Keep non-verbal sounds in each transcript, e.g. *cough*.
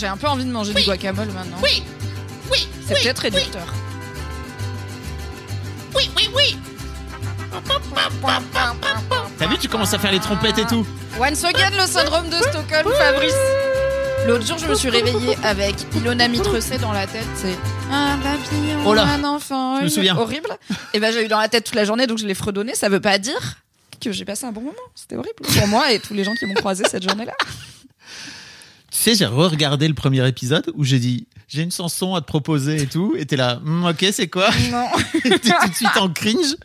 J'ai un peu envie de manger Oui. du guacamole maintenant. oui, oui, C'est oui, peut-être réducteur. Oui, oui, oui. T'as vu, tu commences à faire les trompettes et tout. Once again, le syndrome de Stockholm, Fabrice. L'autre jour, je me suis réveillée avec Ilona Mitrecet dans la tête. C'est un papillon, Oh là, un enfant. je me une- souviens. Horrible. Et ben, j'ai eu dans la tête toute la journée, donc je l'ai fredonné. Ça veut pas dire que j'ai passé un bon moment. C'était horrible pour moi et tous les gens qui m'ont croisé cette journée-là. Tu sais, j'ai re-regardé le premier épisode où j'ai dit j'ai une chanson à te proposer et tout. Et t'es là, Hmm, ok, c'est quoi? Non. *laughs* Et T'es tout de suite en cringe.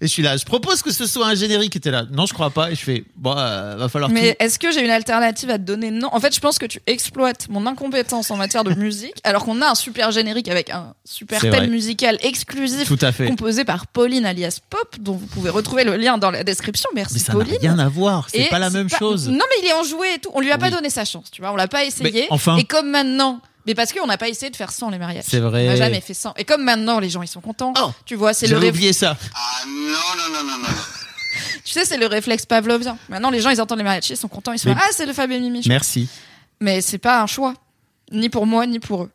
Et je suis là, je propose que ce soit un générique. Et t'es là, non, je crois pas. Et je fais, bon, euh, va falloir Mais tout. est-ce que j'ai une alternative à te donner? Non. En fait, je pense que tu exploites mon incompétence en matière de musique, alors qu'on a un super générique avec un super C'est thème vrai. musical exclusif Tout à fait. composé par Pauline alias Pop, dont vous pouvez retrouver le lien dans la description. Merci Mais ça n'a rien à voir. C'est Et pas la même chose. Non, mais il est enjoué et tout. On lui a pas donné sa chance, tu vois. On l'a pas essayé. Mais enfin. Et comme maintenant. Mais parce qu'on n'a pas essayé de faire sans les mariages. C'est vrai. On n'a jamais fait sans. Et comme maintenant, les gens, ils sont contents. Oh. tu vois, c'est le J'avais réf- oublié ça. Ah non, non, non, non, non. *laughs* Tu sais, c'est le réflexe pavlovien. Maintenant, les gens, ils entendent les mariachis, ils sont contents. Ils sont Mais- là, ah, c'est le Fab et Mimi. Merci. Mais c'est pas un choix. Ni pour moi, ni pour eux.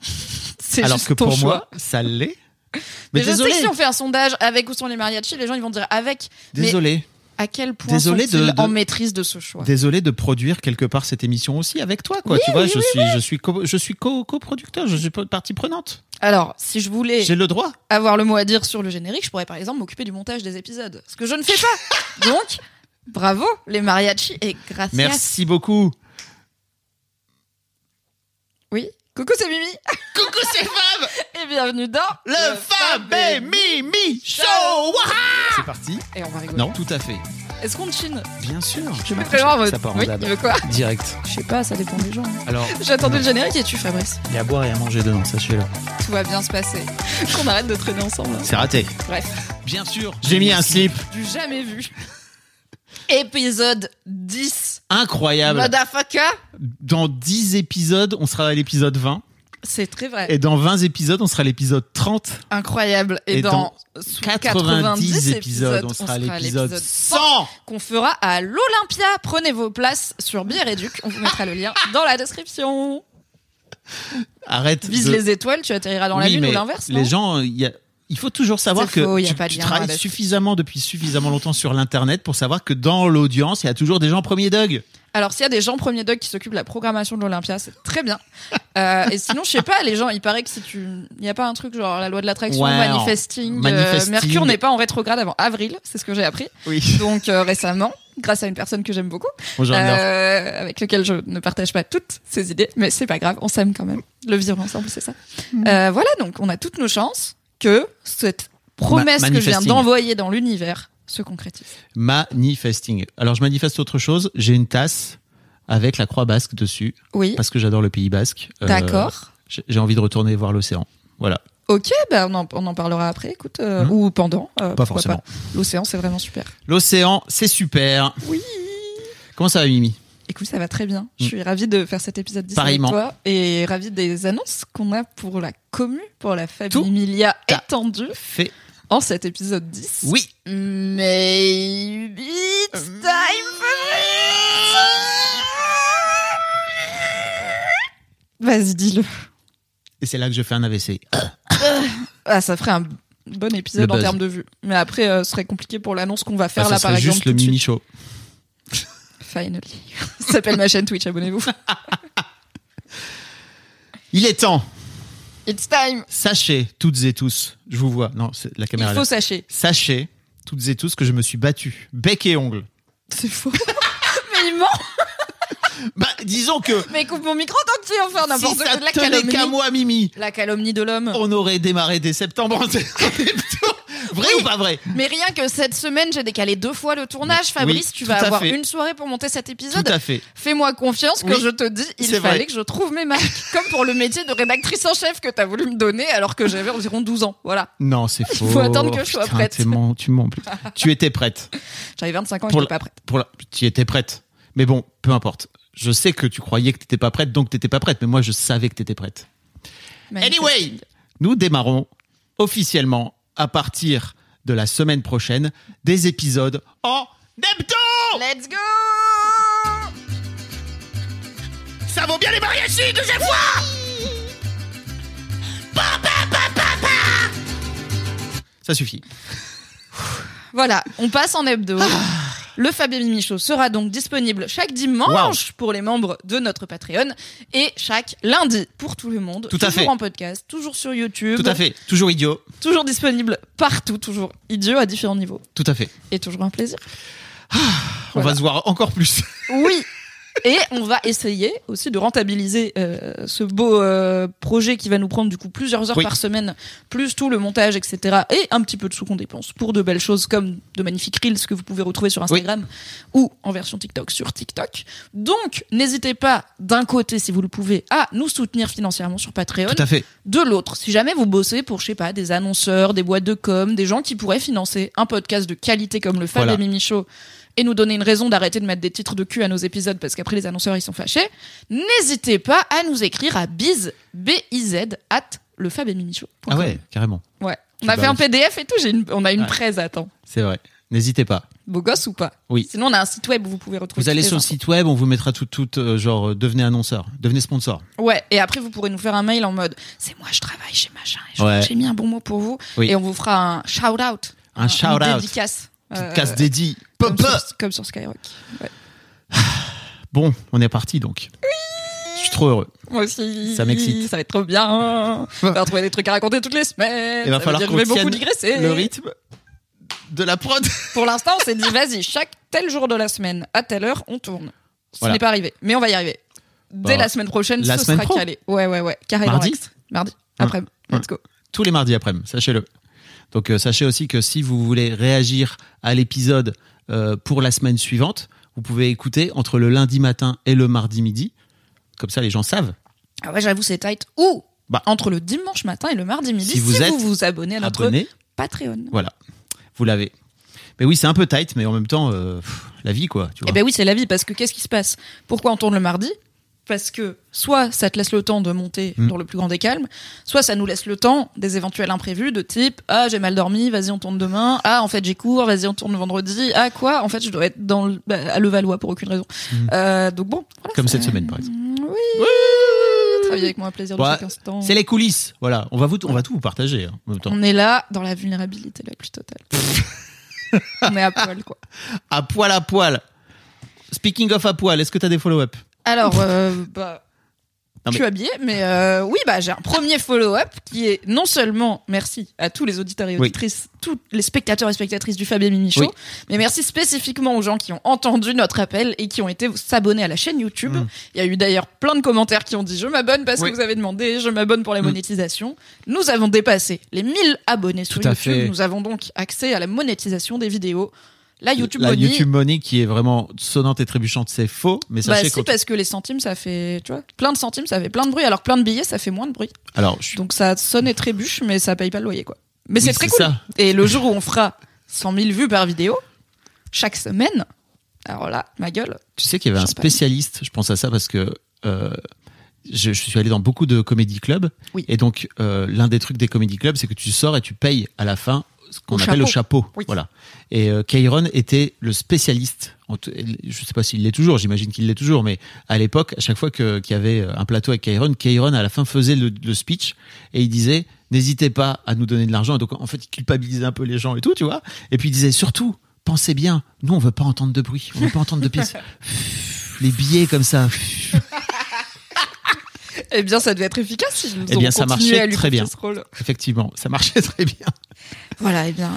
*laughs* c'est Alors juste que ton pour choix. moi, ça l'est. *laughs* Mais, Mais je désolé. sais que si on fait un sondage avec ou sans les mariachis, les gens ils vont dire avec. Désolé. À quel point Désolé de- de- en maîtrise de ce choix Désolé de produire quelque part cette émission aussi avec toi, quoi. Oui, tu vois, oui, je, oui, suis, je suis co- je suis co- coproducteur, je suis pas- partie prenante. Alors, si je voulais J'ai le droit. avoir le mot à dire sur le générique, je pourrais par exemple m'occuper du montage des épisodes. Ce que je ne fais pas. *laughs* Donc, bravo les mariachis et gracias. Merci beaucoup. Oui. Coucou, c'est Mimi. *laughs* Coucou, c'est Fab Et bienvenue dans Le Fab et Mimi Show C'est parti Et on va rigoler. Non, tout à fait. Est-ce qu'on chine Bien sûr. Je me préviens en mode. Ça part en Oui, dab. il veut quoi Direct. Je sais pas, ça dépend des gens. Alors, J'ai attendu le générique et tu, Fabrice. il y a à boire et à manger dedans, sachez-le. Tout va bien se passer. Qu'on arrête de traîner ensemble. hein. C'est raté. Bref. Bien sûr. J'ai mis un slip. Du jamais vu. Épisode 10. Incroyable. Motherfucker. Dans 10 épisodes, on sera à l'épisode 20. C'est très vrai. Et dans 20 épisodes, on sera à l'épisode 30. Incroyable. Et, Et dans, dans 90, épisodes, on sera à l'épisode 100. qu'on fera à l'Olympia. Prenez vos places sur Bière. On vous mettra le lien dans la description. Arrête. Vise de- les étoiles, tu atterriras dans la lune ou l'inverse. Les gens, il y a- il faut toujours savoir que faux, il y a tu, tu travailles suffisamment depuis suffisamment longtemps sur l'internet pour savoir que dans l'audience, il y a toujours des gens premier dog. Alors, s'il y a des gens premier dog qui s'occupent de la programmation de l'Olympia, c'est très bien. Euh, et sinon, je sais pas, les gens, il paraît que si tu. Il n'y a pas un truc genre la loi de l'attraction, Ouais, manifesting. euh, manifesting. Mercure n'est pas en rétrograde avant avril, c'est ce que j'ai appris. Oui. Donc, euh, récemment, grâce à une personne que j'aime beaucoup, Bonjour. euh, avec lequel je ne partage pas toutes ses idées, mais c'est pas grave, on s'aime quand même. Le vivre ensemble, c'est ça. Euh, voilà, donc on a toutes nos chances que cette promesse Ma- que je viens d'envoyer dans l'univers se concrétise. Manifesting. Alors je manifeste autre chose. J'ai une tasse avec la croix basque dessus Oui, parce que j'adore le Pays basque. Euh, d'accord. j'ai j'ai envie de retourner voir l'océan. Voilà. Ok, bah on, en, on en parlera après, écoute, euh, Mhm. ou pendant. euh, Pas forcément. L'océan, c'est vraiment super. L'océan, c'est super. Oui. Comment ça va, Mimi? Écoute, ça va très bien. Je Mm. suis ravie de faire cet épisode 10 Pareillement. avec toi et ravie des annonces qu'on a pour la commu, pour la famille à étendue Fait. en cet épisode 10. Oui. Maybe it's time for Vas-y, dis-le. Et c'est là que je fais un AVC. Ah, ça ferait un bon épisode en termes de vues. Mais après, euh, ce serait compliqué pour l'annonce qu'on va faire Enfin, là, par exemple. juste le tout de Mimi suite. Show. Finally. *laughs* Ça s'appelle ma chaîne Twitch, abonnez-vous. *laughs* Il est temps. It's time. Sachez toutes et tous, je vous vois. Non, c'est la Il caméra. est faut là. sachez. Sachez toutes et tous que je me suis battu, bec et ongle. C'est faux. *laughs* Mais il ment. Bah, disons que Mais coupe mon micro tant que tu en faire n'importe si quoi. de La tenait qu'à calomnie. moi, Mimi, La calomnie de l'homme. on aurait démarré dès septembre. Vrai ou pas vrai? Mais rien que cette semaine, j'ai décalé deux fois le tournage. Fabrice, oui, tu tout vas avoir fait. une soirée pour monter cet Tout épisode. à fait. Fais-moi confiance que Oui, je te dis, il fallait vrai. que je trouve mes marques. *laughs* Comme pour le métier de rédactrice en chef que t'as voulu me donner alors que j'avais environ 12 ans. Voilà. Non, c'est *laughs* faux. faut attendre que je sois Putain, prête. mens- tu mens *laughs* tu étais prête. J'avais 25 ans j'étais la- pas prête. Pour la... Tu étais prête. Mais bon, peu importe. Je sais que tu croyais que t'étais pas prête, donc t'étais pas prête. Mais moi, je savais que t'étais prête. Anyway, nous démarrons officiellement à partir de la semaine prochaine des épisodes en hebdo. Let's go Ça vaut bien les mariachis deuxième fois Ça suffit. Voilà, on passe en hebdo. Ah. Le Fab et Mimi Show sera donc disponible chaque dimanche pour les membres de notre Patreon et chaque lundi pour tout le monde. Tout à toujours fait. en podcast, toujours sur YouTube. Tout à fait. Toujours idiot. Toujours disponible partout, toujours idiot à différents niveaux. Tout à fait. Et toujours un plaisir. On Voilà. va se voir encore plus. Oui. *laughs* Et on va essayer aussi de rentabiliser euh, ce beau euh, projet qui va nous prendre du coup plusieurs heures Oui. par semaine, plus tout le montage, etc. Et un petit peu de sous qu'on dépense pour de belles choses comme de magnifiques reels que vous pouvez retrouver sur Instagram ou en version TikTok sur TikTok. Donc n'hésitez pas d'un côté, si vous le pouvez, à nous soutenir financièrement sur Patreon. Tout à fait. De l'autre, si jamais vous bossez pour, je sais pas, des annonceurs, des boîtes de com, des gens qui pourraient financer un podcast de qualité comme le Fab Voilà. et Mimi Show et nous donner une raison d'arrêter de mettre des titres de cul à nos épisodes parce qu'après les annonceurs ils sont fâchés, n'hésitez pas à nous écrire à biz, B-I-Z, at le Fab et Mimi Show. Ah ouais, carrément. Ouais. On a fait un. PDF et tout, une- on a une Ouais. presse, attends. C'est vrai. N'hésitez pas. Beau gosse ou pas? Oui. Sinon on a un site web où vous pouvez retrouver Vous allez sur le site web, on vous mettra tout, tout euh, genre, euh, devenez annonceur, devenez sponsor. Ouais, et après vous pourrez nous faire un mail en mode c'est moi je travaille chez machin et je- Ouais. j'ai mis un bon mot pour vous Oui. et on vous fera un shout out, Un shout-out. une dédicace. Petite Euh, casse dédiée. comme, comme sur Skyrock. Ouais. *sighs* Bon, on est parti donc. Je suis trop heureux. Moi aussi. Ça m'excite. Ça va être trop bien. *laughs* On va retrouver des trucs à raconter toutes les semaines. Il va Ça falloir qu'on beaucoup digresser. le rythme de la prod. *laughs* Pour l'instant, on s'est dit, vas-y, chaque tel jour de la semaine, à telle heure, on tourne. Ce Voilà. n'est pas arrivé, mais on va y arriver. Dès Bon. la semaine prochaine, La ce semaine sera pro calé. Ouais, ouais, ouais. Carré Mardi. Mardi. Après, let's go. Tous les mardis après-midi, sachez-le. Donc euh, sachez aussi que si vous voulez réagir à l'épisode euh, pour la semaine suivante, vous pouvez écouter entre le lundi matin et le mardi midi. Comme ça, les gens savent. Ah ouais, j'avoue, c'est tight. Ou Bah. entre le dimanche matin et le mardi midi, Si si vous vous êtes vous, abonnez à notre. Patreon. Voilà. Vous l'avez. Mais oui, c'est un peu tight, mais en même temps, euh, pff, la vie, quoi. Tu vois. Eh ben oui, c'est la vie, parce que qu'est-ce qui se passe? Pourquoi on tourne le mardi? Parce que soit ça te laisse le temps de monter Mm. dans le plus grand des calmes, soit ça nous laisse le temps des éventuels imprévus de type ah j'ai mal dormi, vas-y on tourne demain, ah en fait j'ai cours, vas-y on tourne vendredi, ah quoi? En fait je dois être dans le, bah, à Levallois pour aucune raison. Euh, donc bon, voilà, Mm. Comme cette semaine, par exemple. Oui. Travailler avec moi, plaisir de Ouais, chaque instant. C'est les coulisses. Voilà. On va, vous, on va tout vous partager hein, en même temps. On est là dans la vulnérabilité la plus totale. *laughs* on est à poil quoi. À poil à poil. Speaking of à poil, est-ce que tu as des follow-up? Alors, euh, bah, Non, je mais- suis habillée, mais euh, oui, bah, j'ai un premier follow-up qui est non seulement merci à tous les auditeurs et Oui. auditrices, tous les spectateurs et spectatrices du Fab et Mimi Show, Oui. mais merci spécifiquement aux gens qui ont entendu notre appel et qui ont été s'abonner à la chaîne YouTube. Mm. Il y a eu d'ailleurs plein de commentaires qui ont dit je m'abonne parce Oui. que vous avez demandé, je m'abonne pour la Mm. monétisation. Nous avons dépassé les 1000 abonnés sur Tout YouTube. fait. Nous avons donc accès à la monétisation des vidéos. La YouTube La Money. YouTube Money qui est vraiment sonnante et trébuchante, c'est faux. Mais Bah sachez si, qu'en- parce que les centimes, ça fait, tu vois, plein de centimes, ça fait plein de bruit, alors plein de billets, ça fait moins de bruit. Alors, je Donc ça sonne et trébuche, mais ça paye pas le loyer, quoi. Mais Oui, c'est très cool. ça. Et le jour où on fera 100 000 vues par vidéo, chaque semaine, alors là, ma gueule. Tu sais qu'il y avait un spécialiste, je pense à ça parce que euh, je, je suis allé dans beaucoup de comédie clubs. Oui. Et donc, euh, l'un des trucs des comédie clubs, c'est que tu sors et tu payes à la fin ce qu'on appelle le chapeau. Oui. Voilà. Et euh, Kairon était le spécialiste. Je sais pas s'il l'est toujours, j'imagine qu'il l'est toujours, mais à l'époque, à chaque fois qu'il y avait un plateau avec Kairon, Kairon à la fin faisait le, le speech et il disait n'hésitez pas à nous donner de l'argent. Donc, en fait, il culpabilisait un peu les gens et tout, tu vois. Et puis il disait surtout, pensez bien, nous, on veut pas entendre de bruit, on veut pas entendre de pièces. *laughs* les billets comme ça. *laughs* Eh bien, ça devait être efficace si nous Eh bien, ça marchait très bien. Effectivement, ça marchait *laughs* très bien. Voilà, eh bien,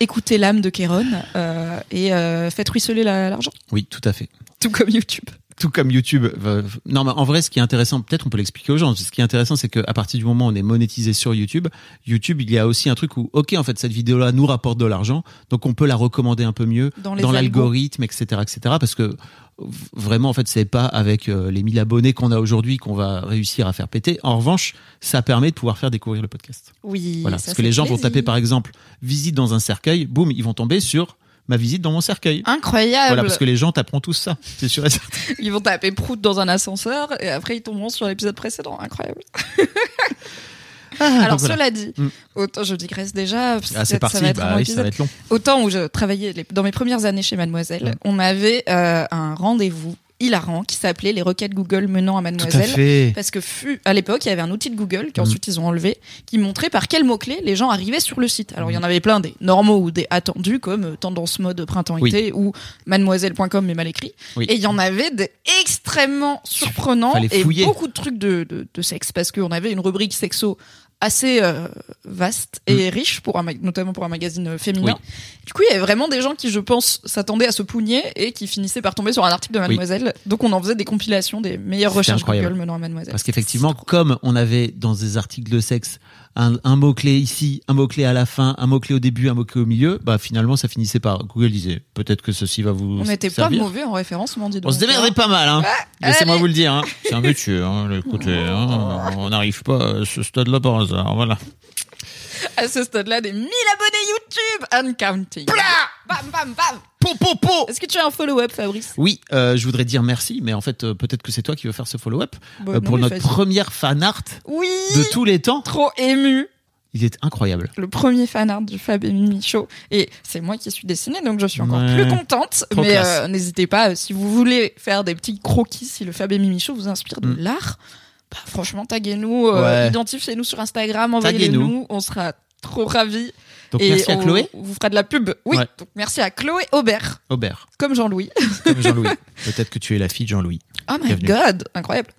écoutez l'âme de Kéron euh, et euh, faites ruisseler la- l'argent, Oui, tout à fait. tout comme YouTube. tout comme YouTube. va- Non, mais en vrai, ce qui est intéressant, peut-être on peut l'expliquer aux gens. Ce qui est intéressant, c'est qu'à partir du moment où on est monétisé sur YouTube, YouTube, il y a aussi un truc où, ok, en fait, cette vidéo-là nous rapporte de l'argent, donc on peut la recommander un peu mieux Dans l'algorithme, etc., etc. Parce que vraiment, en fait, c'est pas avec euh, les 1000 abonnés qu'on a aujourd'hui qu'on va réussir à faire péter. En revanche, ça permet de pouvoir faire découvrir le podcast. Oui. Voilà, ça parce que les gens vont taper par exemple visite dans un cercueil, boum, ils vont tomber sur ma visite dans mon cercueil. Incroyable. Voilà, parce que les gens taperont tous ça, c'est sûr et certain. Ils vont taper prout dans un ascenseur et après ils tomberont sur l'épisode précédent. Incroyable. *laughs* Alors donc voilà. cela dit, Mm. autant je digresse déjà, Ah, c'est parti, ça va être bah oui, ça va être long. Autant où je travaillais les- dans mes premières années chez Mademoiselle, Mm. on avait euh, un rendez-vous hilarant qui s'appelait les requêtes Google menant à Tout à Mademoiselle. fait. Parce que fut, à l'époque, il y avait un outil de Google Mm. qu'ensuite ils ont enlevé, qui montrait par quels mots-clés les gens arrivaient sur le site. Alors il y en avait plein des normaux ou des attendus, comme euh, tendance mode printemps-été ou mademoiselle.com mais mal écrit. Oui. Et il y en avait des extrêmement surprenants et beaucoup de trucs de, de, de sexe, parce qu'on avait une rubrique sexo assez euh, vaste et riche pour un notamment pour un magazine euh, féminin. Mm. Oui. Du coup, il y avait vraiment des gens qui, je pense, s'attendaient à se pougner et qui finissaient par tomber sur un article de Mademoiselle. Donc, on en faisait des compilations des meilleures recherches incroyable. Google menant à Mademoiselle. Parce qu'effectivement, comme on avait dans des articles de sexe un, un mot-clé ici, un mot-clé à la fin, un mot-clé au début, un mot-clé au milieu, bah finalement ça finissait par Google disait peut-être que ceci va vous on n'était pas mauvais en référencement, dis donc. On se démerderait pas mal, hein. Laissez-moi vous le dire. Hein. C'est un métier, hein. Écoutez, hein. on n'arrive pas à ce stade-là par hasard. Voilà. *laughs* À ce stade-là, des 1000 abonnés YouTube and counting. Bam, bam, bam. Po, po, po Est-ce que tu as un follow-up, Fabrice? Oui, euh, je voudrais dire merci, mais en fait, euh, peut-être que c'est toi qui veux faire ce follow-up Bon, euh, pour notre vas-y. première fan art Oui de tous les temps. Trop ému Il est incroyable. le premier fan art du Fab et Mimi Show. Et c'est moi qui suis dessinée, donc je suis encore Ouais. plus contente. Trop mais euh, n'hésitez pas, si vous voulez faire des petits croquis, si le Fab et Mimi Show vous inspire de Mm. l'art, bah, franchement, taguez-nous, euh, Ouais. identifiez-nous sur Instagram, envoyez-nous, on sera trop ravis. Donc et merci à on Chloé vous fera de la pub. Oui, Ouais. donc merci à Chloé Aubert, Aubert, comme Jean-Louis. *laughs* comme Jean-Louis. *laughs* peut-être que tu es la fille de Jean-Louis. Oh my Bienvenue. god, incroyable.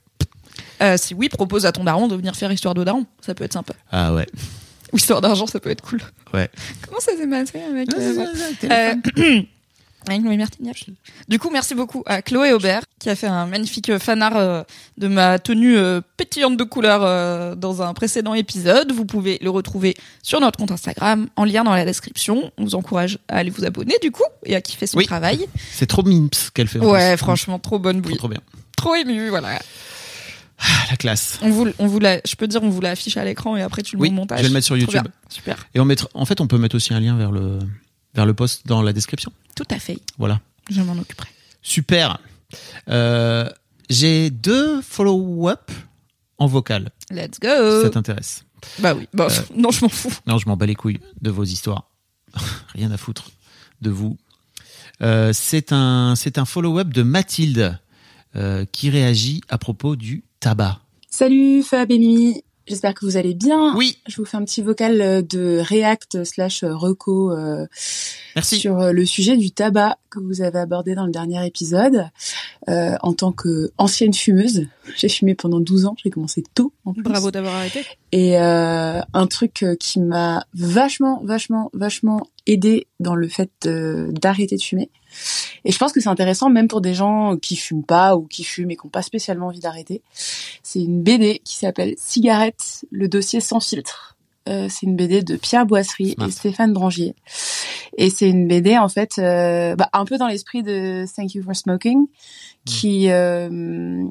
Euh, si oui, propose à ton daron de venir faire Histoire de daron, ça peut être sympa. Ah ouais. Ou Histoire d'argent, ça peut être cool. Ouais. *laughs* Comment ça s'est passé avec Euh, *clears throat* avec Noémie Martignac. Du coup, merci beaucoup à Chloé Aubert qui a fait un magnifique euh, fan art euh, de ma tenue euh, pétillante de couleurs euh, dans un précédent épisode. Vous pouvez le retrouver sur notre compte Instagram en lien dans la description. On vous encourage à aller vous abonner du coup et à kiffer son Oui. travail. C'est trop mims qu'elle fait. Ouais, plus. franchement, trop bonne bouille. trop bien. Trop ému, voilà. Ah, la classe. On vous, on vous la, je peux dire, on vous l'affiche à l'écran et après tu le Oui, mets au montage. je vais le mettre sur YouTube. Super. Et on mettra, en fait, on peut mettre aussi un lien vers le, vers le post dans la description. Tout à fait. Voilà. Je m'en occuperai. Super. Euh, j'ai deux follow-up en vocal. Let's Si go. ça t'intéresse. Bah oui. Bah, non, je m'en fous. Non, je m'en bats les couilles de vos histoires. *laughs* Rien à foutre de vous. Euh, c'est un, c'est un follow-up de Mathilde euh, qui réagit à propos du tabac. Salut Fab et Mimi, j'espère que vous allez bien. Oui, Je vous fais un petit vocal euh, de React slash Reco euh, merci. sur euh, le sujet du tabac que vous avez abordé dans le dernier épisode. Euh, en tant que ancienne fumeuse, *laughs* j'ai fumé pendant 12 ans, j'ai commencé tôt en plus. Bravo d'avoir arrêté. Et euh, un truc euh, qui m'a vachement, vachement, vachement aidé dans le fait euh, d'arrêter de fumer. Et je pense que c'est intéressant même pour des gens qui fument pas ou qui fument et qui n'ont pas spécialement envie d'arrêter. C'est une BD qui s'appelle Cigarette, le dossier sans filtre. Euh, c'est une BD de Pierre Boisserie et Stéphane Drangier. Et c'est une BD en fait euh, bah, un peu dans l'esprit de Thank You for Smoking, qui euh,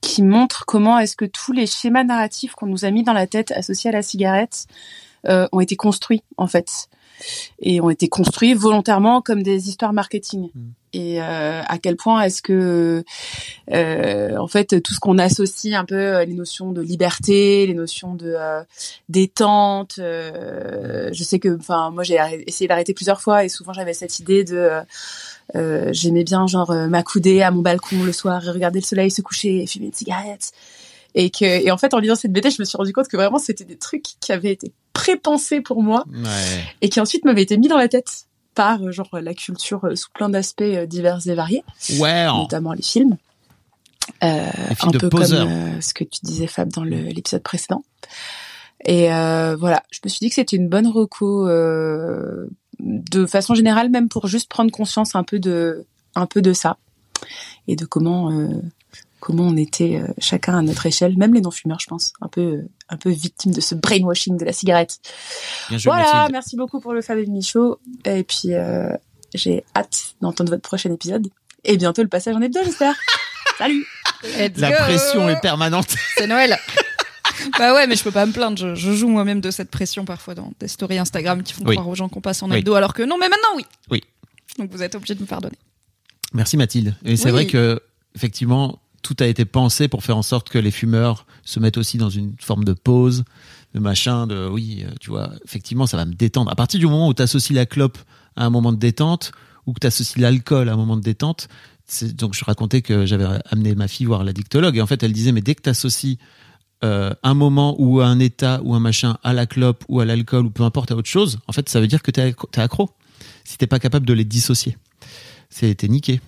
qui montre comment est-ce que tous les schémas narratifs qu'on nous a mis dans la tête associés à la cigarette euh, ont été construits en fait et ont été construits volontairement comme des histoires marketing. Mm. Et euh, à quel point est-ce que euh, en fait tout ce qu'on associe un peu euh, les notions de liberté, les notions de euh, détente, je sais que enfin moi j'ai essayé d'arrêter plusieurs fois et souvent j'avais cette idée de euh, j'aimais bien genre euh, m'accouder à mon balcon le soir et regarder le soleil se coucher et fumer une cigarette et que et en fait en lisant cette BD je me suis rendu compte que vraiment c'était des trucs qui avaient été pré-pensés pour moi Ouais. et qui ensuite m'avaient été mis dans la tête par euh, genre la culture euh, sous plein d'aspects euh, divers et variés Ouais. notamment les films euh, Les films un peu comme euh, ce que tu disais Fab dans l'épisode précédent et euh, voilà je me suis dit que c'était une bonne reco de façon générale même pour juste prendre conscience un peu de un peu de ça et de comment comment on était euh, chacun à notre échelle, même les non-fumeurs, je pense, un peu un peu victimes de ce brainwashing de la cigarette. Bien joué, Voilà, merci beaucoup pour le Fab Michaud. Et puis, euh, j'ai hâte d'entendre votre prochain épisode. Et bientôt le passage en hebdo, j'espère. *laughs* Salut Let's La go. pression est permanente. *laughs* C'est Noël. *laughs* bah ouais, mais je peux pas me plaindre. Je, je joue moi-même de cette pression parfois dans des stories Instagram qui font Oui. croire aux gens qu'on passe en Oui. hebdo, alors que non, mais maintenant oui. Oui. Donc vous êtes obligé de me pardonner. Merci Mathilde. Et c'est Oui. vrai que effectivement, tout a été pensé pour faire en sorte que les fumeurs se mettent aussi dans une forme de pause, de machin, de oui, euh, tu vois, effectivement, ça va me détendre. À partir du moment où tu associes la clope à un moment de détente ou que tu associes l'alcool à un moment de détente, donc je racontais que j'avais amené ma fille voir la dictologue et en fait elle disait mais dès que tu associes euh, un moment ou un état ou un machin à la clope ou à l'alcool ou peu importe à autre chose, en fait ça veut dire que accro- t'es accro. Si t'es pas capable de les dissocier, c'est t'es niqué.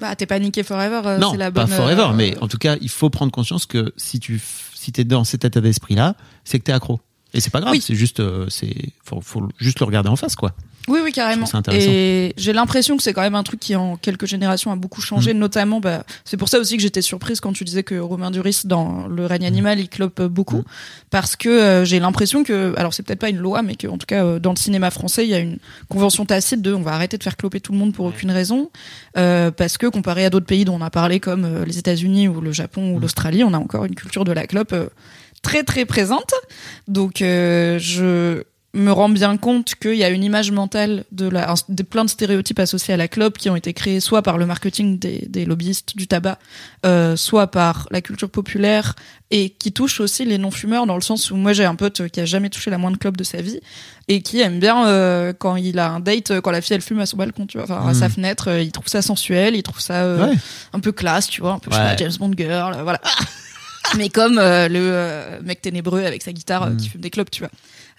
Bah t'es pas niqué forever. euh, Non, c'est la pas bonne, forever, euh, mais en tout cas, il faut prendre conscience que si tu si t'es dans cet état d'esprit-là, c'est que t'es accro. Et c'est pas grave, Oui. c'est juste, euh, c'est faut, faut juste le regarder en face, quoi. Oui, oui, carrément. Et j'ai l'impression que c'est quand même un truc qui, en quelques générations, a beaucoup Mm. changé. Notamment, bah, c'est pour ça aussi que j'étais surprise quand tu disais que Romain Duris, dans Le règne animal, il clope beaucoup. Mm. Parce que euh, j'ai l'impression que, alors c'est peut-être pas une loi, mais qu'en tout cas, euh, dans le cinéma français, il y a une convention tacite de on va arrêter de faire cloper tout le monde pour aucune raison. Euh, parce que comparé à d'autres pays dont on a parlé, comme euh, les États-Unis ou le Japon ou Mm. l'Australie, on a encore une culture de la clope euh, très très présente. Donc euh, je me rends bien compte qu'il y a une image mentale de la, des plein de stéréotypes associés à la clope qui ont été créés soit par le marketing des, des lobbyistes du tabac, euh, soit par la culture populaire et qui touchent aussi les non-fumeurs dans le sens où moi j'ai un pote qui a jamais touché la moindre clope de sa vie et qui aime bien euh, quand il a un date euh, quand la fille elle fume à son balcon tu vois enfin à sa fenêtre euh, il trouve ça sensuel il trouve ça Ouais. un peu classe tu vois un peu je sais Ouais. pas, James Bond girl voilà *laughs* mais comme le mec ténébreux avec sa guitare qui fume des clopes tu vois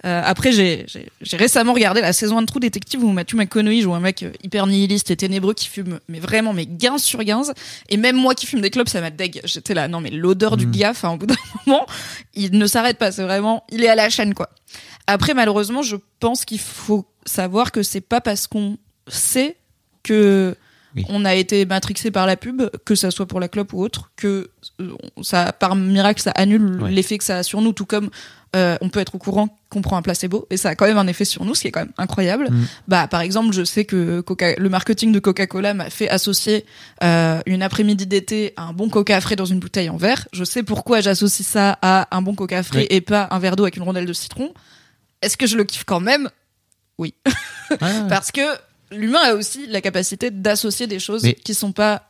euh, après, j'ai récemment regardé la saison 1 de True Detective où Matthew McConaughey joue un mec euh, hyper nihiliste et ténébreux qui fume, mais vraiment, mais 15 sur 15. Et même moi qui fume des clopes, ça m'a deg. J'étais là, non, mais l'odeur du Mm. gars, enfin, au bout d'un *laughs* moment, il ne s'arrête pas. C'est vraiment, il est à la chaîne, quoi. Après, malheureusement, je pense qu'il faut savoir que c'est pas parce qu'on sait que Oui. on a été matrixé par la pub, que ça soit pour la clope ou autre, que euh, ça, par miracle, ça annule Ouais. l'effet que ça a sur nous, tout comme euh, on peut être au courant qu'on prend un placebo et ça a quand même un effet sur nous, ce qui est quand même incroyable. Mm. Bah, par exemple, je sais que Coca, le marketing de Coca-Cola m'a fait associer euh, une après-midi d'été à un bon Coca frais dans une bouteille en verre. Je sais pourquoi j'associe ça à un bon Coca frais Oui. et pas un verre d'eau avec une rondelle de citron. Est-ce que je le kiffe quand même? Ouais. *laughs* Parce que l'humain a aussi la capacité d'associer des choses Mais- qui sont pas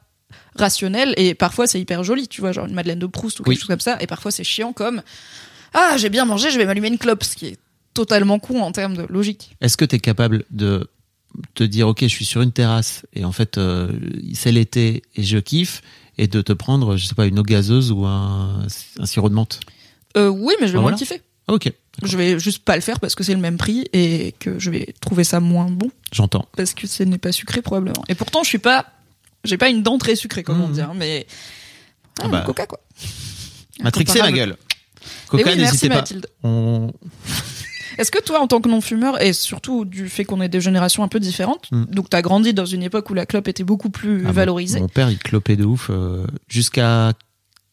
rationnelles et parfois c'est hyper joli, tu vois, genre une Madeleine de Proust ou quelque Oui. chose comme ça, et parfois c'est chiant comme ah j'ai bien mangé, je vais m'allumer une clope, ce qui est totalement con en termes de logique. Est-ce que tu es capable de te dire, ok, je suis sur une terrasse et en fait, euh, c'est l'été et je kiffe, et de te prendre, je sais pas, une eau gazeuse ou un, un sirop de menthe? Euh, oui, mais je vais Ah, moins voilà. kiffer. Ok, Je vais juste pas le faire parce que c'est le même prix et que je vais trouver ça moins bon j'entends. parce que ce n'est pas sucré probablement. Et pourtant, je suis pas, j'ai pas une dent très sucrée comme on Mhm. dit, hein, mais ah, Ah bah. le Coca quoi. Matrixé la Incomparable. gueule. Coca, oui, merci n'hésitez pas. Mathilde. On... Est-ce que toi, en tant que non-fumeur, et surtout du fait qu'on est des générations un peu différentes, Mm. donc t'as grandi dans une époque où la clope était beaucoup plus Ah, valorisée. Mon père, il clopait de ouf euh, jusqu'à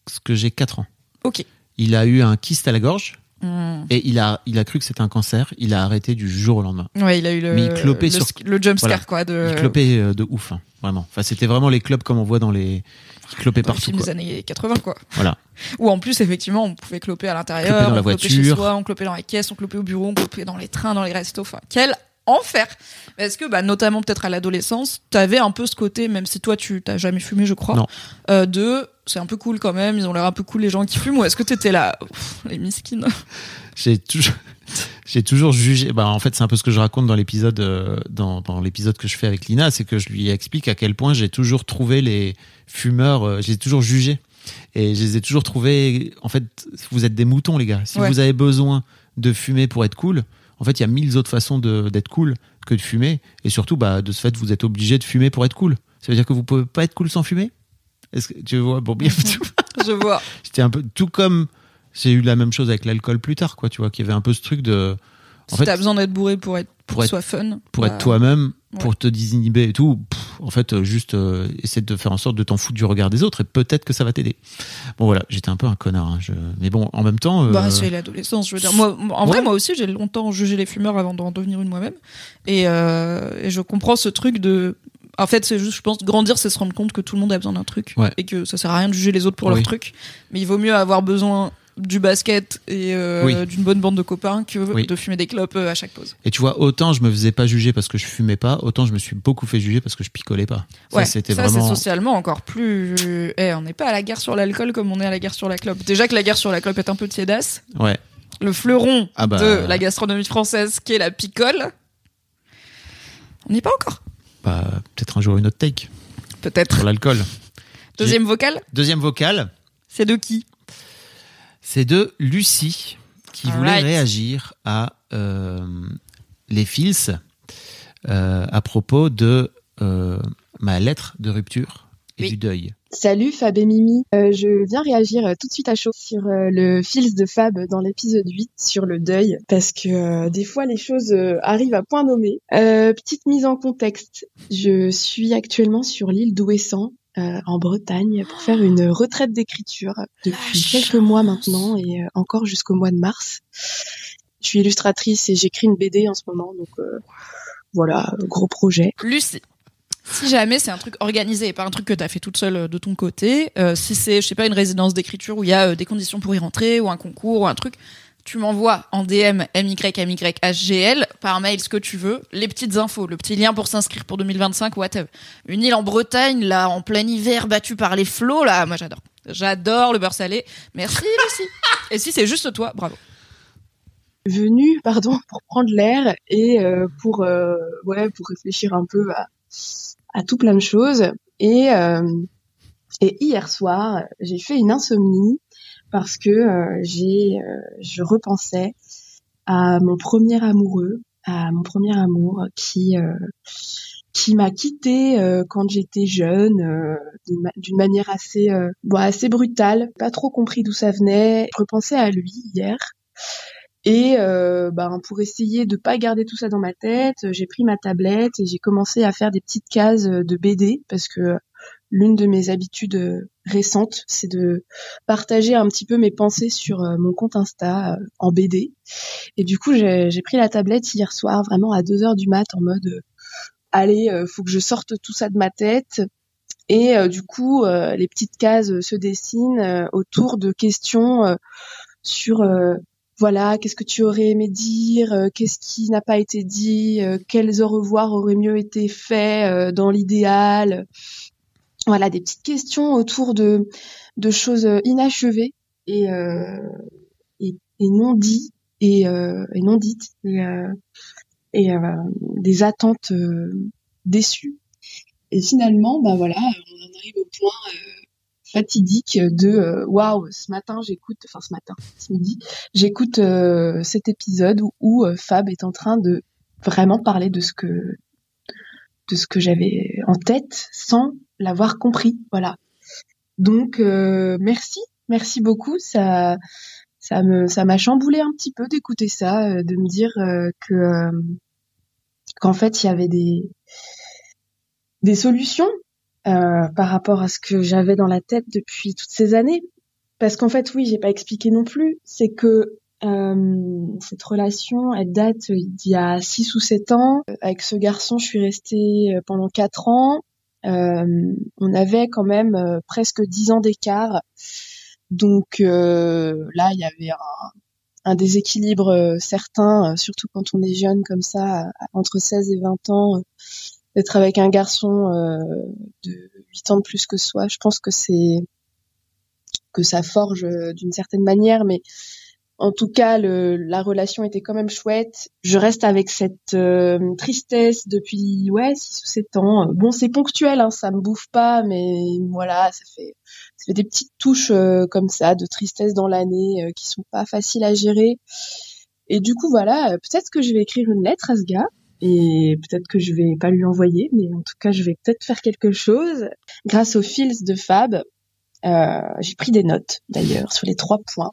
ce que j'ai 4 ans. Ok. Il a eu un kyste à la gorge Mm. et il a, il a cru que c'était un cancer. Il a arrêté du jour au lendemain. Ouais, il a eu le, Mais il clopait le, sur- le jump scare Voilà. quoi de. Il clopait euh, de ouf, hein, vraiment. Enfin, c'était vraiment les clubs comme on voit dans les. Il clopait dans les partout. films Quoi. des années 80 quoi. Voilà. Ou en plus effectivement on pouvait cloper à l'intérieur, dans la on clopait chez soi, on clopait dans les caisses, on clopait au bureau, on clopait dans les trains, dans les restos. Enfin quel enfer. Est-ce que bah notamment peut-être à l'adolescence, t'avais un peu ce côté, même si toi tu t'as jamais fumé je crois, euh, de c'est un peu cool quand même, ils ont l'air un peu cool les gens qui fument. Ou est-ce que t'étais là, les miskines. J'ai toujours, j'ai toujours jugé. Bah, en fait, c'est un peu ce que je raconte dans l'épisode, euh, dans, dans l'épisode que je fais avec Lina, c'est que je lui explique à quel point j'ai toujours trouvé les fumeurs, euh, j'ai toujours jugé. Et je les ai toujours trouvés. En fait, vous êtes des moutons, les gars. Si Ouais. vous avez besoin de fumer pour être cool, en fait, il y a mille autres façons d'être cool que de fumer. Et surtout, bah, de ce fait, vous êtes obligé de fumer pour être cool. Ça veut dire que vous pouvez pas être cool sans fumer? Est-ce que tu vois Bon, bien. *laughs* je vois. J'étais un peu tout comme j'ai eu la même chose avec l'alcool plus tard, quoi. Tu vois, qu'il y avait un peu ce truc de. En si fait, t'as besoin d'être bourré pour être pour, pour être- soit fun. pour bah, être toi-même, ouais. pour te désinhiber et tout. pff, En fait, euh, juste euh, essaie de faire en sorte de t'en foutre du regard des autres et peut-être que ça va t'aider. Bon voilà, j'étais un peu un connard. hein, je... Mais bon, en même temps, euh, Bah, c'est l'adolescence, je veux dire. Moi, en vrai, moi aussi, j'ai longtemps jugé les fumeurs avant d'en devenir une moi-même. Et, euh, et je comprends ce truc de. En fait, c'est juste, je pense, grandir, c'est se rendre compte que tout le monde a besoin d'un truc. Ouais. Et que ça sert à rien de juger les autres pour Oui. leur truc. Mais il vaut mieux avoir besoin du basket et euh, Oui. d'une bonne bande de copains que Oui. de fumer des clopes euh, à chaque pause. et tu vois, autant je me faisais pas juger parce que je fumais pas, autant je me suis beaucoup fait juger parce que je picolais pas. Ça, Ouais, c'était ça vraiment. c'est socialement encore plus. Eh, on n'est pas à la guerre sur l'alcool comme on est à la guerre sur la clope. Déjà que la guerre sur la clope est un peu tiédasse. Ouais. Le fleuron Ah bah. de la gastronomie française qui est la picole. On n'y est pas encore. Bah, peut-être un jour une autre take Peut-être. sur l'alcool. Deuxième vocal, Deuxième vocale, c'est de qui? C'est de Lucie qui voulait réagir à euh, les fils euh, à propos de euh, ma lettre de rupture et Oui. du deuil. Salut Fab et Mimi, Euh, je viens réagir euh, tout de suite à chaud sur euh, le fils de Fab dans l'épisode 8 sur le deuil parce que euh, des fois les choses euh, arrivent à point nommé. Euh, petite mise en contexte, je suis actuellement sur l'île d'Ouessant euh, en Bretagne pour faire une retraite d'écriture depuis quelques mois maintenant et euh, encore jusqu'au mois de mars. Je suis illustratrice et j'écris une BD en ce moment donc euh, voilà, gros projet. Lucie. Si jamais c'est un truc organisé et pas un truc que t'as fait toute seule de ton côté, euh, si c'est, je sais pas, une résidence d'écriture où il y a euh, des conditions pour y rentrer, ou un concours, ou un truc, tu m'envoies en DM MYMYHGL par mail ce que tu veux, les petites infos, le petit lien pour s'inscrire pour 2025, whatever. Une île en Bretagne, là, en plein hiver, battue par les flots, là, moi j'adore. J'adore le beurre salé. Merci Lucie. *laughs* et si c'est juste toi, bravo. venu pardon pour prendre l'air et euh, pour euh, ouais pour réfléchir un peu à, à tout plein de choses et euh, et hier soir j'ai fait une insomnie parce que euh, j'ai euh, je repensais à mon premier amoureux à mon premier amour qui euh, qui m'a quitté euh, quand j'étais jeune euh, d'une ma- d'une manière assez euh, bon, assez brutale. Pas trop compris d'où ça venait. Je repensais à lui hier. Et ben, pour essayer de pas garder tout ça dans ma tête, j'ai pris ma tablette et j'ai commencé à faire des petites cases de BD parce que l'une de mes habitudes euh, récentes, c'est de partager un petit peu mes pensées sur euh, mon compte Insta euh, en BD. Et du coup, j'ai pris la tablette hier soir, vraiment à 2 heures du mat, en mode allez, faut que je sorte tout ça de ma tête. Et du coup, les petites cases se dessinent autour de questions sur voilà, qu'est-ce que tu aurais aimé dire, qu'est-ce qui n'a pas été dit, quels au revoir auraient mieux été faits dans l'idéal. Voilà, des petites questions autour de, de choses euh, inachevées et, euh, et, et non dites et, euh, et non dites et, euh, et euh, des attentes euh, déçues. Et finalement, ben voilà, on en arrive au point euh, fatidique de euh, waouh, ce matin j'écoute, enfin ce matin, ce midi, j'écoute euh, cet épisode où, où, euh, Fab est en train de vraiment parler de ce que de ce que j'avais en tête sans l'avoir compris. Voilà. Donc euh, merci, merci beaucoup. Ça ça me ça m'a chamboulé un petit peu d'écouter ça, euh, de me dire euh, que euh, qu'en fait il y avait des des solutions euh, par rapport à ce que j'avais dans la tête depuis toutes ces années. Parce qu'en fait, oui, j'ai pas expliqué non plus. C'est que euh, cette relation, elle date d'il y a six ou sept ans. Avec ce garçon, je suis restée pendant quatre ans. Euh, on avait quand même euh, presque dix ans d'écart. Donc euh, là, il y avait un, déséquilibre certain, euh, surtout quand on est jeune comme ça, entre 16 et 20 ans, d'être avec un garçon de 8 ans de plus que soi. Je pense que c'est que ça forge d'une certaine manière, mais en tout cas, le, la relation était quand même chouette. Je reste avec cette euh, tristesse depuis ouais six ou sept ans. Bon, c'est ponctuel, hein, ça me bouffe pas, mais voilà, ça fait ça fait des petites touches euh, comme ça de tristesse dans l'année euh, qui sont pas faciles à gérer. Et du coup, voilà, peut-être que je vais écrire une lettre à ce gars. Et peut-être que je vais pas lui envoyer, mais en tout cas, je vais peut-être faire quelque chose. Grâce aux fils de Fab, euh, j'ai pris des notes d'ailleurs sur les trois points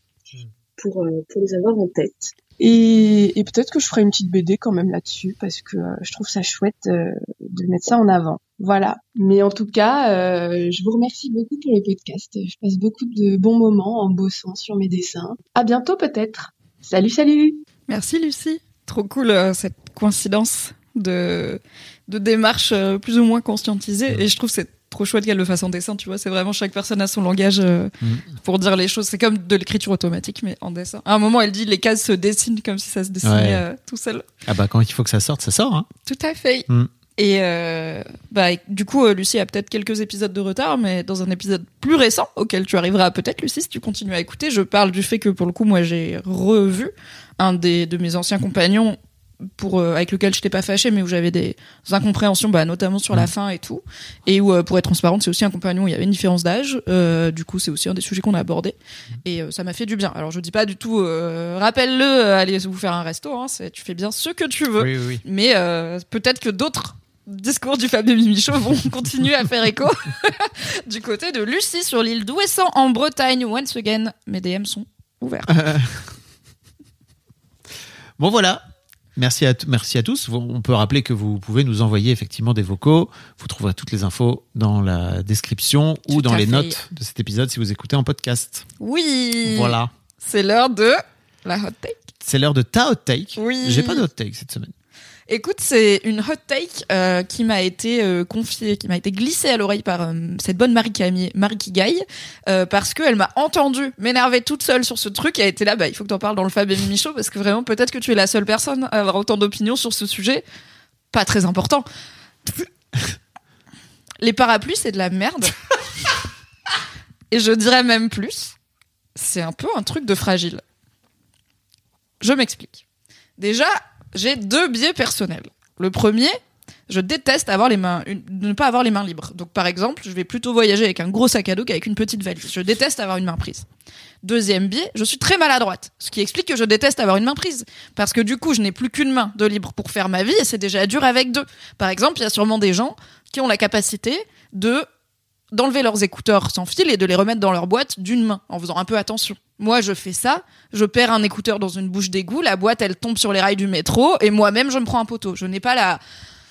pour, euh, pour les avoir en tête. Et, et peut-être que je ferai une petite BD quand même là-dessus parce que euh, je trouve ça chouette euh, de mettre ça en avant. Voilà. Mais en tout cas, euh, je vous remercie beaucoup pour le podcast. Je passe beaucoup de bons moments en bossant sur mes dessins. À bientôt peut-être. Salut, salut. Merci Lucie. Trop cool euh, cette coïncidence de, de démarche euh, plus ou moins conscientisée. Et je trouve que c'est trop chouette qu'elle le fasse en dessin, tu vois. C'est vraiment chaque personne a son langage euh, Mhm. pour dire les choses. C'est comme de l'écriture automatique, mais en dessin. À un moment, elle dit les cases se dessinent comme si ça se dessinait Ouais. euh, tout seul. Ah bah quand il faut que ça sorte, ça sort. Hein. Tout à fait. Mm. Et euh, bah, du coup, Lucie a peut-être quelques épisodes de retard, mais dans un épisode plus récent, auquel tu arriveras peut-être, Lucie, si tu continues à écouter, je parle du fait que pour le coup, moi, j'ai revu un des de mes anciens compagnons pour euh, avec lequel je n'étais pas fâchée, mais où j'avais des incompréhensions, bah, notamment sur la fin et tout, et où, euh, pour être transparente, c'est aussi un compagnon où il y avait une différence d'âge. Euh, du coup, c'est aussi un des sujets qu'on a abordé, et euh, ça m'a fait du bien. Alors, je dis pas du tout, rappelle-le, allez vous faire un resto, hein, tu fais bien ce que tu veux. Oui, oui, oui. Mais peut-être que d'autres discours du de Mimichaud vont *laughs* continuer à faire écho *laughs* du côté de Lucie sur l'île d'Ouessant en Bretagne. Once again, mes DM sont ouverts. *laughs* Bon voilà. Merci à, merci à tous. On peut rappeler que vous pouvez nous envoyer effectivement des vocaux. Vous trouverez toutes les infos dans la description ou dans les fait. notes de cet épisode si vous écoutez en podcast. Oui. Voilà. C'est l'heure de la hot take. C'est l'heure de ta hot take. Oui. J'ai pas de hot take cette semaine. Écoute, c'est une hot take euh, qui m'a été euh, confiée, qui m'a été glissée à l'oreille par euh, cette bonne Marie Camille, Marie Kigaille, parce qu'elle m'a entendu m'énerver toute seule sur ce truc et a été là, bah, il faut que t'en parles dans le Fab et Show, parce que vraiment, peut-être que tu es la seule personne à avoir autant d'opinions sur ce sujet. Pas très important. Les parapluies, c'est de la merde. et je dirais même plus, c'est un peu un truc de fragile. Je m'explique. Déjà, j'ai deux biais personnels. Le premier, je déteste avoir les mains, ne pas avoir les mains libres. Donc, par exemple, je vais plutôt voyager avec un gros sac à dos qu'avec une petite valise. Je déteste avoir une main prise. Deuxième biais, je suis très maladroite. Ce qui explique que je déteste avoir une main prise. Parce que du coup, je n'ai plus qu'une main de libre pour faire ma vie et c'est déjà dur avec deux. Par exemple, il y a sûrement des gens qui ont la capacité de d'enlever leurs écouteurs sans fil et de les remettre dans leur boîte d'une main en faisant un peu attention. Moi, je fais ça, je perds un écouteur dans une bouche d'égout, la boîte elle tombe sur les rails du métro et moi-même je me prends un poteau. Je n'ai pas la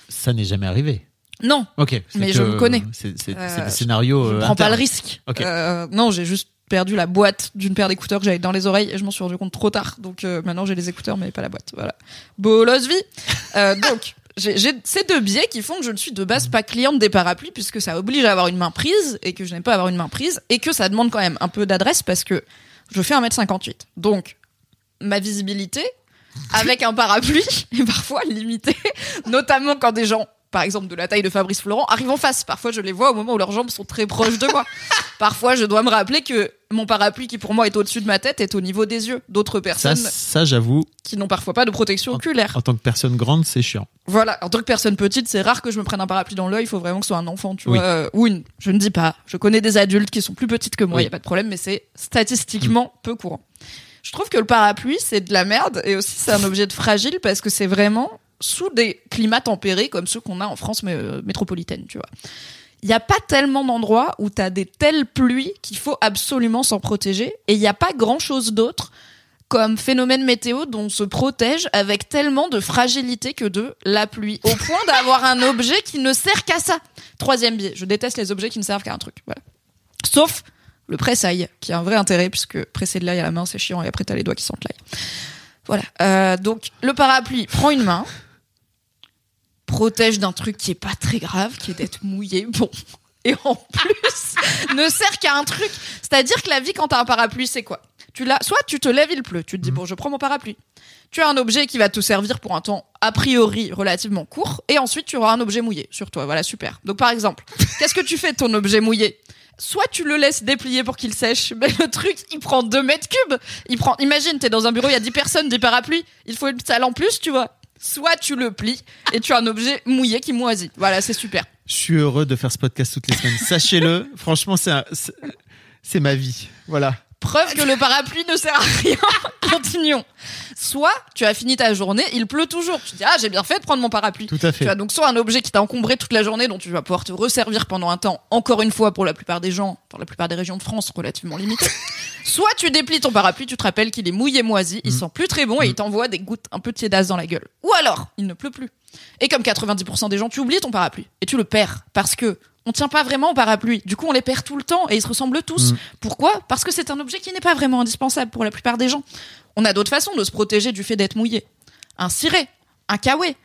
Ça n'est jamais arrivé. non, Ok. Mais je me connais. C'est Euh, des scénarios. je ne euh, prends pas le risque. Ok. Euh, non, j'ai juste perdu la boîte d'une paire d'écouteurs que j'avais dans les oreilles et je m'en suis rendu compte trop tard. Donc euh, maintenant j'ai les écouteurs mais pas la boîte. Voilà. Bolos vie. Donc j'ai ces deux biais qui font que je ne suis de base pas cliente des parapluies puisque ça oblige à avoir une main prise et que je n'aime pas avoir une main prise et que ça demande quand même un peu d'adresse parce que je fais 1m58. Donc ma visibilité *laughs* avec un parapluie est parfois limitée, *laughs* notamment quand des gens par exemple de la taille de Fabrice Florent, arrivent en face. Parfois, je les vois au moment où leurs jambes sont très proches de moi. *laughs* Parfois, je dois me rappeler que mon parapluie, qui pour moi est au-dessus de ma tête, est au niveau des yeux d'autres personnes ça j'avoue, qui n'ont parfois pas de protection oculaire. en tant que personne grande, c'est chiant. Voilà. En tant que personne petite, c'est rare que je me prenne un parapluie dans l'œil. Il faut vraiment que ce soit un enfant, tu Oui. vois. euh, Ou une. Je ne dis pas. Je connais des adultes qui sont plus petites que moi. Il Oui. y a pas de problème, mais c'est statistiquement peu courant. Je trouve que le parapluie, c'est de la merde et aussi c'est un objet de fragile parce que c'est vraiment sous des climats tempérés comme ceux qu'on a en France euh, métropolitaine, tu vois. Il n'y a pas tellement d'endroits où tu as des telles pluies qu'il faut absolument s'en protéger et il n'y a pas grand-chose d'autre comme phénomène météo dont on se protège avec tellement de fragilité que de la pluie, au point d'avoir un objet qui ne sert qu'à ça. Troisième biais, je déteste les objets qui ne servent qu'à un truc. Sauf le presse-ail, qui a un vrai intérêt, puisque presser de l'ail à la main, c'est chiant, et après t'as les doigts qui sentent l'ail. Voilà. Euh, donc, le parapluie prend une main, protège d'un truc qui est pas très grave, qui est d'être mouillé, bon. Et en plus, ne sert qu'à un truc. C'est-à-dire que la vie, quand t'as un parapluie, c'est quoi? Tu l'as, soit tu te lèves, il pleut, tu te dis bon, je prends mon parapluie. Tu as un objet qui va te servir pour un temps a priori relativement court, et ensuite tu auras un objet mouillé sur toi. Voilà, super. Donc par exemple, *laughs* qu'est-ce que tu fais de ton objet mouillé? Soit tu le laisses déplier pour qu'il sèche, mais le truc, il prend 2 mètres cubes. Il prend, imagine, t'es dans un bureau, il y a 10 personnes, 10 parapluies, il faut une salle en plus, tu vois. Soit tu le plies et tu as un objet mouillé qui moisit. Voilà, c'est super. Je suis heureux de faire ce podcast toutes les semaines. Sachez-le, *laughs* franchement, c'est c'est ma vie. Voilà. Preuve que le parapluie ne sert à rien *laughs* continuons. Soit tu as fini ta journée, il pleut toujours. Tu te dis ah j'ai bien fait de prendre mon parapluie. Tout à Tu fait. as donc soit un objet qui t'a encombré toute la journée dont tu vas pouvoir te resservir pendant un temps, encore une fois pour la plupart des gens, dans la plupart des régions de France relativement limitées. *laughs* soit tu déplies ton parapluie, tu te rappelles qu'il est mouillé moisi, il sent plus très bon et il t'envoie des gouttes un peu tiédasses dans la gueule. Ou alors, il ne pleut plus. Et comme 90% des gens, tu oublies ton parapluie et tu le perds parce que on tient pas vraiment au parapluie. Du coup, on les perd tout le temps et ils se ressemblent tous. Mm. Pourquoi? Parce que c'est un objet qui n'est pas vraiment indispensable pour la plupart des gens. On a d'autres façons de se protéger du fait d'être mouillé. Un ciré, un kawé,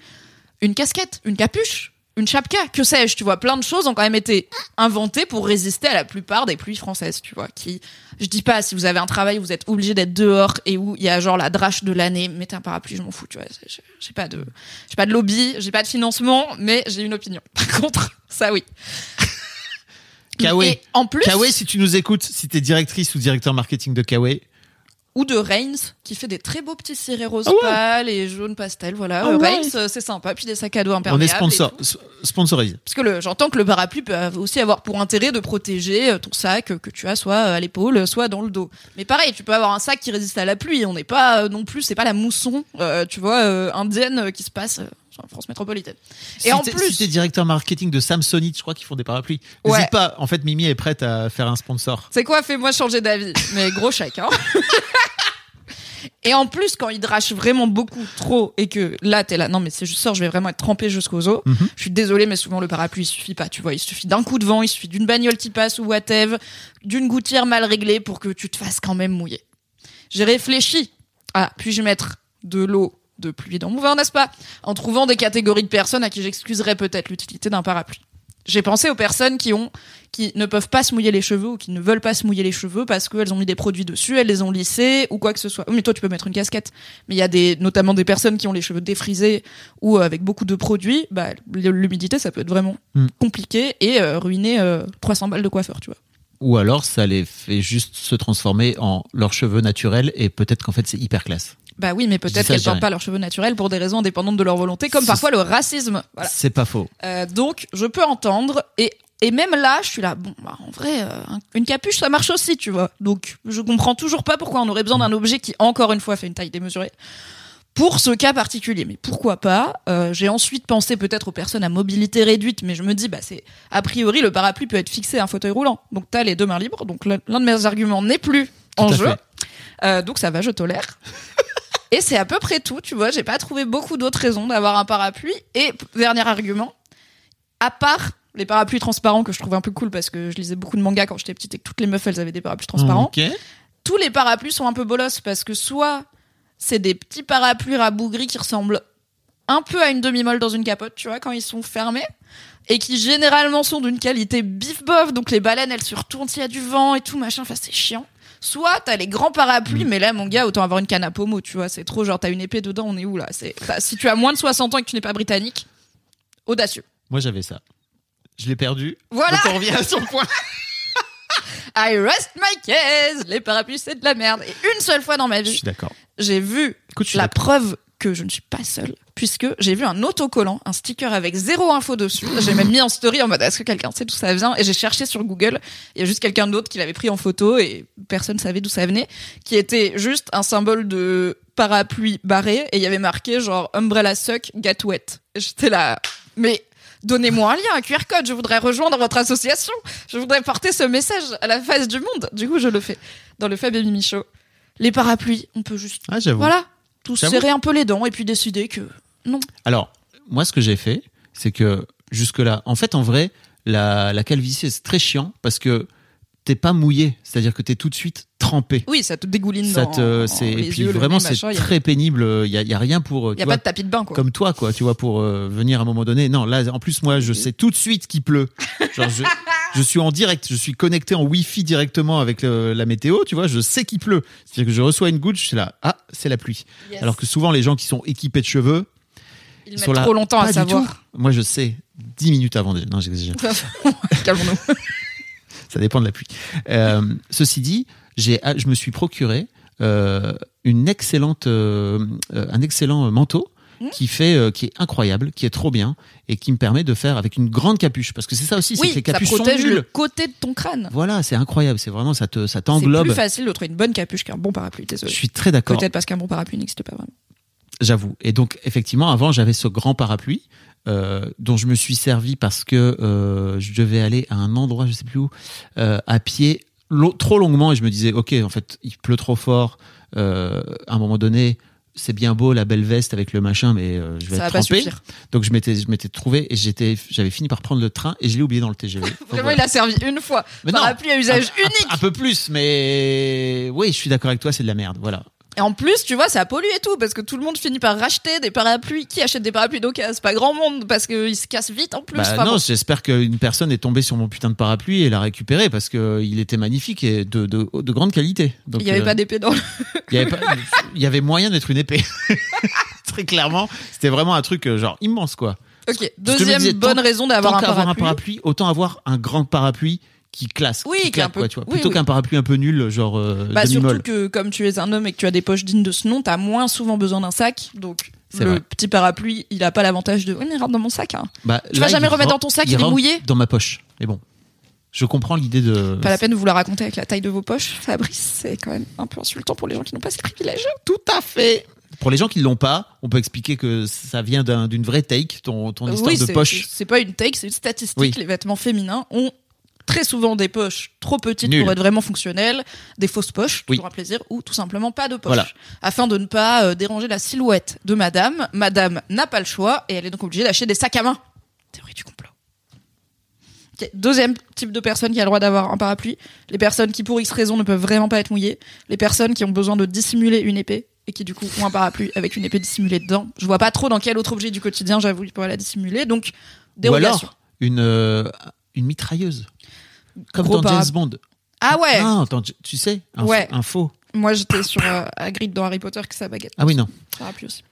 une casquette, une capuche, une chapka, que sais-je, tu vois, plein de choses ont quand même été inventées pour résister à la plupart des pluies françaises, tu vois, qui, je dis pas, si vous avez un travail où vous êtes obligé d'être dehors et où il y a genre la drache de l'année, mettez un parapluie, je m'en fous, tu vois, j'ai pas de, j'ai pas de lobby, j'ai pas de financement, mais j'ai une opinion. *laughs* Par contre, ça oui. Kawe. En plus, Kawe, si tu nous écoutes, si t'es directrice ou directeur marketing de Kawe, ou de Reigns, qui fait des très beaux petits cirés rose Ah ouais. pâle et jaune pastel, voilà. Ah ouais. Reigns, euh, c'est sympa, puis des sacs à dos on imperméables. est sponsor, sponsorisé. Parce que j'entends que le parapluie peut aussi avoir pour intérêt de protéger euh, ton sac euh, que tu as soit à l'épaule, soit dans le dos. Mais pareil, tu peux avoir un sac qui résiste à la pluie. On n'est pas non plus, c'est pas la mousson, euh, tu vois, euh, indienne qui se passe France métropolitaine. Et si en plus- si t'es directeur marketing de Samsonite, je crois qu'ils font des parapluies. Ouais. N'hésite pas. En fait, Mimi est prête à faire un sponsor. C'est quoi, fais-moi changer d'avis. Mais gros chèque, hein. *laughs* Et en plus, quand il drache vraiment beaucoup trop et que là, t'es là, non, mais c'est juste sors, je vais vraiment être trempé jusqu'aux os. Mhm. Je suis désolée, mais souvent le parapluie, il suffit pas, tu vois. Il suffit d'un coup de vent, il suffit d'une bagnole qui passe ou whatever, d'une gouttière mal réglée pour que tu te fasses quand même mouiller. J'ai réfléchi à puis-je mettre de l'eau de pluie dans mon verre, n'est-ce pas? En trouvant des catégories de personnes à qui j'excuserais peut-être l'utilité d'un parapluie. J'ai pensé aux personnes qui ont, qui ne peuvent pas se mouiller les cheveux ou qui ne veulent pas se mouiller les cheveux parce qu'elles ont mis des produits dessus, elles les ont lissés ou quoi que ce soit. Oui, Mais toi, tu peux mettre une casquette. Mais il y a des, notamment des personnes qui ont les cheveux défrisés ou euh, avec beaucoup de produits. Bah, l'humidité, ça peut être vraiment Hmm. compliqué et euh, ruiner euh, 300 balles de coiffeur, tu vois. Ou alors, ça les fait juste se transformer en leurs cheveux naturels et peut-être qu'en fait, c'est hyper classe. Bah oui, mais peut-être qu'elles portent pas leurs cheveux naturels pour des raisons indépendantes de leur volonté, comme parfois le racisme. Voilà. C'est pas faux. Euh, donc, je peux entendre. Et, et même là, je suis là, bon, bah, en vrai, euh, un- une capuche, ça marche aussi, tu vois. Donc, je comprends toujours pas pourquoi on aurait besoin d'un objet qui, encore une fois, fait une taille démesurée. Pour ce cas particulier, mais pourquoi pas Euh, J'ai ensuite pensé peut-être aux personnes à mobilité réduite, mais je me dis, bah c'est a priori le parapluie peut être fixé à un fauteuil roulant, donc t'as les deux mains libres, donc l'un de mes arguments n'est plus en Tout jeu. Euh, donc ça va, je tolère. *laughs* Et c'est à peu près tout, tu vois. J'ai pas trouvé beaucoup d'autres raisons d'avoir un parapluie. Et dernier argument, à part les parapluies transparents que je trouve un peu cool parce que je lisais beaucoup de mangas quand j'étais petite et que toutes les meufs elles avaient des parapluies transparents. Tous les parapluies sont un peu bolos parce que soit c'est des petits parapluies rabougris qui ressemblent un peu à une demi-molle dans une capote, tu vois, quand ils sont fermés. Et qui généralement sont d'une qualité bif bof, donc les baleines elles se retournent s'il y a du vent et tout machin, enfin c'est chiant. Soit t'as les grands parapluies, mais là mon gars autant avoir une canne à pommeau, tu vois, c'est trop genre t'as une épée dedans, on est où là? C'est si tu as moins de 60 ans et que tu n'es pas britannique, audacieux. Moi, j'avais ça. Je l'ai perdu. Voilà. Donc, on revient à son point. *laughs* I rest my case. Les parapluies c'est de la merde. Et une seule fois dans ma Je vie, suis d'accord. J'ai vu Écoute, la preuve que je ne suis pas seule, puisque j'ai vu un autocollant, un sticker avec zéro info dessus. J'ai même mis en story en mode est-ce que quelqu'un sait d'où ça vient? Et j'ai cherché sur Google. Il y a juste quelqu'un d'autre qui l'avait pris en photo et personne savait d'où ça venait, qui était juste un symbole de parapluie barré et il y avait marqué genre umbrella suck get wet. Et J'étais là, mais Donnez-moi un lien, un QR code, je voudrais rejoindre votre association. Je voudrais porter ce message à la face du monde. Du coup, je le fais. Dans le Fab Mimi Show. Les parapluies, on peut juste Ah, j'avoue. voilà, tout serrer un peu les dents et puis décider que non. Alors, moi, ce que j'ai fait, c'est que jusque-là, en fait, en vrai, la, la calvitie, c'est très chiant parce que t'es pas mouillé. C'est-à-dire que t'es tout de suite trempé. Oui, ça te dégouline Ça te, c'est, et puis yeux, vraiment, c'est a- très pénible. Il y a, y a rien pour, euh, Il tu y a vois, pas de tapis de bain quoi. comme toi, quoi, tu vois, pour euh, venir à un moment donné. Non, là, en plus, moi, je sais tout de suite qu'il pleut. Genre, je, *laughs* je suis en direct, je suis connecté en Wi-Fi directement avec le- la météo, tu vois, je sais qu'il pleut. C'est-à-dire que je reçois une goutte, je suis là, ah, c'est la pluie. Yes. Alors que souvent, les gens qui sont équipés de cheveux, ils ils mettent sont là trop longtemps pas à du savoir. tout. Moi, je sais 10 minutes avant. Non, j'exagère. *laughs* Calmons-nous. Ça dépend de la pluie. Euh, ceci dit, j'ai, ah, je me suis procuré euh, une excellente, euh, un excellent manteau qui fait, euh, qui est incroyable, qui est trop bien et qui me permet de faire avec une grande capuche. Parce que c'est ça aussi, c'est Oui, que les ça capuches sont protège le nulles. côté de ton crâne. Voilà, c'est incroyable. C'est vraiment ça te, ça C'est t'englobe. plus facile de trouver une bonne capuche qu'un bon parapluie. Je Désolé. suis très d'accord. Peut-être parce qu'un bon parapluie n'existe pas vraiment. J'avoue. Et donc, effectivement, avant, j'avais ce grand parapluie euh, dont je me suis servi parce que euh, je devais aller à un endroit, je sais plus où, à pied trop longuement et je me disais, ok, en fait, il pleut trop fort. Euh, à un moment donné, c'est bien beau la belle veste avec le machin, mais euh, je vais Ça être trempé. Donc je m'étais, je m'étais trouvé et j'étais, j'avais fini par prendre le train et je l'ai oublié dans le TGV. *laughs* Vraiment, voilà. il a servi une fois. Mais non, à usage un- un- unique. Un, peu plus, mais oui, je suis d'accord avec toi, c'est de la merde. Voilà. Et en plus, tu vois, ça pollue et tout, parce que tout le monde finit par racheter des parapluies. Qui achète des parapluies C'est pas grand monde, parce qu'ils se cassent vite en plus. Bah Enfin, non, bon. j'espère qu'une personne est tombée sur mon putain de parapluie et l'a récupéré parce que il était magnifique et de, de, de grande qualité. Donc, il y avait euh, pas d'épée dans le... il y avait pas- il y avait moyen d'être une épée. *laughs* Très clairement, c'était vraiment un truc euh, genre immense quoi. Ok, deuxième disais, bonne tant- raison d'avoir un un parapluie, autant avoir un grand parapluie qui classe, Oui, qui est un claque, peu- quoi, tu vois. oui, Plutôt oui. qu'un parapluie un peu nul, genre euh, Bah surtout que comme tu es un homme et que tu as des poches dignes de ce nom, t'as moins souvent besoin d'un sac. Donc le vrai. petit parapluie, il a pas l'avantage de oui mais rentre dans mon sac. Hein. Bah, Tu là, vas jamais remettre dans ton sac, il est mouillé. Dans ma poche. Mais bon, je comprends l'idée de. Pas la peine de vous la raconter avec la taille de vos poches, Fabrice. C'est quand même un peu insultant pour les gens qui n'ont pas ces privilèges. Tout à fait. Pour les gens qui l'ont pas, on peut expliquer que ça vient d'un- d'une vraie take, ton, ton histoire oui, de poche. c'est- C'est pas une take, c'est une statistique. Oui. Les vêtements féminins ont très souvent des poches trop petites Nul. pour être vraiment fonctionnelles, des fausses poches, Oui. toujours un plaisir, ou tout simplement pas de poche. Voilà. Afin de ne pas euh, déranger la silhouette de madame, madame n'a pas le choix et elle est donc obligée d'acheter des sacs à main. Théorie du complot. Deuxième type de personne qui a le droit d'avoir un parapluie, les personnes qui pour X raison ne peuvent vraiment pas être mouillées, les personnes qui ont besoin de dissimuler une épée et qui du coup ont un parapluie avec une épée dissimulée dedans. Je vois pas trop dans quel autre objet du quotidien j'avoue ils pourraient la dissimuler, donc Ou dérogation. alors une, euh, une mitrailleuse. Comme Gros dans James Bond. Ah ouais, Non, attends, tu- sais, un, Ouais. un faux. moi j'étais sur euh, Hagrid dans Harry Potter qui sa baguette. Ah oui, non. Parapluie aussi.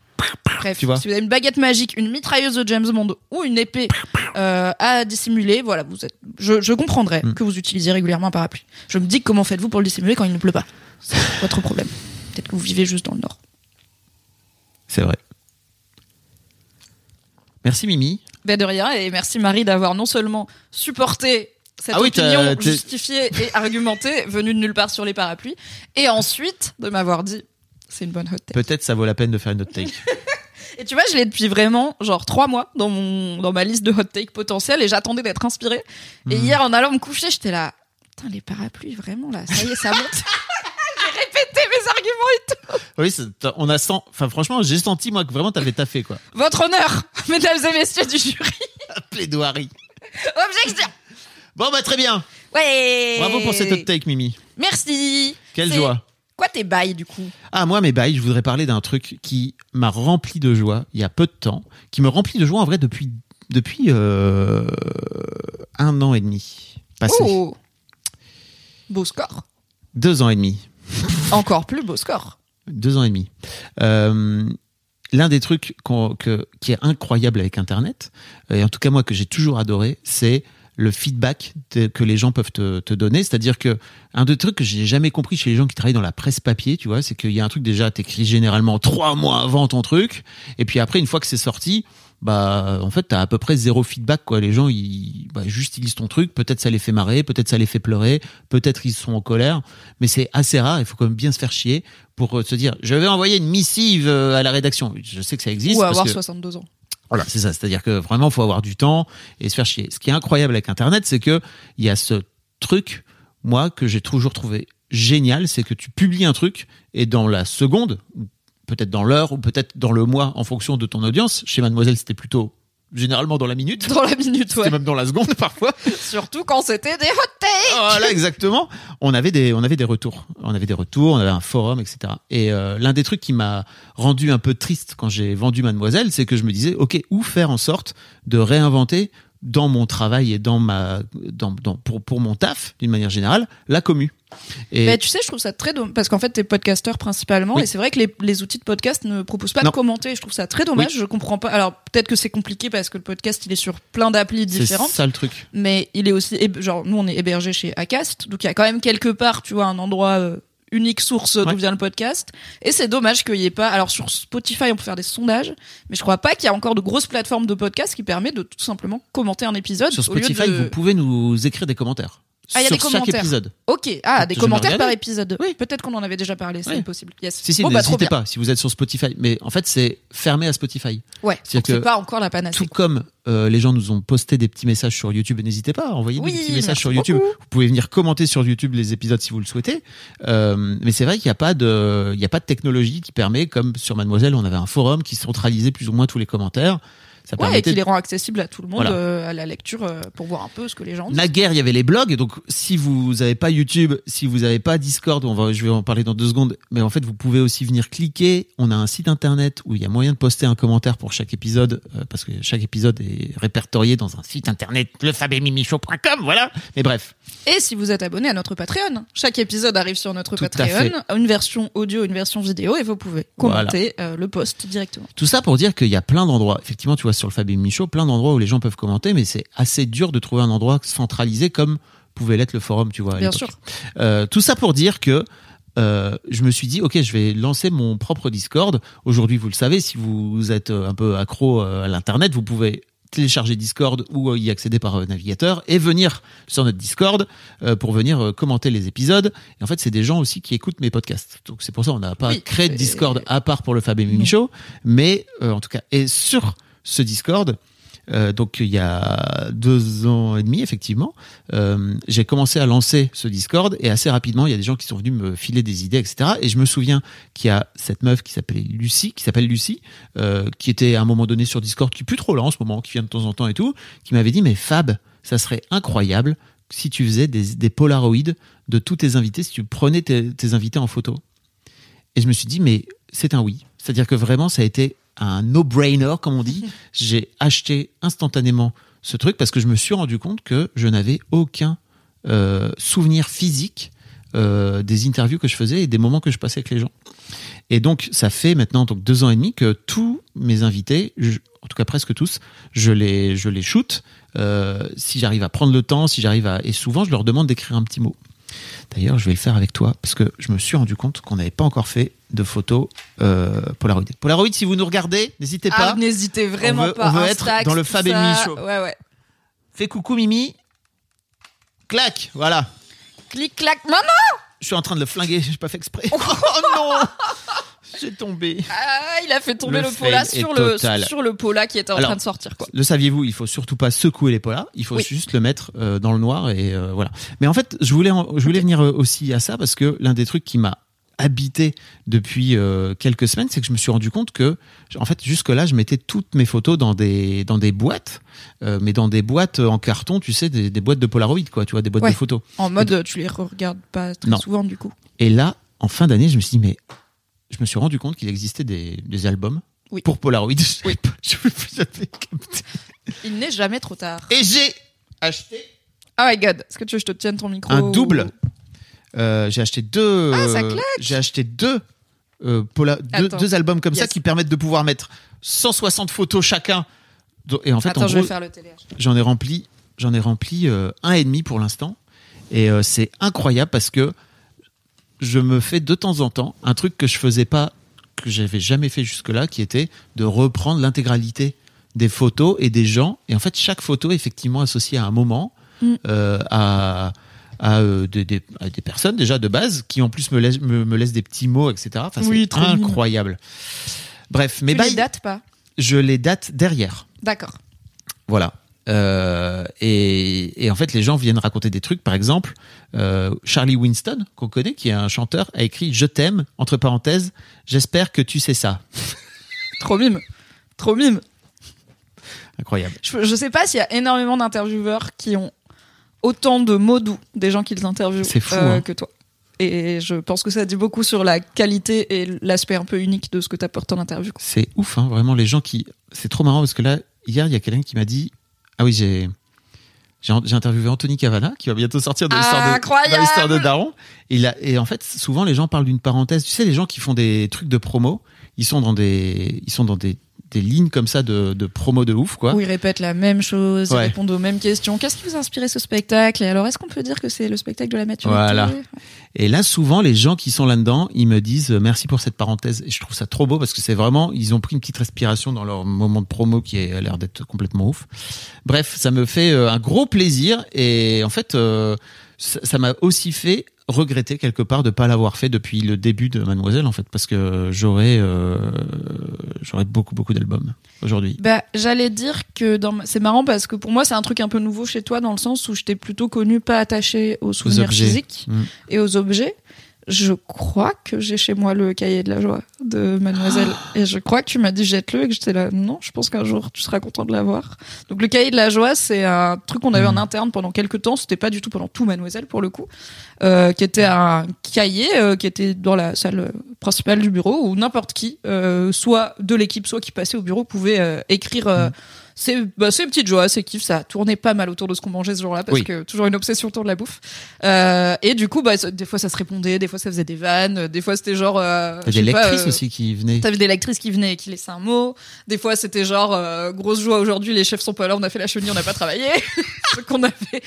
Bref, Tu vois. si vous avez une baguette magique, une mitrailleuse de James Bond ou une épée euh, à dissimuler, voilà, vous êtes. Je, je comprendrais Mm. que vous utilisiez régulièrement un parapluie. Je me dis comment faites-vous pour le dissimuler quand il ne pleut pas? C'est votre problème. Peut-être que vous vivez juste dans le nord. C'est vrai. Merci Mimi. Ben de rien et merci Marie d'avoir non seulement supporté cette Ah oui, opinion justifiée et argumentée venue de nulle part sur les parapluies et ensuite de m'avoir dit c'est une bonne hot take. Peut-être ça vaut la peine de faire une autre take. *laughs* Et tu vois, je l'ai depuis vraiment genre trois mois dans mon dans ma liste de hot take potentiels et j'attendais d'être inspirée. Et Mhm. hier en allant me coucher, j'étais là, putain les parapluies vraiment là, ça y est, ça monte. *laughs* Répété mes arguments et tout. oui, on a sent. Enfin, franchement, j'ai senti moi que vraiment t'avais taffé quoi. Votre honneur, *laughs* mesdames et messieurs du jury. *laughs* Plaidoirie. Objection. Bon bah très bien. Ouais. Bravo pour cette take Mimi. Merci. Quelle joie. Quoi tes bails du coup? Ah, moi, mes bails, je voudrais parler d'un truc qui m'a rempli de joie il y a peu de temps, qui me remplit de joie en vrai depuis, depuis euh, un an et demi. Passé. Oh. Beau score. Deux ans et demi. Encore plus beau score. Deux ans et demi. Euh, L'un des trucs que, qui est incroyable avec Internet, et en tout cas moi que j'ai toujours adoré, c'est le feedback que les gens peuvent te, te donner. C'est-à-dire que un des trucs que j'ai jamais compris chez les gens qui travaillent dans la presse papier, tu vois, c'est qu'il y a un truc déjà, t'écris généralement trois mois avant ton truc, et puis après une fois que c'est sorti, bah en fait t'as à peu près zéro feedback quoi. Les gens ils bah, juste ils lisent ton truc, peut-être ça les fait marrer, peut-être ça les fait pleurer, peut-être ils sont en colère, mais c'est assez rare. Il faut quand même bien se faire chier pour euh, se dire je vais envoyer une missive euh, à la rédaction. Je sais que ça existe. Ou parce avoir que- 62 ans. voilà, c'est ça. C'est-à-dire que vraiment, faut avoir du temps et se faire chier. Ce qui est incroyable avec Internet, c'est que il y a ce truc, moi, que j'ai toujours trouvé génial, c'est que tu publies un truc et dans la seconde, peut-être dans l'heure, ou peut-être dans le mois, en fonction de ton audience. Chez Mademoiselle, c'était plutôt généralement dans la minute. Dans la minute, ouais. même dans la seconde *laughs* parfois. Surtout quand c'était des hot takes. Voilà, exactement. On avait des, on avait des retours. On avait des retours, on avait un forum, etc. Et euh, l'un des trucs qui m'a rendu un peu triste quand j'ai vendu Mademoiselle, c'est que je me disais, ok, où faire en sorte de réinventer dans mon travail et dans ma, dans, dans pour pour mon taf d'une manière générale, la commu. Et Mais tu sais, je trouve ça très dommage parce qu'en fait, t'es podcasteur principalement Oui. et c'est vrai que les, les outils de podcast ne proposent pas Non. de commenter. Je trouve ça très dommage. Je comprends pas. Alors peut-être que c'est compliqué parce que le podcast il est sur plein d'applis c'est différentes, ça le truc. mais il est aussi genre nous on est hébergé chez Acast, donc il y a quand même quelque part, tu vois, un endroit euh, unique source d'où Ouais. vient le podcast. Et c'est dommage qu'il y ait pas. Alors sur Spotify, on peut faire des sondages, mais je crois pas qu'il y a encore de grosses plateformes de podcast qui permettent de tout simplement commenter un épisode. Sur au lieu Spotify, de- vous pouvez nous écrire des commentaires. Ah, y a sur des chaque commentaires. épisode. Ok, ah, des commentaires par épisode. Oui. Peut-être qu'on en avait déjà parlé, c'est Oui. possible. Yes. Si, si, Bon, bah, trop n'hésitez bien. pas si vous êtes sur Spotify. Mais en fait, c'est fermé à Spotify. Ouais, C'est-à-dire donc c'est que pas encore la panacée. Tout comme euh, les gens nous ont posté des petits messages sur YouTube, et n'hésitez pas à envoyer Oui, des petits messages merci sur YouTube. beaucoup. Vous pouvez venir commenter sur YouTube les épisodes si vous le souhaitez. Euh, mais c'est vrai qu'il n'y a pas de, il y a pas de technologie qui permet, comme sur Mademoiselle, on avait un forum qui centralisait plus ou moins tous les commentaires. Ça Ouais, et qui les rend accessibles à tout le monde Voilà. euh, à la lecture euh, pour voir un peu ce que les gens disent. Naguère, il y avait les blogs. Donc, si vous n'avez pas YouTube, si vous n'avez pas Discord, on va, je vais en parler dans deux secondes. Mais en fait, vous pouvez aussi venir cliquer. On a un site internet où il y a moyen de poster un commentaire pour chaque épisode, euh, parce que chaque épisode est répertorié dans un site internet, lefabemimichaud.com, voilà. Mais bref, Et si vous êtes abonné à notre Patreon, chaque épisode arrive sur notre Tout Patreon, une version audio, une version vidéo, et vous pouvez commenter le post directement. tout ça pour dire qu'il y a plein d'endroits. Effectivement, tu vois sur le Fab et Mimi Show, plein d'endroits où les gens peuvent commenter, mais c'est assez dur de trouver un endroit centralisé comme pouvait l'être le forum, tu vois. à Bien sûr. Euh, tout ça pour dire que euh, je me suis dit, ok, je vais lancer mon propre Discord. Aujourd'hui, vous le savez, si vous êtes euh, un peu accro à l'internet, vous pouvez télécharger Discord ou y accéder par navigateur et venir sur notre Discord pour venir commenter les épisodes. Et en fait, c'est des gens aussi qui écoutent mes podcasts. Donc c'est pour ça on n'a pas Oui, créé de Discord à part pour le Fab et Mimi Non. Show, mais euh, en tout cas, et sur ce Discord. euh, donc il y a deux ans et demi effectivement, euh, j'ai commencé à lancer ce Discord et assez rapidement il y a des gens qui sont venus me filer des idées etc. Et je me souviens qu'il y a cette meuf qui s'appelait Lucie, qui s'appelle Lucie, euh, qui était à un moment donné sur Discord, qui est plus trop là en ce moment, qui vient de temps en temps et tout, qui m'avait dit mais Fab, ça serait incroyable si tu faisais des, des de tous tes invités, si tu prenais tes invités en photo. Et je me suis dit mais c'est un oui, c'est-à-dire que vraiment ça a été un no-brainer comme on dit. *laughs* J'ai acheté instantanément ce truc parce que je me suis rendu compte que je n'avais aucun euh, souvenir physique euh, des interviews que je faisais et des moments que je passais avec les gens. Et donc, ça fait maintenant donc deux ans et demi que tous mes invités, je- en tout cas presque tous, je les, je les shoot. Euh, si j'arrive à prendre le temps, si j'arrive à, et souvent je leur demande d'écrire un petit mot. D'ailleurs, je vais le faire avec toi parce que je me suis rendu compte qu'on n'avait pas encore fait de photos euh, Polaroid. Polaroid, si vous nous regardez, n'hésitez pas. Ah, n'hésitez vraiment On veut- pas. on veut Instax, être dans le Fab et. Mimi Show. Ouais, ouais. Fais coucou Mimi. Clac, voilà. Clic, clac, maman Je suis en train de le flinguer, *laughs* j'ai pas fait exprès. *laughs* Oh non J'ai tombé. Ah, il a fait tomber Le le, pola sur le, total. sur le pola qui était en Alors, train de sortir, quoi. Le saviez-vous, il faut surtout pas secouer les polas, il faut Oui. juste le mettre euh, dans le noir et euh, voilà. Mais en fait, je voulais en- je voulais venir euh, aussi à ça parce que l'un des trucs qui m'a habité depuis euh, quelques semaines, c'est que je me suis rendu compte que en fait jusque-là, je mettais toutes mes photos dans des dans des boîtes euh, mais dans des boîtes en carton, tu sais des, des boîtes de Polaroid quoi, tu vois des boîtes Ouais. de photos. En mode, euh, tu les regardes pas très Non. souvent, du coup. Et là, en fin d'année, je me suis dit, mais je me suis rendu compte qu'il existait des, des albums Oui. pour Polaroid. *laughs* Oui. Je j'avais capté. Il n'est jamais trop tard. Et j'ai acheté Oh my god, est-ce que tu veux que je te tienne ton micro un double. Euh, j'ai acheté deux. Ah, ça euh, claque J'ai acheté deux, euh, Pola- deux, albums comme ça qui permettent de pouvoir mettre 160 photos chacun. Et en fait, Attends, en je gros, vais faire le télé. j'en ai rempli, j'en ai rempli euh, un et demi pour l'instant, et c'est incroyable parce que je me fais de temps en temps un truc que je faisais pas, que j'avais jamais fait jusque-là, qui était de reprendre l'intégralité des photos et des gens, et en fait chaque photo est effectivement associée à un moment, Mm. euh, à à, euh, des, des- à des personnes déjà de base qui en plus me laissent, me, me laissent des petits mots, etc. Enfin, Oui, c'est incroyable. Bref, mais tu bah, les dates pas? Je les date derrière. D'accord. Voilà. Euh, et, et en fait, les gens viennent raconter des trucs. Par exemple, euh, Charlie Winston, qu'on connaît, qui est un chanteur, a écrit Je t'aime, entre parenthèses, j'espère que tu sais ça. *laughs* Trop mime. Trop mime. Incroyable. Je, je sais pas s'il y a énormément d'intervieweurs qui ont autant de mots doux des gens qu'ils interviewent fou, euh, hein. que toi. Et je pense que ça dit beaucoup sur la qualité et l'aspect un peu unique de ce que tu apportes en interview. C'est ouf, hein, vraiment, les gens qui. C'est trop marrant parce que là, hier, il y a quelqu'un qui m'a dit Ah oui, j'ai. J'ai interviewé Anthony Cavana, qui va bientôt sortir de l'histoire de, de Daron. Et, et en fait, souvent, les gens parlent d'une parenthèse. Tu sais, les gens qui font des trucs de promo, ils sont dans des, ils sont dans des, des lignes comme ça de, de promo de ouf, quoi. Où ils répètent la même chose, ils Ouais. répondent aux mêmes questions. Qu'est-ce qui vous a inspiré ce spectacle? Et alors, est-ce qu'on peut dire que c'est le spectacle de la maturité? Voilà. Et là, souvent, les gens qui sont là-dedans, ils me disent euh, merci pour cette parenthèse. Et je trouve ça trop beau parce que c'est vraiment, ils ont pris une petite respiration dans leur moment de promo qui a l'air d'être complètement ouf. Bref, ça me fait euh, un gros plaisir et en fait, euh, ça m'a aussi fait regretter quelque part de pas l'avoir fait depuis le début de Mademoiselle en fait parce que j'aurais euh, j'aurais beaucoup beaucoup d'albums aujourd'hui. Bah, j'allais dire que dans c'est marrant parce que pour moi c'est un truc un peu nouveau chez toi dans le sens où je t'ai plutôt connu pas attaché aux souvenirs physiques Mm. et aux objets. Je crois que j'ai chez moi le cahier de la joie de Mademoiselle. Et je crois que tu m'as dit jette-le et que j'étais là non, je pense qu'un jour tu seras content de l'avoir. Donc le cahier de la joie c'est un truc qu'on avait en interne pendant quelques temps, c'était pas du tout pendant tout Mademoiselle pour le coup, euh, qui était un cahier euh, qui était dans la salle principale du bureau où n'importe qui, euh, soit de l'équipe, soit qui passait au bureau, pouvait euh, écrire euh, ses, bah, ses petites joies, ses kiffs. Ça tournait pas mal autour de ce qu'on mangeait ce jour-là parce Oui. que toujours une obsession autour de la bouffe. Euh, et du coup, bah, des fois ça se répondait, des fois ça faisait des vannes, euh, des fois c'était genre. Euh, a des lectrices euh, aussi qui venaient. T'avais des lectrices qui venaient et qui laissaient un mot. Des fois, c'était genre grosse joie aujourd'hui, les chefs sont pas là, on a fait la chenille, on n'a pas travaillé. *laughs* Ce qu'on avait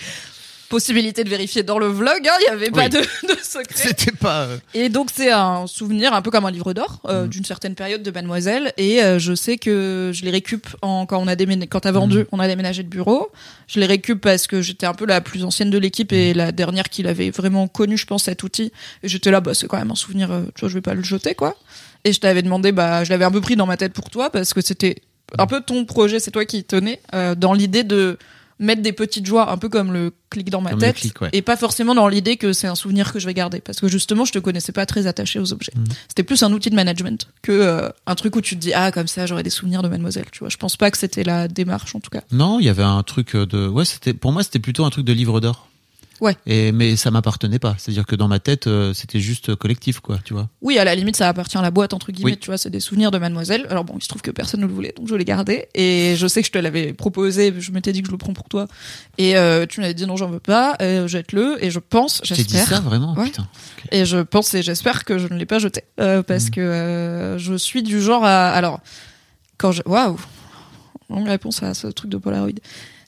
possibilité de vérifier dans le vlog, hein, il y avait pas Oui. de, *laughs* de secret. C'était pas. euh, Et donc c'est un souvenir un peu comme un livre d'or euh, Mm. d'une certaine période de Mademoiselle. Et euh, je sais que je les récup en, quand on a déménagé, quand t'as vendu, Mm. on a déménagé de bureau. Je les récup parce que j'étais un peu la plus ancienne de l'équipe Mm. et la dernière qui l'avait vraiment connu, je pense, cet outil. Et j'étais là, bah c'est quand même un souvenir. tu vois, je vais pas le jeter quoi. Et je t'avais demandé, bah je l'avais un peu pris dans ma tête pour toi parce que c'était un peu ton projet, c'est toi qui y tenais euh, dans l'idée de mettre des petites joies un peu comme le clic dans ma Comme tête clic, ouais. et pas forcément dans l'idée que c'est un souvenir que je vais garder parce que justement je te connaissais pas très attaché aux objets Mm. c'était plus un outil de management que euh, un truc où tu te dis ah comme ça j'aurais des souvenirs de mademoiselle tu vois je pense pas que c'était la démarche en tout cas Non, il y avait un truc de. Ouais, c'était pour moi c'était plutôt un truc de livre d'or. Ouais. Et mais ça m'appartenait pas. C'est-à-dire que dans ma tête, euh, c'était juste collectif, quoi. Tu vois. oui à la limite ça appartient à la boîte entre guillemets Oui. tu vois c'est des souvenirs de mademoiselle alors bon il se trouve que personne ne le voulait donc je l'ai gardé et je sais que je te l'avais proposé je m'étais dit que je le prends pour toi et euh, tu m'avais dit non j'en veux pas euh, jette-le et je pense J'ai dit j'espère ça vraiment. Ouais. Putain. Et je pense et j'espère que je ne l'ai pas jeté euh, parce Mm. que je suis du genre à alors quand je waouh longue réponse à ce truc de Polaroid.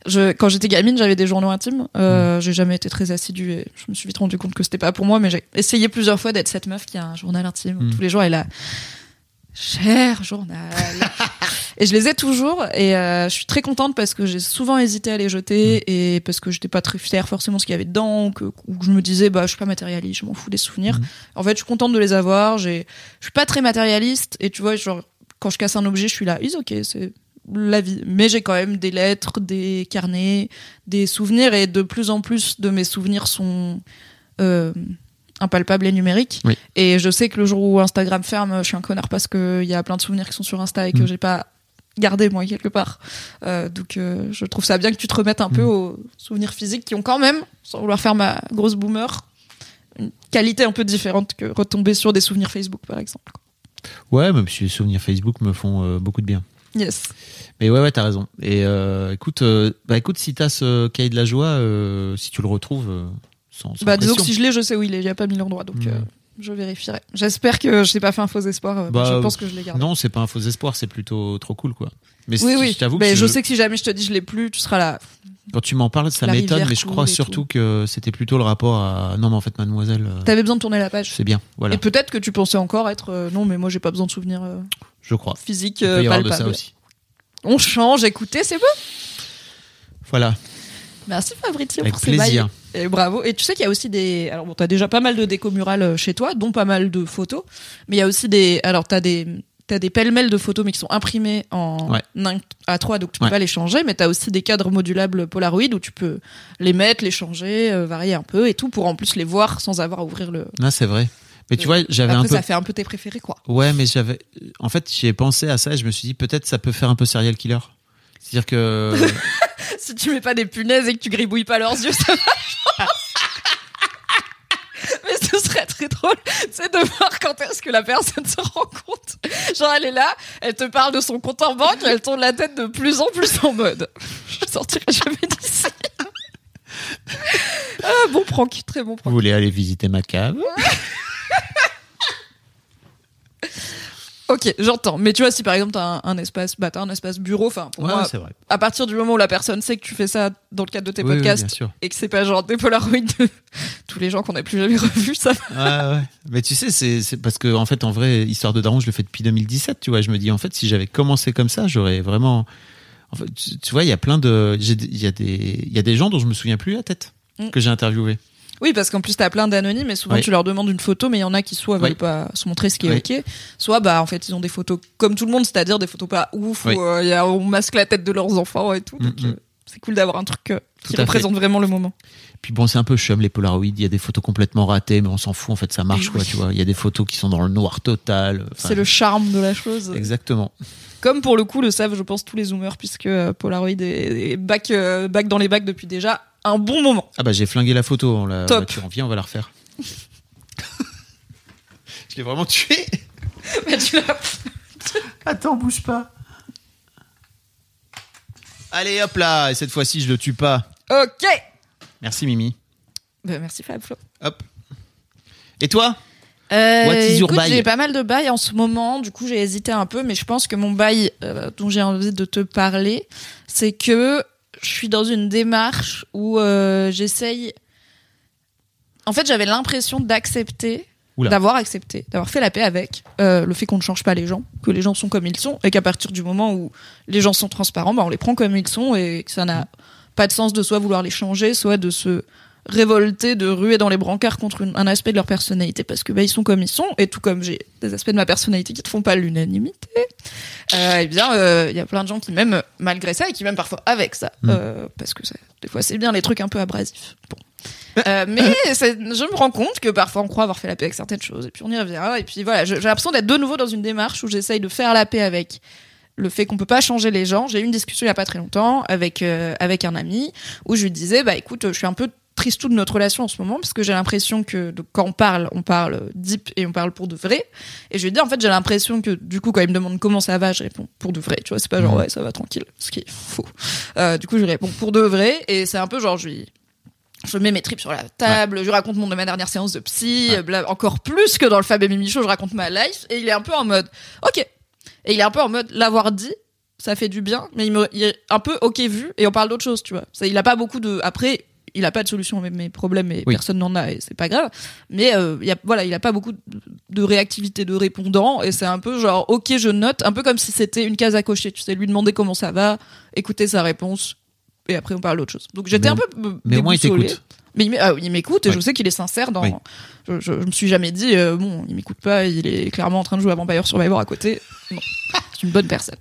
Je, quand j'étais gamine, j'avais des journaux intimes. Euh, J'ai jamais été très assidue et je me suis vite rendu compte que c'était pas pour moi. Mais j'ai essayé plusieurs fois d'être cette meuf qui a un journal intime. Mm. Tous les jours, elle a cher journal. *laughs* et je les ai toujours et euh, je suis très contente parce que j'ai souvent hésité à les jeter et parce que j'étais pas très fière forcément de ce qu'il y avait dedans ou que, ou que je me disais bah je suis pas matérialiste, je m'en fous des souvenirs. Mhm. En fait, je suis contente de les avoir. J'ai, je suis pas très matérialiste et tu vois genre quand je casse un objet, je suis là, is ok, c'est la vie. Mais j'ai quand même des lettres, des carnets, des souvenirs et de plus en plus de mes souvenirs sont euh, impalpables et numériques. Oui. Et je sais que le jour où Instagram ferme, je suis un connard parce qu'il y a plein de souvenirs qui sont sur Insta et que Mm. j'ai pas gardé moi quelque part. Euh, donc euh, je trouve ça bien que tu te remettes un peu Mm. aux souvenirs physiques qui ont quand même, sans vouloir faire ma grosse boomer, une qualité un peu différente que retomber sur des souvenirs Facebook par exemple. Ouais, même si les souvenirs Facebook me font euh, beaucoup de bien. Yes. Mais ouais, ouais, t'as raison. Et euh, écoute, euh, bah écoute, si t'as ce cahier de la joie, euh, si tu le retrouves, euh, sans, sans Bah disons que si je l'ai, je sais où il est. Il y a pas mis l'endroit, donc Mm. je vérifierai. J'espère que je t'ai pas fait un faux espoir. Bah, je pense que je l'ai gardé. Non, c'est pas un faux espoir, c'est plutôt trop cool, quoi. Mais oui, oui. je t'avoue que mais je... sais que si jamais je te dis je l'ai plus, tu seras là. quand tu m'en parles, ça m'étonne, mais je crois surtout tout. que c'était plutôt le rapport à non, mais en fait, mademoiselle, T'avais besoin de tourner la page. c'est bien. Voilà, Et peut-être que tu pensais encore être euh, non, mais moi j'ai pas besoin de souvenirs euh, je crois. physiques Il peut euh, avoir de ça aussi. On change, écoutez, c'est beau. Voilà, Merci Fabrizio avec pour ces plaisir. bails. Et bravo. Et tu sais qu'il y a aussi des. Alors bon, t'as déjà pas mal de déco murales euh, chez toi, dont pas mal de photos. Mais il y a aussi des. Alors t'as des. T'as des pêle-mêles de photos, mais qui sont imprimées en Ouais. un- A3, donc tu peux Ouais. pas les changer. Mais t'as aussi des cadres modulables Polaroid où tu peux les mettre, les changer, euh, varier un peu et tout pour en plus les voir sans avoir à ouvrir le. Ah, c'est vrai. Mais tu vois, j'avais un peu. ça fait un peu tes préférés, quoi. Ouais, mais j'avais. En fait, j'ai pensé à ça et je me suis dit peut-être ça peut faire un peu serial killer. C'est-à-dire que. *laughs* si tu mets pas des punaises et que tu gribouilles pas leurs yeux, ça va. *laughs* Mais ce serait très drôle, c'est de voir quand est-ce que la personne se rend compte. Genre, elle est là, elle te parle de son compte en banque, et elle tourne la tête de plus en plus en mode. *laughs* Je sortirai jamais d'ici. ah, bon prank, très bon Vous prank. voulez aller visiter ma cave? *laughs* Ok, j'entends. Mais tu vois, si par exemple t'as un, un espace, bah t'as un espace bureau, enfin pour Ouais, moi, vrai. à partir du moment où la personne sait que tu fais ça dans le cadre de tes Oui, podcasts et que c'est pas genre des polaroids de *laughs* tous les gens qu'on n'a plus jamais *laughs* revus, ça. Ouais, ouais. Mais tu sais, c'est parce que en fait, en vrai, histoire de daron, je le fais depuis 2017. Tu vois, je me dis en fait, si j'avais commencé comme ça, j'aurais vraiment. En fait, tu, tu vois, il y a plein de, il y a des, il y a des gens dont je me souviens plus la tête Mm. que j'ai interviewé. Oui, parce qu'en plus t'as plein d'anonymes et souvent Oui. tu leur demandes une photo, mais il y en a qui soit veulent Oui. pas se montrer ce qui est Oui. ok, soit bah en fait ils ont des photos comme tout le monde, c'est-à-dire des photos pas ouf où euh, il y a, on masque la tête de leurs enfants et tout. Euh, c'est cool d'avoir un truc euh, qui fait. représente vraiment le moment. Puis bon, c'est un peu chum les Polaroids. Il y a des photos complètement ratées, mais on s'en fout. En fait, ça marche quoi. Tu vois, il y a des photos qui sont dans le noir total. Enfin, c'est le charme de la chose. Exactement. Comme pour le coup le savent, je pense tous les zoomers puisque euh, Polaroid est, est back, euh, back dans les bacs depuis déjà un bon moment. Ah bah j'ai flingué la photo en la Top. voiture. Viens, on va la refaire. *laughs* je l'ai vraiment tué. Mais *laughs* tu l'as- Attends, bouge pas. Allez, hop là. Et cette fois-ci, je le tue pas. ok. Merci Mimi. Bah, merci Fab Flo. Hop. Et toi? Euh, What is your écoute, bail j'ai pas mal de bails en ce moment, du coup j'ai hésité un peu, mais je pense que mon bail euh, dont j'ai envie de te parler, c'est que je suis dans une démarche où euh, j'essaye. En fait, j'avais l'impression d'accepter, d'avoir accepté, d'avoir fait la paix avec euh, le fait qu'on ne change pas les gens, que les gens sont comme ils sont, et qu'à partir du moment où les gens sont transparents, bah, on les prend comme ils sont, et que ça n'a pas de sens de soit vouloir les changer, soit de se révolter, de ruer dans les brancards contre une- un aspect de leur personnalité parce que bah, ils sont comme ils sont et tout comme j'ai des aspects de ma personnalité qui ne font pas l'unanimité euh, eh bien euh, il y a plein de gens qui m'aiment malgré ça et qui m'aiment parfois avec ça Mm. euh, parce que ça, des fois c'est bien les trucs un peu abrasifs bon Euh, mais *laughs* je me rends compte que parfois on croit avoir fait la paix avec certaines choses et puis on y revient et puis voilà j'ai l'impression d'être de nouveau dans une démarche où j'essaye de faire la paix avec le fait qu'on peut pas changer les gens. J'ai eu une discussion il y a pas très longtemps avec euh, avec un ami où je lui disais bah écoute, je suis un peu tristou de notre relation en ce moment parce que j'ai l'impression que donc, quand on parle, on parle deep et on parle pour de vrai. Et je lui ai dit en fait j'ai l'impression que du coup quand il me demande comment ça va, je réponds pour de vrai. Tu vois, c'est pas genre Mhm. ouais ça va tranquille, ce qui est faux. Euh, du coup je lui réponds pour de vrai et c'est un peu genre je lui je mets mes tripes sur la table, je raconte mon de ma dernière séance de psy, Ouais. bla- encore plus que dans le Fab et Mimi Show, je raconte ma life et il est un peu en mode OK. Et il est un peu en mode l'avoir dit, ça fait du bien, mais il, me, il est un peu OK vu et on parle d'autre chose, tu vois. Ça, il a pas beaucoup de après il a pas de solution à mes problèmes et Oui. personne n'en a et c'est pas grave. Mais euh, il y a, voilà, il a pas beaucoup de, réactivité de répondant et c'est un peu genre ok je note, un peu comme si c'était une case à cocher. Tu sais lui demander comment ça va, écouter sa réponse et après on parle d'autre chose. Donc j'étais un peu Mais au moins, il t'écoute. Mais il ah il m'écoute et Ouais. je sais qu'il est sincère dans. Oui. Je, je, je me suis jamais dit euh, bon, il m'écoute pas, il est clairement en train de jouer à Vampire Survivor à côté. Non, c'est une bonne personne.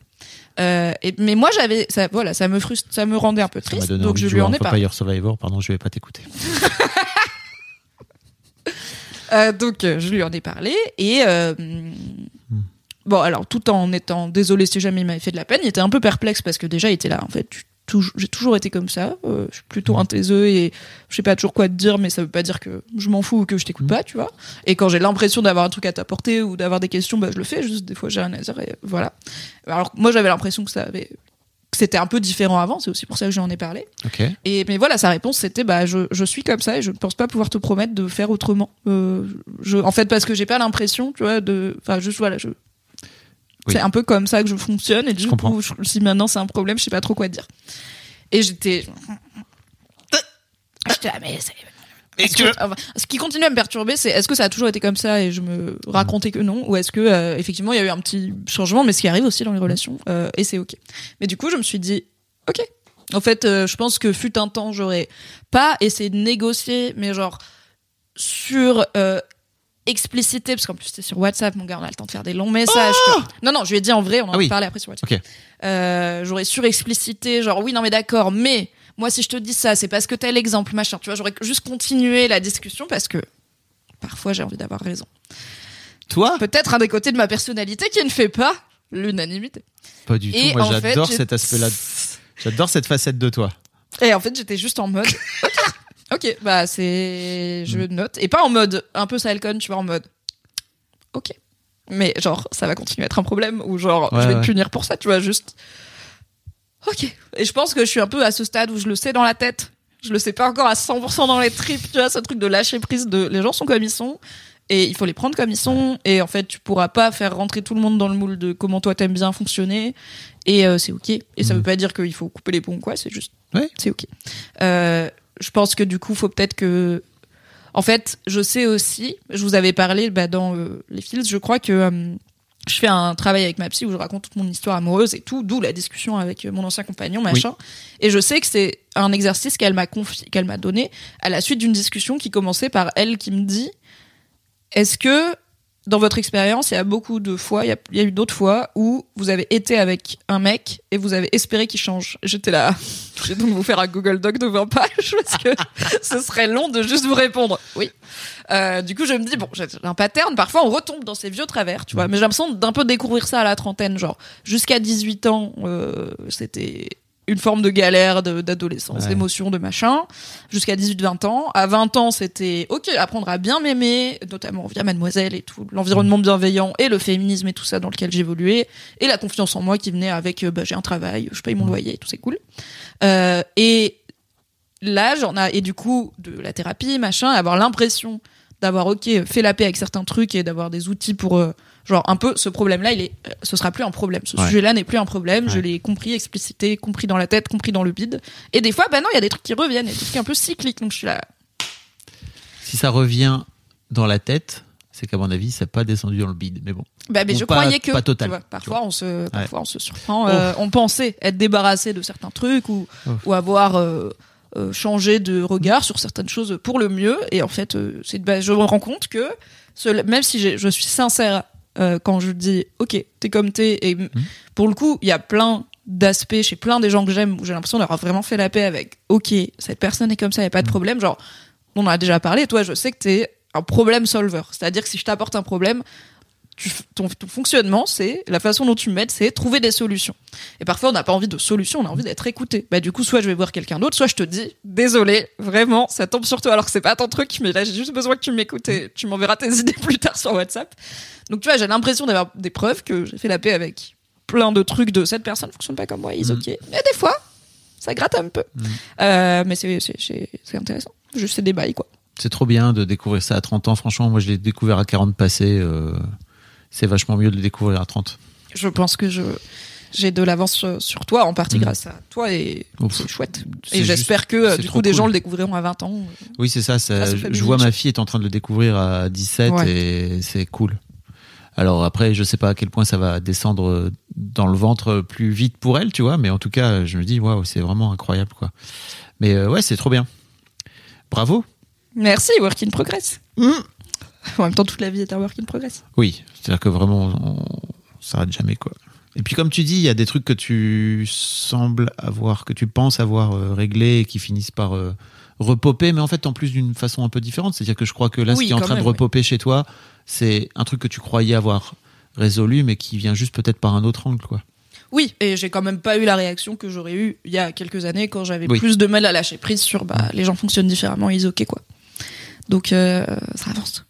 Euh, et, mais moi j'avais ça voilà ça me frustre ça me rendait un peu triste donc je lui en ai parlé Vampire Survivor. Pardon, je vais pas t'écouter. *laughs* Euh, donc euh, je lui en ai parlé et euh, bon alors tout en étant désolé si jamais il m'avait fait de la peine il était un peu perplexe parce que déjà il était là en fait tu- j'ai toujours été comme ça euh, je suis plutôt un taiseux et je sais pas toujours quoi te dire mais ça veut pas dire que je m'en fous ou que je t'écoute pas tu vois et quand j'ai l'impression d'avoir un truc à t'apporter ou d'avoir des questions bah je le fais juste des fois j'ai rien à dire et voilà alors moi j'avais l'impression que ça avait c'était un peu différent avant c'est aussi pour ça que j'en ai parlé et mais voilà, sa réponse c'était bah je, je suis comme ça et je ne pense pas pouvoir te promettre de faire autrement. Euh, je, en fait, parce que j'ai pas l'impression, tu vois, de, enfin juste voilà, je. Oui. C'est un peu comme ça que je fonctionne et du coup, je- si maintenant c'est un problème, je sais pas trop quoi dire. Et j'étais. J'étais là, mais c'est. Est-ce que- enfin, ce qui continue à me perturber, c'est est-ce que ça a toujours été comme ça et je me racontais que non, ou est-ce que euh, effectivement il y a eu un petit changement, mais ce qui arrive aussi dans les relations euh, et c'est ok. Mais du coup, je me suis dit, ok. En fait, euh, je pense que fut un temps, j'aurais pas essayé de négocier, mais genre sur euh, explicité, parce qu'en plus c'était sur WhatsApp, mon gars, on a le temps de faire des longs messages. vois. non, non, je lui ai dit en vrai, on en Ah oui. a parlé après sur WhatsApp. Euh, j'aurais surexplicité, genre oui, non mais d'accord, mais moi si je te dis ça, c'est parce que tel exemple, machin. Tu vois, j'aurais juste continué la discussion parce que parfois j'ai envie d'avoir raison. Toi Peut-être un des côtés de ma personnalité qui ne fait pas l'unanimité. Pas du tout. Moi, j'adore cet aspect-là. *laughs* J'adore cette facette de toi. Et en fait, j'étais juste en mode. *laughs* ok, bah c'est. Je Mm. note. Et pas en mode un peu Salcon, tu vois, en mode. Ok. Mais genre, ça va continuer à être un problème ou genre, Ouais, je vais ouais. te punir pour ça, tu vois, juste. Ok. Et je pense que je suis un peu à ce stade où je le sais dans la tête. Je le sais pas encore à 100% dans les tripes, tu vois, ce truc de lâcher prise de les gens sont comme ils sont et il faut les prendre comme ils sont et en fait tu pourras pas faire rentrer tout le monde dans le moule de comment toi t'aimes bien fonctionner et euh, c'est ok et ça Mhm. veut pas dire qu'il faut couper les ponts quoi c'est juste Ouais. c'est ok Euh, je pense que du coup faut peut-être que en fait je sais aussi je vous avais parlé bah, dans euh, les fils je crois que euh, je fais un travail avec ma psy où je raconte toute mon histoire amoureuse et tout, d'où la discussion avec mon ancien compagnon, machin. Et je sais que c'est un exercice qu'elle m'a confié, qu'elle m'a donné à la suite d'une discussion qui commençait par elle qui me dit Est-ce que dans votre expérience, il y a beaucoup de fois, il y a, il y a eu d'autres fois où vous avez été avec un mec et vous avez espéré qu'il change. J'étais là, *laughs* je vais donc vous faire un Google Doc de 20 pages *laughs* parce que *laughs* ce serait long de juste vous répondre. Oui. Euh, du coup, je me dis bon, j'ai un pattern. Parfois, on retombe dans ces vieux travers, tu vois. Mais j'ai l'impression d'un peu découvrir ça à la trentaine, genre jusqu'à 18 ans, euh, c'était une forme de galère de- d'adolescence, Ouais. d'émotion, de machin, jusqu'à 18-20 ans. À 20 ans, c'était ok, apprendre à bien m'aimer, notamment via Mademoiselle et tout, l'environnement bienveillant et le féminisme et tout ça dans lequel j'évoluais, et la confiance en moi qui venait avec euh, bah, j'ai un travail, je paye mon loyer, tout c'est cool. Euh, et là, j'en ai et du coup de la thérapie, machin, avoir l'impression d'avoir ok fait la paix avec certains trucs et d'avoir des outils pour euh, genre un peu ce problème là il est euh, ce sera plus un problème. Ce Ouais. sujet là n'est plus un problème. Je l'ai compris explicité compris dans la tête compris dans le bide. Et des fois bah non il y a des trucs qui reviennent des trucs un peu cycliques. Donc je suis là. Si ça revient dans la tête, c'est qu'à mon avis, ça n'a pas descendu dans le bide. Mais bon. bah mais je pas- croyais que pas total, vois, parfois on se parfois on se surprend Oh. euh, on pensait être débarrassé de certains trucs ou ou avoir euh, euh, changé de regard sur certaines choses pour le mieux. Et en fait euh, c'est bah, je me rends compte que ce- même si je suis sincère euh, quand je dis ok t'es comme t'es et Mhm. pour le coup il y a plein d'aspects chez plein des gens que j'aime où j'ai l'impression d'avoir vraiment fait la paix avec ok cette personne est comme ça y a pas de problème genre on en a déjà parlé toi je sais que t'es un problème solver c'est à dire que si je t'apporte un problème tu, ton, ton fonctionnement, c'est la façon dont tu m'aides, c'est trouver des solutions. Et parfois, on n'a pas envie de solutions, on a envie d'être écouté. Bah, du coup, soit je vais voir quelqu'un d'autre, soit je te dis, désolé, vraiment, ça tombe sur toi alors que c'est pas ton truc, mais là, j'ai juste besoin que tu m'écoutes et tu m'enverras tes *laughs* idées plus tard sur WhatsApp. Donc, tu vois, j'ai l'impression d'avoir des preuves que j'ai fait la paix avec plein de trucs de cette personne fonctionne pas comme moi, ils Mhm. ok. Mais des fois, ça gratte un peu. Mhm. Euh, mais c'est, c'est, c'est, c'est intéressant. Juste, c'est des bails, quoi. C'est trop bien de découvrir ça à 30 ans. Franchement, moi, je l'ai découvert à 40 passés. euh, c'est vachement mieux de le découvrir à 30. Je pense que je, j'ai de l'avance sur- toi, en partie Mhm. grâce à toi et c'est chouette. Et j'espère que euh, du coup des cool. gens le découvriront à 20 ans. Oui, c'est ça. je vois ma fille est en train de le découvrir à 17 Ouais. et c'est cool. Alors après, je sais pas à quel point ça va descendre dans le ventre plus vite pour elle, tu vois, mais en tout cas, je me dis, waouh, c'est vraiment incroyable, quoi. Mais euh, ouais, c'est trop bien. Bravo. Merci, work in progress. Mm. *laughs* En même temps, toute la vie est un work in progress. Oui, c'est-à-dire que vraiment, on s'arrête jamais, quoi. Et puis, comme tu dis, il y a des trucs que tu sembles avoir, que tu penses avoir euh, réglés et qui finissent par euh, repopper, mais en fait, en plus d'une façon un peu différente. C'est-à-dire que je crois que là, Oui, ce qui est en train même, de repopper chez toi, c'est un truc que tu croyais avoir résolu, mais qui vient juste peut-être par un autre angle, quoi. Oui, et j'ai quand même pas eu la réaction que j'aurais eu il y a quelques années quand j'avais Oui. plus de mal à lâcher prise sur bah, les gens fonctionnent différemment, ils ok quoi. Donc euh, ça avance.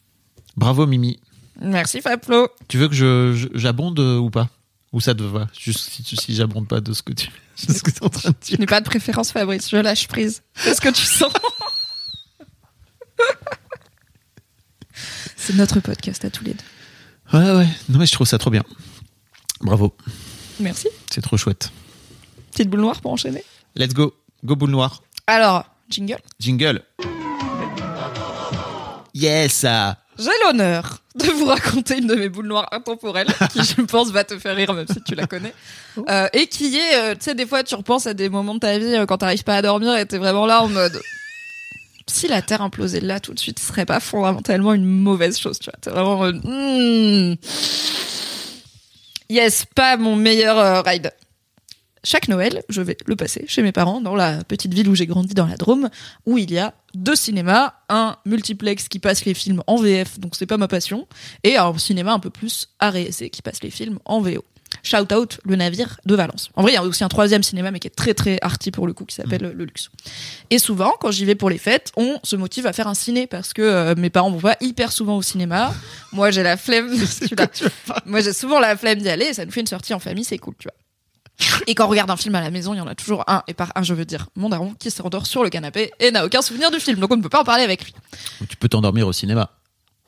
Bravo, Mimi. Merci Fablo. Tu veux que je, je- j'abonde euh, ou pas? Ou ça te va? Juste si, si j'abonde pas de ce que tu *laughs* de ce que es en train de Je dire. n'ai pas de préférence Fabrice, je lâche prise. Qu'est-ce que tu sens C'est notre podcast à tous les deux. Ouais, ouais. Non, mais je trouve ça trop bien. Bravo. Merci. C'est trop chouette. Petite boule noire pour enchaîner. Let's go. Go boule noire. Alors, jingle. Jingle. Yes ah. J'ai l'honneur de vous raconter une de mes boules noires intemporelles qui, je *laughs* pense, va te faire rire même si tu la connais. Euh, et qui est, euh, tu sais, des fois, tu repenses à des moments de ta vie euh, quand t'arrives pas à dormir et t'es vraiment là en mode. *laughs* Si la Terre implosait là tout de suite, ce serait pas fondamentalement une mauvaise chose, tu vois. T'es vraiment en mode. hmm. Yes, pas mon meilleur euh, ride. Chaque Noël, je vais le passer chez mes parents dans la petite ville où j'ai grandi dans la Drôme, où il y a deux cinémas, un multiplex qui passe les films en VF, donc c'est pas ma passion, et un cinéma un peu plus arrêté qui passe les films en VO. Shout out le navire de Valence. En vrai, il y a aussi un troisième cinéma, mais qui est très très arty pour le coup, qui s'appelle le Luxe. Et souvent, quand j'y vais pour les fêtes, on se motive à faire un ciné parce que euh, mes parents vont pas hyper souvent au cinéma. Moi, j'ai la flemme. *laughs* Moi, j'ai souvent la flemme d'y aller. Et ça nous fait une sortie en famille, c'est cool, tu vois. Et quand on regarde un film à la maison, il y en a toujours un, et par un, je veux dire mon daron, qui se rendort sur le canapé et n'a aucun souvenir du film. Donc on ne peut pas en parler avec lui. Tu peux t'endormir au cinéma.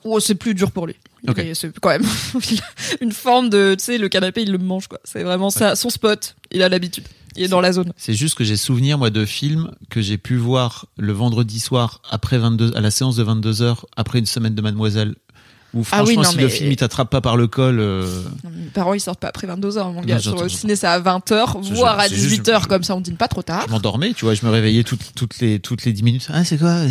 Oh, c'est plus dur pour lui. Il Ok. est- C'est quand même *laughs* une forme de, tu sais, le canapé, il le mange, quoi. C'est vraiment ça, son spot. Il a l'habitude. Il est dans la zone. C'est juste que j'ai souvenir, moi, de films que j'ai pu voir le vendredi soir après 22, à la séance de 22 heures, après une semaine de Mademoiselle. Où Ah oui, franchement, non, si mais- le film il t'attrape pas par le col, euh, Non, Mes parents, ils sortent pas après 22h, mon Non, gars. Sur j'entends, le ciné, c'est à 20h, C'est voire à juste- c'est juste- 18h, comme ça, on dîne pas trop tard. je m'endormais, tu vois, je me réveillais toutes, toutes les, toutes les 10 minutes. Ah, c'est quoi?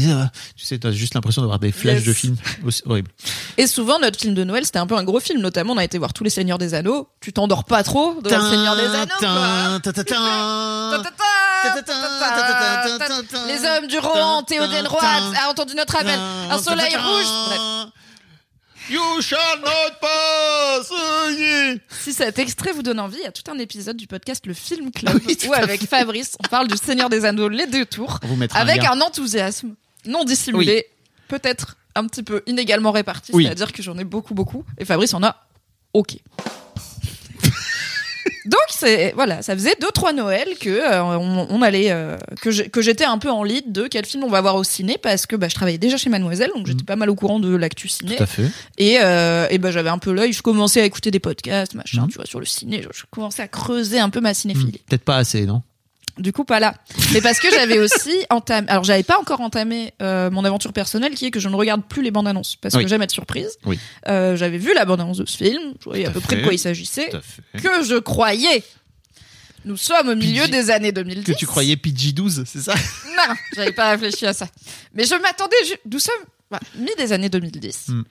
Tu sais, t'as juste l'impression d'avoir des flashs Yes. de films. Aussi horrible. Et souvent, notre film de Noël, c'était un peu un gros film. Notamment, on a été voir tous les Seigneurs des Anneaux. Tu t'endors pas trop devant le Seigneur des Anneaux. Les hommes du Rohan, Théoden Roy a entendu notre appel. Un soleil rouge. You shall not pass. Si cet extrait vous donne envie, il y a tout un épisode du podcast Le Film Club Oui, où avec Fabrice, on parle du Seigneur des Anneaux les deux tours avec un enthousiasme non dissimulé, peut-être un petit peu inégalement réparti, Oui. c'est-à-dire que j'en ai beaucoup beaucoup et Fabrice en a OK. Donc c'est voilà, ça faisait deux trois Noël que euh, on, on allait euh, que j'étais un peu en lead de quel film on va voir au ciné parce que bah, je travaillais déjà chez Mademoiselle donc j'étais pas mal au courant de l'actu ciné Tout à fait. et, euh, et ben j'avais un peu l'œil, je commençais à écouter des podcasts, machin, Mhm. tu vois, sur le ciné, je, je commençais à creuser un peu ma Hmm, cinéphilie. Peut-être pas assez, non? Du coup, pas là. Mais parce que j'avais *laughs* aussi entamé, alors j'avais pas encore entamé euh, mon aventure personnelle qui est que je ne regarde plus les bandes annonces parce Oui. que j'aime être surprise. Oui. Euh, j'avais vu la bande annonce de ce film, je voyais à à peu près de quoi il s'agissait, que je croyais. Nous sommes au milieu PG des années 2010. Que tu croyais PG-12, c'est ça? Non, j'avais pas réfléchi à ça. Mais je m'attendais. Nous sommes voilà, mi des années 2010. Mm.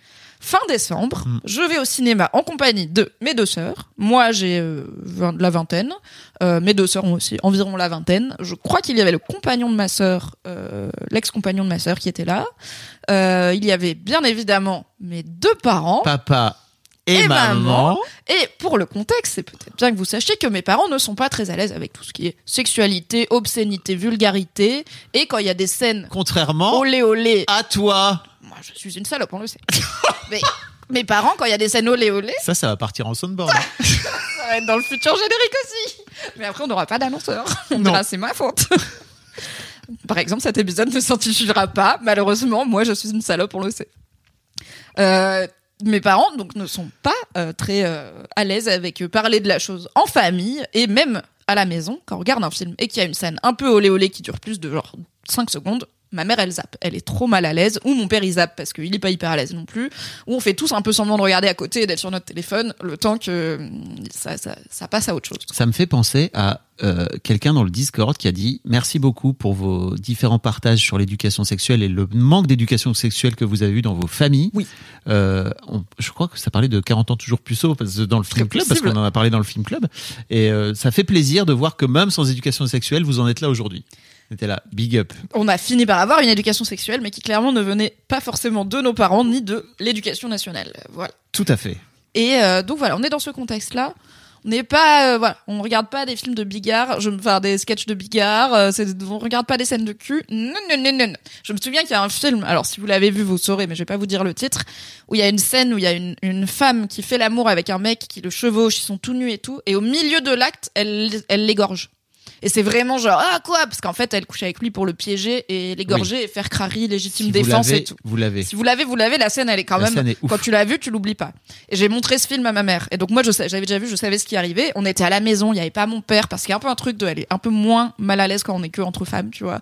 Fin décembre, Mm. je vais au cinéma en compagnie de mes deux sœurs. Moi, j'ai euh, la vingtaine. Euh, mes deux sœurs ont aussi environ la vingtaine. Je crois qu'il y avait le compagnon de ma sœur, euh, l'ex-compagnon de ma sœur qui était là. Il y avait bien évidemment mes deux parents. Papa et, Et maman. maman. Et pour le contexte, c'est peut-être bien que vous sachiez que mes parents ne sont pas très à l'aise avec tout ce qui est sexualité, obscénité, vulgarité. Et quand il y a des scènes Contrairement olé olé, à toi. moi je suis une salope, on le sait. *laughs* Mais mes parents, quand il y a des scènes olé olé, Ça, ça va partir en soundboard. hein. *laughs* ça va être dans le futur générique aussi. Mais après, on n'aura pas d'annonceur. On Non. dira c'est ma faute. Par exemple, cet épisode ne s'intitulera pas. Malheureusement, moi, je suis une salope, on le sait. Euh, mes parents donc ne sont pas euh, très euh, à l'aise avec parler de la chose en famille et même à la maison quand on regarde un film et qu'il y a une scène un peu olé olé qui dure plus de genre 5 secondes ma mère elle zappe elle est trop mal à l'aise ou mon père il zappe parce qu'il est pas hyper à l'aise non plus ou on fait tous un peu semblant de regarder à côté et d'être sur notre téléphone le temps que hum, ça, ça, ça passe à autre chose Ça me fait penser à euh, quelqu'un dans le Discord qui a dit merci beaucoup pour vos différents partages sur l'éducation sexuelle et le manque d'éducation sexuelle que vous avez eu dans vos familles. Oui. Euh, on- je crois que ça parlait de 40 ans toujours plus haut dans le film club parce qu'on en a parlé dans le film club et euh, ça fait plaisir de voir que même sans éducation sexuelle vous en êtes là aujourd'hui. C'était là, big up. on a fini par avoir une éducation sexuelle mais qui clairement ne venait pas forcément de nos parents ni de l'éducation nationale voilà Tout à fait. Et euh, donc voilà, on est dans ce contexte-là. On n'est pas, euh, voilà, on regarde pas des films de Bigard, je me faire des sketchs de Bigard, euh, on regarde pas des scènes de cul. Non, non, non, non. non. Je me souviens qu'il y a un film, alors si vous l'avez vu, vous saurez, mais je vais pas vous dire le titre, où il y a une scène où il y a une, une femme qui fait l'amour avec un mec qui le chevauche, ils sont tout nus et tout, et au milieu de l'acte, elle, elle l'égorge. Et c'est vraiment genre, ah quoi? Parce qu'en fait, elle couche avec lui pour le piéger et l'égorger et faire crari légitime Si défense et tout. Vous l'avez. Si vous l'avez, vous l'avez. La scène, elle est quand La même. est. Quand tu l'as vue, tu l'oublies pas. Et j'ai montré ce film à ma mère. Et donc moi, j'avais déjà vu, je savais ce qui arrivait. On était à la maison, il y avait pas mon père parce qu'il y a un peu un truc de, elle est un peu moins mal à l'aise quand on est que entre femmes, tu vois.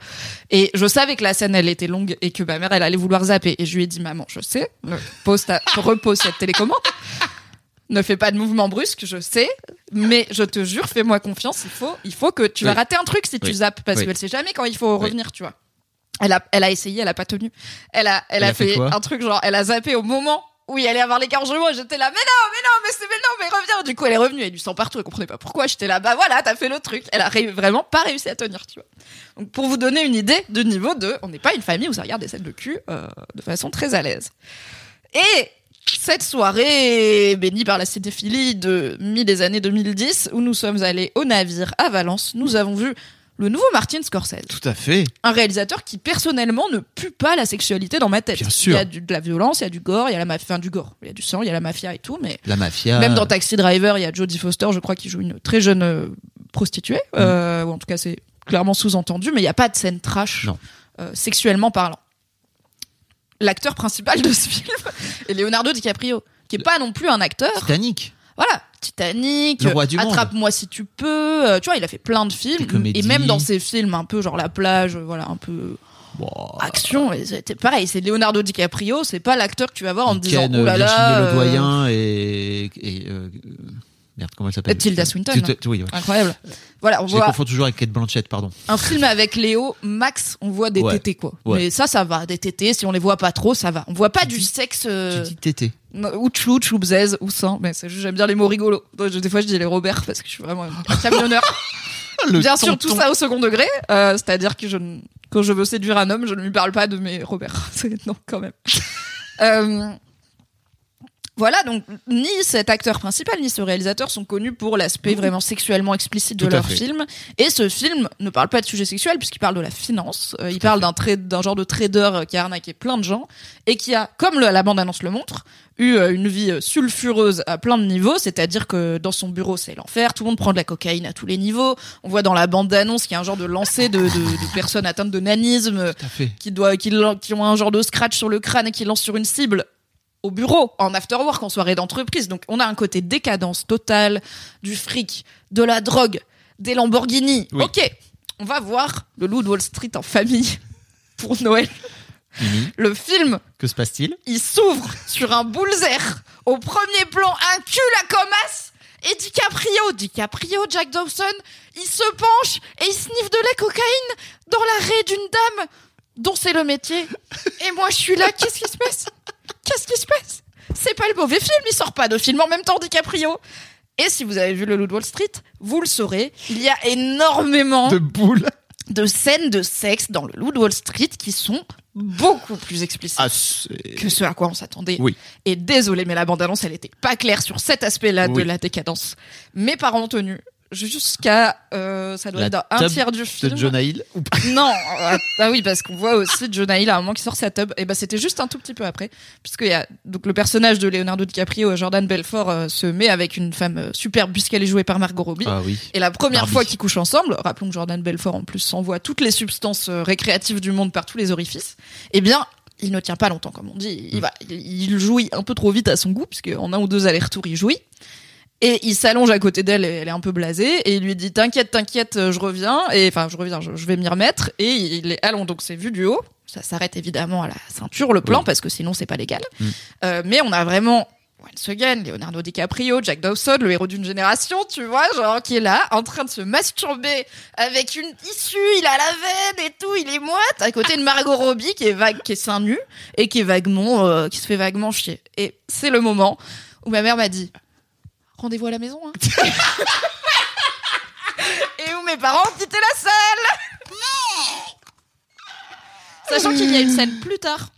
Et je savais que la scène, elle était longue et que ma mère, elle allait vouloir zapper. Et je lui ai dit, maman, je sais, pose ta, repose cette télécommande. Ne fais pas de mouvement brusque, je sais, mais je te jure, fais-moi confiance. Il faut, il faut que tu vas rater un truc si tu zappes parce Oui. qu'elle sait jamais quand il faut revenir, tu vois. Elle a, elle a essayé, elle a pas tenu. Elle a, elle, Elle a, fait un truc genre, elle a zappé au moment où il allait avoir l'égorgement. et J'étais là, mais non, mais non, mais c'est, mais non, mais reviens. Du coup, elle est revenue, elle a du sang partout, elle comprenait pas pourquoi. J'étais là, bah voilà, t'as fait le truc. Elle a ré- vraiment pas réussi à tenir, tu vois. Donc, pour vous donner une idée du niveau de, on n'est pas une famille où ça regarde des scènes de cul, euh, de façon très à l'aise. Et, cette soirée bénie par la cinéphilie de mi des années 2010 où nous sommes allés au navire à Valence, nous avons vu le nouveau Martin Scorsese, Tout à fait. un réalisateur qui personnellement ne pue pas la sexualité dans ma tête. Bien sûr. Il y a du- de la violence, il y a du gore, il y a la mafia, enfin, du gore, il y a du sang, il y a la mafia et tout, mais La mafia. même dans Taxi Driver, il y a Jodie Foster, je crois, qui joue une très jeune euh, prostituée, Mm. euh, ou en tout cas c'est clairement sous-entendu, mais il n'y a pas de scène trash Non. euh, sexuellement parlant. L'acteur principal de ce film est Leonardo DiCaprio, qui est pas non plus un acteur. Titanic. Voilà, Titanic, Le. Attrape-moi si tu peux. euh, tu vois, il a fait plein de films et même dans ses films un peu genre la plage, euh, voilà, un peu action. C'était pareil, c'est Leonardo DiCaprio, c'est pas l'acteur que tu vas voir en te disant Ken, oh là là. euh, Ledoyen et, et euh, merde, comment elle s'appelle Tilda Swinton. Tilda- oui, ouais. Incroyable. Voilà, on Je les voit confonds toujours avec Kate Blanchett, pardon. un film avec Léo, max, on voit des Ouais. tétés quoi. Ouais. Mais ça, ça va, des tétés. Si on les voit pas trop, ça va. On voit pas du sexe. euh, Tu dis tété. Non, ou tchlouch ou bzèze ou sang mais c'est juste, j'aime bien les mots rigolos Donc, je- des fois je dis les Robert parce que je suis vraiment un camionneur *laughs* bien sûr tout ça au second degré euh, c'est à dire que je ne- quand je veux séduire un homme je ne lui parle pas de mes Robert *laughs* C'est- non quand même Euh, voilà donc ni cet acteur principal ni ce réalisateur sont connus pour l'aspect vraiment sexuellement explicite de Tout à leur fait. film. Et ce film ne parle pas de sujet sexuel puisqu'il parle de la finance. Euh, il parle d'un genre de trader euh, qui a arnaqué plein de gens et qui a comme le- la bande annonce le montre eu euh, une vie sulfureuse à plein de niveaux, c'est-à-dire que dans son bureau c'est l'enfer, tout le monde prend de la cocaïne à tous les niveaux. On voit dans la bande d'annonce qu'il y a un genre de lancer de, de, de personnes atteintes de nanisme qui doit qui, qui ont un genre de scratch sur le crâne et qui lancent sur une cible au bureau, en after work, en soirée d'entreprise. Donc on a un côté décadence totale du fric, de la drogue, des Lamborghini. Oui. Ok, on va voir le loup de Wall Street en famille *laughs* pour Noël. Mimi, Le film que se passe-t-il? Il s'ouvre sur un bullseye. Au premier plan, un cul à Comas et DiCaprio. DiCaprio, Jack Dawson, il se penche et il sniffe de la cocaïne dans l'arrêt d'une dame dont c'est le métier. Et moi, je suis là, qu'est-ce qui se passe? Qu'est-ce qui se passe? C'est pas le mauvais film, il sort pas de film en même temps, DiCaprio. Et si vous avez vu le Loup de Wall Street, vous le saurez, il y a énormément De boule. de scènes de sexe dans le Loup de Wall Street qui sont beaucoup plus explicites Ah, c'est- que ce à quoi on s'attendait. Oui. Et désolé, mais la bande-annonce, elle était pas claire sur cet aspect-là de la décadence. Mes parents ont tenu jusqu'à, euh, ça doit La être dans un tiers du de film. Jonah Hill ou pas *laughs* Non, ah ah oui, parce qu'on voit aussi Jonah Hill à un moment qui sort sa tub. Et ben c'était juste un tout petit peu après, puisque y a donc le personnage de Leonardo DiCaprio, Jordan Belfort, euh, se met avec une femme euh, superbe puisqu'elle est jouée par Margot Robbie. Ah oui. Et la première Barbie. fois qu'ils couchent ensemble, rappelons que Jordan Belfort en plus s'envoie toutes les substances euh, récréatives du monde par tous les orifices, eh bien, il ne tient pas longtemps, comme on dit. Il, va, il, il jouit un peu trop vite à son goût, puisque en un ou deux allers-retours, il jouit. Et il s'allonge à côté d'elle, et elle est un peu blasée, et il lui dit T'inquiète, t'inquiète, euh, je reviens, et enfin, je reviens, je, je vais m'y remettre. Et il est allons, donc c'est vu du haut. Ça s'arrête évidemment à la ceinture, le plan, Oui. parce que sinon, c'est pas légal. Mm. Euh, mais on a vraiment once again, Leonardo DiCaprio, Jack Dawson, le héros d'une génération, tu vois, genre qui est là, en train de se masturber avec une issue, il a la veine et tout, il est moite, à côté de Margot Robbie qui est vague, qui est seins nu et qui est vaguement, euh, qui se fait vaguement chier. Et c'est le moment où ma mère m'a dit rendez-vous à la maison. Hein. *laughs* et où mes parents ont quitté la salle. Sachant qu'il y a une scène plus tard.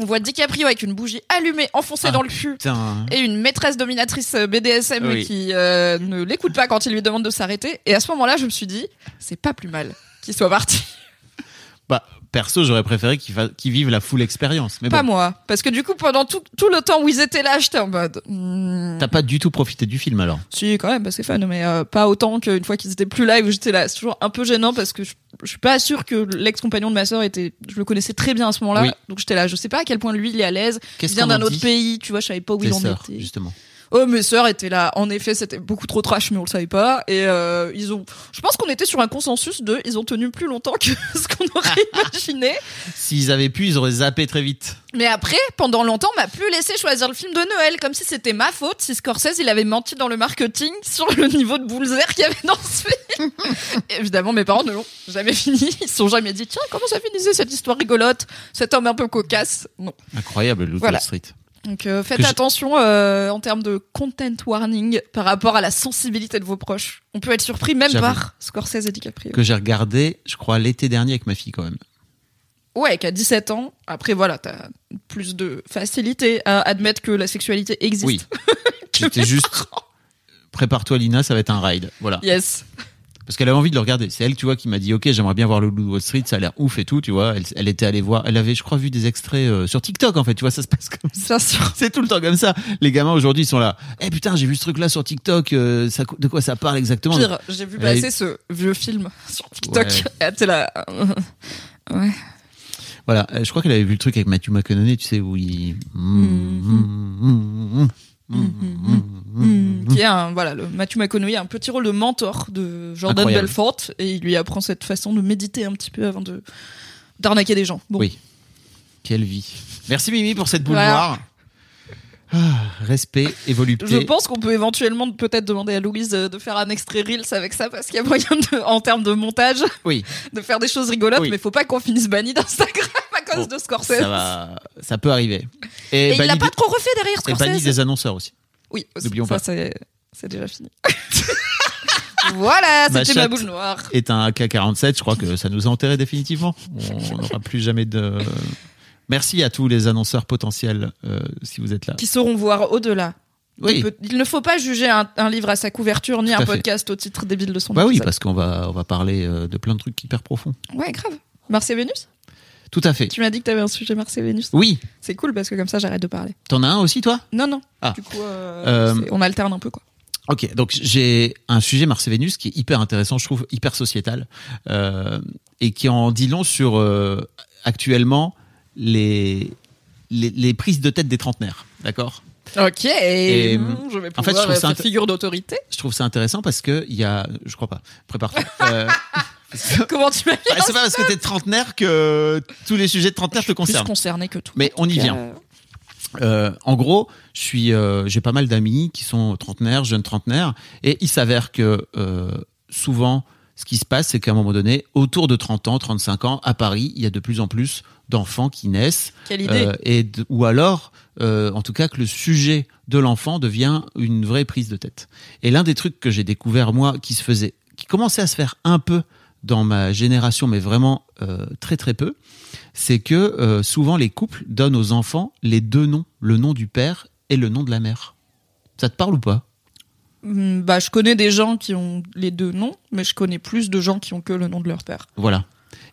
On voit DiCaprio avec une bougie allumée, enfoncée Ah, dans le cul Putain. et une maîtresse dominatrice euh, BDSM Oui. qui euh, ne l'écoute pas quand il lui demande de s'arrêter. Et à ce moment-là, je me suis dit, c'est pas plus mal qu'il soit parti. Bah, perso, j'aurais préféré qu'ils vivent la full expérience. Mais Pas bon, moi. Parce que du coup, pendant tout, tout le temps où ils étaient là, j'étais en mode. hmm, t'as pas du tout profité du film alors? Si, quand même, bah, c'est fun, mais euh, pas autant qu'une fois qu'ils étaient plus là et où j'étais là. C'est toujours un peu gênant parce que je, je suis pas sûre que l'ex-compagnon de ma sœur était. Je le connaissais très bien à ce moment-là. Oui. Donc j'étais là. Je sais pas à quel point lui, il est à l'aise. Il vient d'un autre pays, tu vois, je savais pas où il en était. justement. Oh, mes sœurs étaient là. En effet, c'était beaucoup trop trash, mais on le savait pas. Et euh, ils ont. Je pense qu'on était sur un consensus de. Ils ont tenu plus longtemps que *laughs* ce qu'on aurait *laughs* imaginé. S'ils avaient pu, ils auraient zappé très vite. Mais après, pendant longtemps, on m'a plus laissé choisir le film de Noël, comme si c'était ma faute si Scorsese il avait menti dans le marketing *laughs* sur le niveau de bullseye qu'il y avait dans ce film. Évidemment, mes parents ne l'ont jamais fini. Ils se sont jamais dit tiens comment ça finissait cette histoire rigolote, cet homme un peu cocasse? Non. Incroyable, le Voilà. Street. Donc euh, faites attention euh, en termes de content warning par rapport à la sensibilité de vos proches. On peut être surpris même par Scorsese et DiCaprio. Que j'ai regardé, je crois, l'été dernier avec ma fille quand même. Ouais, qu'à 17 ans, après voilà, t'as plus de facilité à admettre que la sexualité existe. Oui. *laughs* J'étais juste-. Prépare-toi, Lina, ça va être un ride. Voilà. Yes. Parce qu'elle avait envie de le regarder. C'est elle, tu vois, qui m'a dit, ok, j'aimerais bien voir le Loup de Wall Street, ça a l'air ouf et tout, tu vois. Elle, elle était allée voir, elle avait, je crois, vu des extraits euh, sur TikTok, en fait, tu vois, ça se passe comme ça. C'est tout le temps comme ça. Les gamins aujourd'hui sont là. Eh putain, j'ai vu ce truc-là sur TikTok. euh, ça, de quoi ça parle exactement? Pire, j'ai vu passer ce vieux film sur TikTok. Ouais. *laughs* Et t'es là. Ouais. Voilà, euh, je crois qu'elle avait vu le truc avec Matthew McConaughey, tu sais, où il. Hmm, qui est un voilà le Matthew McConaughey a un petit rôle de mentor de Jordan Incroyable. Belfort et il lui apprend cette façon de méditer un petit peu avant de d'arnaquer des gens. Bon. Oui. Quelle vie. Merci Mimi pour cette boule Voilà. noire. Ah, respect et volupté. Je pense qu'on peut éventuellement peut-être demander à Louise de, faire un extrait Reels avec ça parce qu'il y a moyen de, en termes de montage Oui, de faire des choses rigolotes Oui. mais faut pas qu'on finisse banni d'Instagram cause Bon, de Scorsese. ça va, ça peut arriver. Et, il l'a pas trop refait derrière et banni Scorsese. des annonceurs aussi. Oui, aussi. Ça pas. c'est déjà fini. *laughs* voilà, c'était ma boule noire. Est un AK-47, je crois que ça nous a enterré définitivement. On n'aura plus jamais de. Merci à tous les annonceurs potentiels euh, si vous êtes là. Qui sauront voir au-delà. Oui. Il, peut- il ne faut pas juger un, un livre à sa couverture ni un fait. podcast au titre débile de son Bah oui, parce qu'on va, on va parler euh, de plein de trucs hyper profonds. Ouais, grave. Mars et Vénus? Tout à fait. Tu m'as dit que t'avais un sujet Mars et Vénus. Oui, C'est cool parce que comme ça j'arrête de parler. t'en as un aussi toi? Non, non. Ah. Du coup, euh, Euh, c'est- on alterne un peu quoi. Ok, donc j'ai un sujet Mars et Vénus qui est hyper intéressant, je trouve hyper sociétal, euh, et qui en dit long sur euh, actuellement les, les les prises de tête des trentenaires, d'accord? Ok, Et, mmh, je vais en fait, pouvoir je trouve ça faire int- figure d'autorité. Je trouve ça intéressant parce que il y a, je crois pas, prépare-toi. *laughs* Euh, *laughs* Comment tu m'as bah, c'est pas parce que t'es trentenaire que tous les sujets de trentenaire te plus concernent. concerné que tout. Mais on y vient. euh, Euh, en gros, je suis, euh, j'ai pas mal d'amis qui sont trentenaires, jeunes trentenaires, et il s'avère que euh, souvent, ce qui se passe, c'est qu'à un moment donné, autour de 30 ans, 35 ans, à Paris, il y a de plus en plus d'enfants qui naissent, Quelle idée. euh, et de- ou alors, euh, en tout cas, que le sujet de l'enfant devient une vraie prise de tête. Et l'un des trucs que j'ai découvert moi, qui se faisait, qui commençait à se faire un peu dans ma génération, mais vraiment euh, très très peu, c'est que euh, souvent les couples donnent aux enfants les deux noms, le nom du père et le nom de la mère. Ça te parle ou pas? Hmm, bah, je connais des gens qui ont les deux noms, mais je connais plus de gens qui ont que le nom de leur père. Voilà.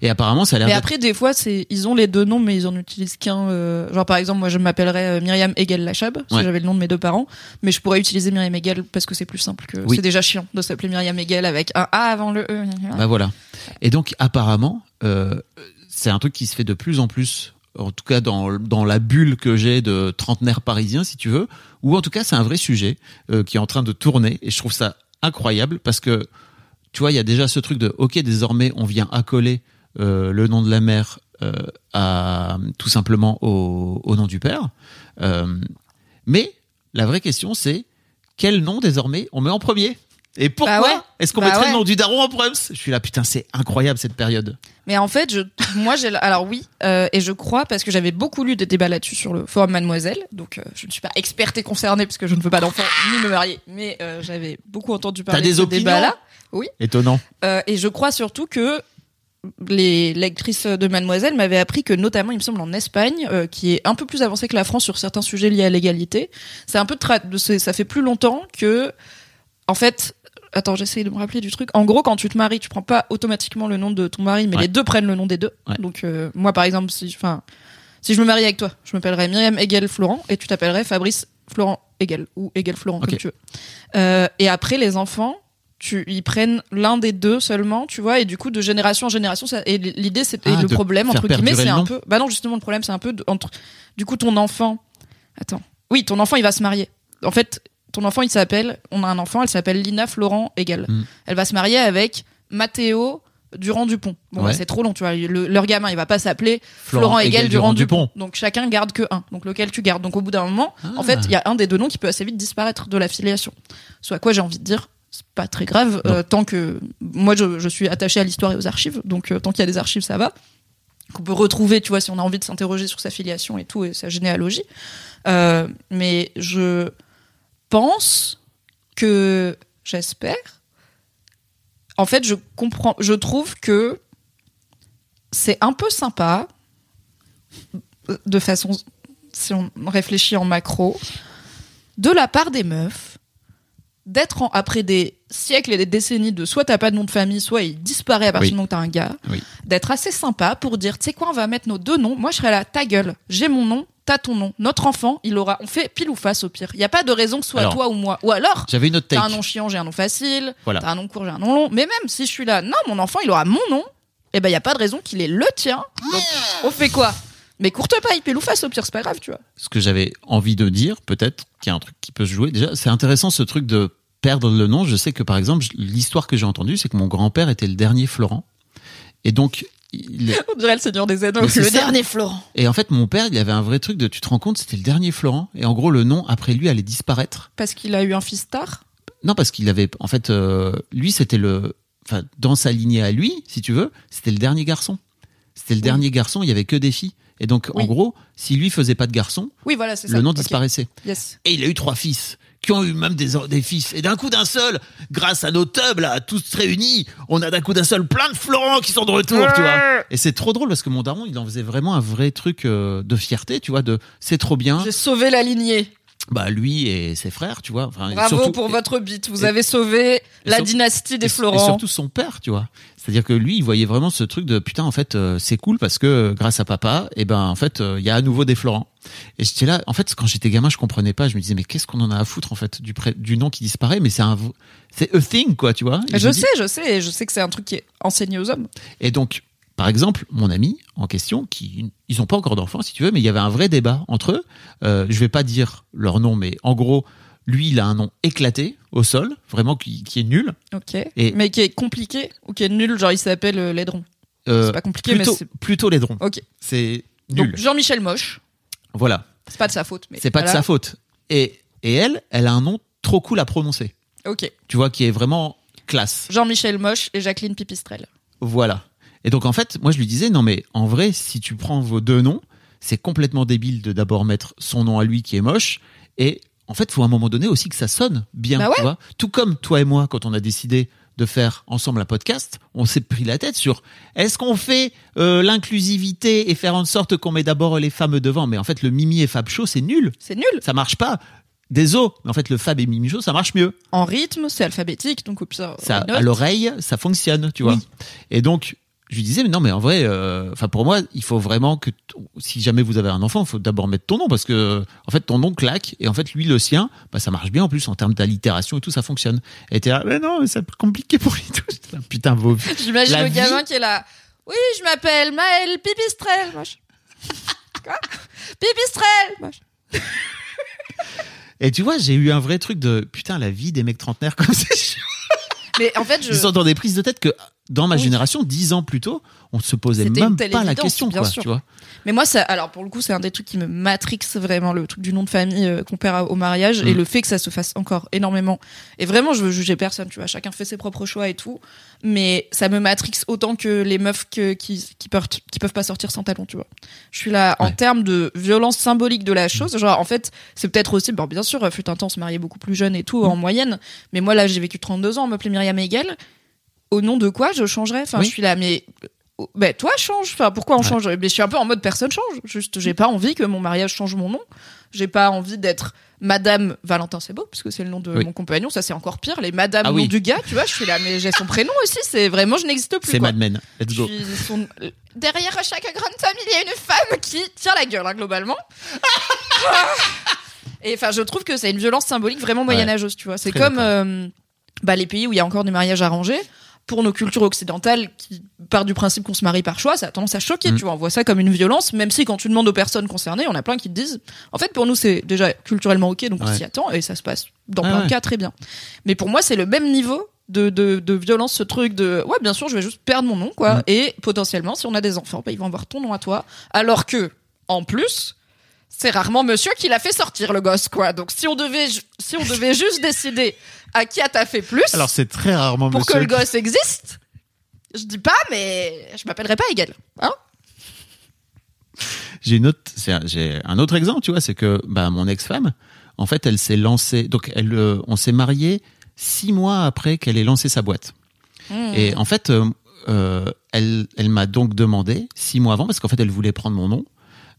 Et apparemment, ça a l'air Mais après, des fois, c'est ils ont les deux noms, mais ils en utilisent qu'un. euh, Genre, par exemple, moi, je m'appellerais euh, Myriam Egel Lachab, si Ouais. j'avais le nom de mes deux parents, mais je pourrais utiliser Myriam Egel parce que c'est plus simple que. Oui. C'est déjà chiant de s'appeler Myriam Egel avec un A avant le E. Bah voilà. Et donc apparemment, euh, c'est un truc qui se fait de plus en plus, en tout cas dans, dans la bulle que j'ai de trentenaire parisien, si tu veux, ou en tout cas c'est un vrai sujet euh, qui est en train de tourner, et je trouve ça incroyable parce que, tu vois, il y a déjà ce truc de, ok, désormais on vient accoler euh, le nom de la mère euh, à tout simplement au, au nom du père, Euh, mais la vraie question c'est quel nom désormais on met en premier? Et pourquoi Bah ouais. est-ce qu'on Bah mettrait ouais. le nom du daron en premier? Je suis là, putain, c'est incroyable cette période. Mais en fait, je, moi, j'ai, alors oui, euh, et je crois parce que j'avais beaucoup lu des débats là-dessus sur le forum Mademoiselle, donc euh, je ne suis pas experte et concernée parce que je ne veux pas d'enfant ni me marier, mais euh, j'avais beaucoup entendu parler des de ce opinions? Débat-là. Étonnant. Euh, et je crois surtout que les lectrices de Mademoiselle m'avaient appris que notamment, il me semble, en Espagne, euh, qui est un peu plus avancée que la France sur certains sujets liés à l'égalité, c'est un peu de- ça fait plus longtemps que, en fait, attends, j'essaye de me rappeler du truc. En gros, quand tu te maries, tu prends pas automatiquement le nom de ton mari, mais Ouais. les deux prennent le nom des deux. Ouais. Donc euh, moi, par exemple, si, enfin, si je me marie avec toi, je m'appellerais Myriam Egel Florent et tu t'appellerais Fabrice Florent Egel ou Egel Florent comme tu veux. Euh, et après, les enfants, tu, ils prennent l'un des deux seulement, tu vois, et du coup, de génération en génération, ça, et l'idée, c'est, et Ah, le problème, entre guillemets, c'est un peu, bah non, justement, le problème, c'est un peu, de- entre, du coup, ton enfant, attends, oui, ton enfant, il va se marier. En fait, ton enfant, il s'appelle, on a un enfant, elle s'appelle Lina Florent Egel. Mm. Elle va se marier avec Mathéo Durand Dupont. Bon, Ouais. bah, c'est trop long, tu vois. Le- leur gamin, il va pas s'appeler Florent Florent, Egel Egel Durand Dupont. Dupont. Donc chacun garde que un. Donc lequel tu gardes. Donc au bout d'un moment, Ah. en fait, il y a un des deux noms qui peut assez vite disparaître de la filiation. Soit quoi, j'ai envie de dire, c'est pas très grave euh, tant que moi je, je suis attaché à l'histoire et aux archives. Donc euh, tant qu'il y a des archives, ça va. Qu'on peut retrouver, tu vois, si on a envie de s'interroger sur sa filiation et tout et sa généalogie. Euh, mais je pense que j'espère. En fait, je comprends, je trouve que c'est un peu sympa de façon, si on réfléchit en macro, de la part des meufs, d'être en- après des siècles et des décennies de soit t'as pas de nom de famille, soit il disparaît à partir Oui. du moment où t'as un gars, Oui. d'être assez sympa pour dire, tu sais quoi, on va mettre nos deux noms. Moi, je serais là, ta gueule, j'ai mon nom, t'as ton nom. Notre enfant, il aura, on fait pile ou face au pire. Il y a pas de raison que ce soit Alors, toi ou moi. Ou alors, J'avais une autre t'as un nom chiant, j'ai un nom facile. Voilà. T'as un nom court, j'ai un nom long. Mais même si je suis là, non, mon enfant, il aura mon nom eh ben, il y a pas de raison qu'il ait le tien. Donc, on fait quoi? Mais courte paille, pile ou face, au pire, c'est pas grave, tu vois. Ce que j'avais envie de dire, peut-être, qu'il y a un truc qui peut se jouer. Déjà, c'est intéressant ce truc de perdre le nom. Je sais que, par exemple, l'histoire que j'ai entendue, c'est que mon grand-père était le dernier Florent. Et donc, il *laughs* On dirait le Seigneur des Anneaux. Le dernier Florent. Et en fait, mon père, il avait un vrai truc de, tu te rends compte, c'était le dernier Florent. Et en gros, le nom, après lui, allait disparaître. Parce qu'il a eu un fils tard? Non, parce qu'il avait, en fait, euh, lui, c'était le, enfin, dans sa lignée à lui, si tu veux, c'était le dernier garçon. C'était le dernier garçon, il y avait que des filles. Et donc, en gros, si lui faisait pas de garçon, Oui, voilà, c'est ça. le nom disparaissait. Yes. Et il a eu trois fils qui ont eu même des, des fils. Et d'un coup d'un seul, grâce à nos tubs là, tous réunis, on a d'un coup d'un seul plein de Florent qui sont de retour, tu vois. Et c'est trop drôle parce que mon daron, il en faisait vraiment un vrai truc euh, de fierté, tu vois, de c'est trop bien. J'ai sauvé la lignée. Bah lui et ses frères, tu vois. Enfin, Bravo surtout- pour votre bite. Vous et- avez sauvé la sur- dynastie des Florent. Et surtout son père, tu vois. C'est-à-dire que lui, il voyait vraiment ce truc de putain, en fait, euh, c'est cool parce que euh, grâce à papa, et ben en fait, euh, il y a à nouveau des Florent. Et j'étais là, en fait, quand j'étais gamin, je comprenais pas. Je me disais, mais qu'est-ce qu'on en a à foutre en fait du pré- du nom qui disparaît? Mais c'est un, c'est a thing quoi, tu vois. Et je dis- sais, je sais, et je sais que c'est un truc qui est enseigné aux hommes. Et donc, par exemple, mon ami en question, qui ils ont pas encore d'enfants, si tu veux, mais il y avait un vrai débat entre eux. Euh, je vais pas dire leur nom, mais en gros, lui, il a un nom éclaté au sol, vraiment qui, qui est nul. Ok. Et- Mais qui est compliqué ou qui est nul, genre il s'appelle euh, Laidron. Euh, C'est pas compliqué, plutôt, mais c'est. plutôt laidron. Ok. C'est nul. Donc Jean-Michel Moche, voilà. c'est pas de sa faute. mais C'est pas de sa faute. Et, et elle, elle a un nom trop cool à prononcer. Ok. Tu vois, qui est vraiment classe. Jean-Michel Moche et Jacqueline Pipistrel. Voilà. Et donc, en fait, moi, je lui disais, non, mais en vrai, si tu prends vos deux noms, c'est complètement débile de d'abord mettre son nom à lui qui est moche. Et en fait, faut à un moment donné aussi que ça sonne bien, Bah ouais. tu vois. Tout comme toi et moi, quand on a décidé de faire ensemble un podcast, on s'est pris la tête sur est-ce qu'on fait euh, l'inclusivité et faire en sorte qu'on met d'abord les femmes devant? Mais en fait, le Mimi et Fab Show, c'est nul. C'est nul. Ça marche pas. Désolé, mais en fait, le Fab et Mimi Show, ça marche mieux. En rythme, c'est alphabétique, donc au pire. ça, à l'oreille, ça fonctionne, tu vois. Oui. Et donc, je lui disais, mais non, mais en vrai, euh, enfin pour moi, il faut vraiment que, si jamais vous avez un enfant, il faut d'abord mettre ton nom parce que, en fait, ton nom claque et en fait, lui, le sien, bah ça marche bien en plus en termes d'allitération et tout, ça fonctionne. Et t'es là, mais non, mais c'est compliqué pour lui tout. Putain, vos *laughs* J'imagine le vie- gamin qui est là. Oui, je m'appelle Maël Pipistrel. Moche. *laughs* Quoi? Pipistrel. Moche. Et tu vois, j'ai eu un vrai truc de putain, la vie des mecs trentenaires *laughs* comme c'est chiant. Mais en fait, je. Ils sont dans des prises de tête que dans ma Oui. génération, dix ans plus tôt, on se posait même pas la question, bien quoi, sûr. tu vois. Mais moi, ça, alors pour le coup, c'est un des trucs qui me matrixe vraiment le truc du nom de famille euh, qu'on perd au mariage et Mm. le fait que ça se fasse encore énormément. Et vraiment, je veux juger personne, tu vois, chacun fait ses propres choix et tout. Mais ça me matrixe autant que les meufs que, qui, qui, peuvent, qui peuvent pas sortir sans talons, tu vois. Je suis là, en termes de violence symbolique de la chose, genre, en fait, c'est peut-être aussi, bon, bien sûr, fut un temps, on se mariait beaucoup plus jeune et tout, en moyenne. Mais moi, là, j'ai vécu 32 ans, on m'appelait Myriam Hegel. Au nom de quoi je changerais? Enfin, Oui. je suis là, mais ben toi change enfin pourquoi on Ouais. change? Mais je suis un peu en mode personne change juste j'ai pas envie que mon mariage change mon nom j'ai pas envie d'être madame Valentin beau parce que c'est le nom de Oui. mon compagnon ça c'est encore pire les madame Ah nom oui. du gars tu vois je suis là mais j'ai son prénom aussi c'est vraiment je n'existe plus C'est. Mad Men. Let's go. son- derrière chaque grande famille il y a une femme qui tient la gueule hein, globalement et enfin je trouve que c'est une violence symbolique vraiment moyenâgeuse tu vois c'est comme euh, bah, les pays où il y a encore des mariages arrangés pour nos cultures occidentales qui part du principe qu'on se marie par choix, ça a tendance à choquer, Mm. tu vois. On voit ça comme une violence, même si quand tu demandes aux personnes concernées, on a plein qui te disent, en fait, pour nous, c'est déjà culturellement ok, donc on s'y attend et ça se passe dans Ah plein ouais. de cas très bien. Mais pour moi, c'est le même niveau de, de, de violence, ce truc de, ouais, bien sûr, je vais juste perdre mon nom, quoi. Mm. Et potentiellement, si on a des enfants, bah, ils vont avoir ton nom à toi. Alors que, en plus, c'est rarement monsieur qui l'a fait sortir le gosse, quoi. Donc si on devait, si on devait *laughs* juste décider à qui a t'as fait plus Alors c'est très rarement pour monsieur que le qui- gosse existe, je dis pas, mais je m'appellerai pas Hegel. Hein J'ai une autre, j'ai un autre exemple, tu vois, c'est que bah, mon ex-femme, en fait, elle s'est lancée, donc elle, euh, on s'est marié six mois après qu'elle ait lancé sa boîte. Hmm. Et en fait, euh, euh, elle, elle m'a donc demandé six mois avant, parce qu'en fait, elle voulait prendre mon nom,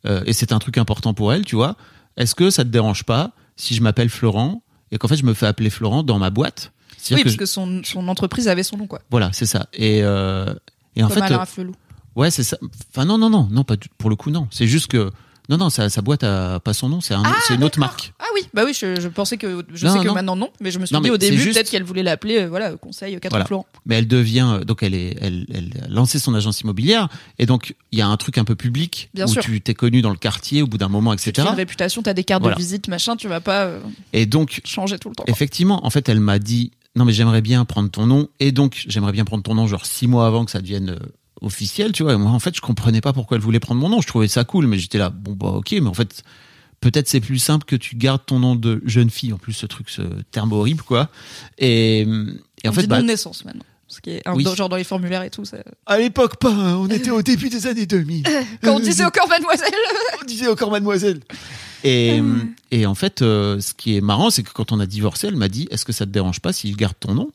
euh, et c'est un truc important pour elle, tu vois. Est-ce que ça te dérange pas si je m'appelle Florent et qu'en fait je me fais appeler Florent dans ma boîte? Oui, que parce je- que son, son entreprise avait son nom, quoi. voilà, c'est ça. Et euh, et en fait, Alain euh, Afflelou. Ouais, c'est ça. Enfin non non non non pas du- pour le coup non. C'est juste que Non, non, sa, sa boîte a pas son nom, c'est un, Ah, c'est une autre marque. Ah oui, bah oui, je, je pensais que je Non, sais que maintenant non, mais je me suis Non, dit au début juste- peut-être qu'elle voulait l'appeler euh, voilà Conseil Catherine Voilà. Florent. Mais elle devient, euh, donc elle est, elle, elle a lancé son agence immobilière, et donc il y a un truc un peu public Bien où sûr. tu t'es connu dans le quartier au bout d'un moment, Tu as etc. une réputation, t'as des cartes Voilà. de visite, machin, tu vas pas euh, Et donc changer tout le temps. quoi. Effectivement, en fait, elle m'a dit non mais j'aimerais bien prendre ton nom et donc j'aimerais bien prendre ton nom genre six mois avant que ça devienne euh, officiel, tu vois. Et moi, en fait, je comprenais pas pourquoi elle voulait prendre mon nom. Je trouvais ça cool, mais j'étais là, bon bah ok, mais en fait, peut-être c'est plus simple que tu gardes ton nom de jeune fille. En plus, ce truc, ce terme horrible, quoi. Et, et en On fait, dit bah, nom de naissance maintenant. Ce qui est un- Oui. genre dans les formulaires et tout. ça- à l'époque pas. hein, on était au début des années 2000. *laughs* Quand on Euh, disait encore mademoiselle. *laughs* on disait encore mademoiselle. Et, et en fait, euh, ce qui est marrant, c'est que quand on a divorcé, elle m'a dit Est-ce que ça te dérange pas si je garde ton nom?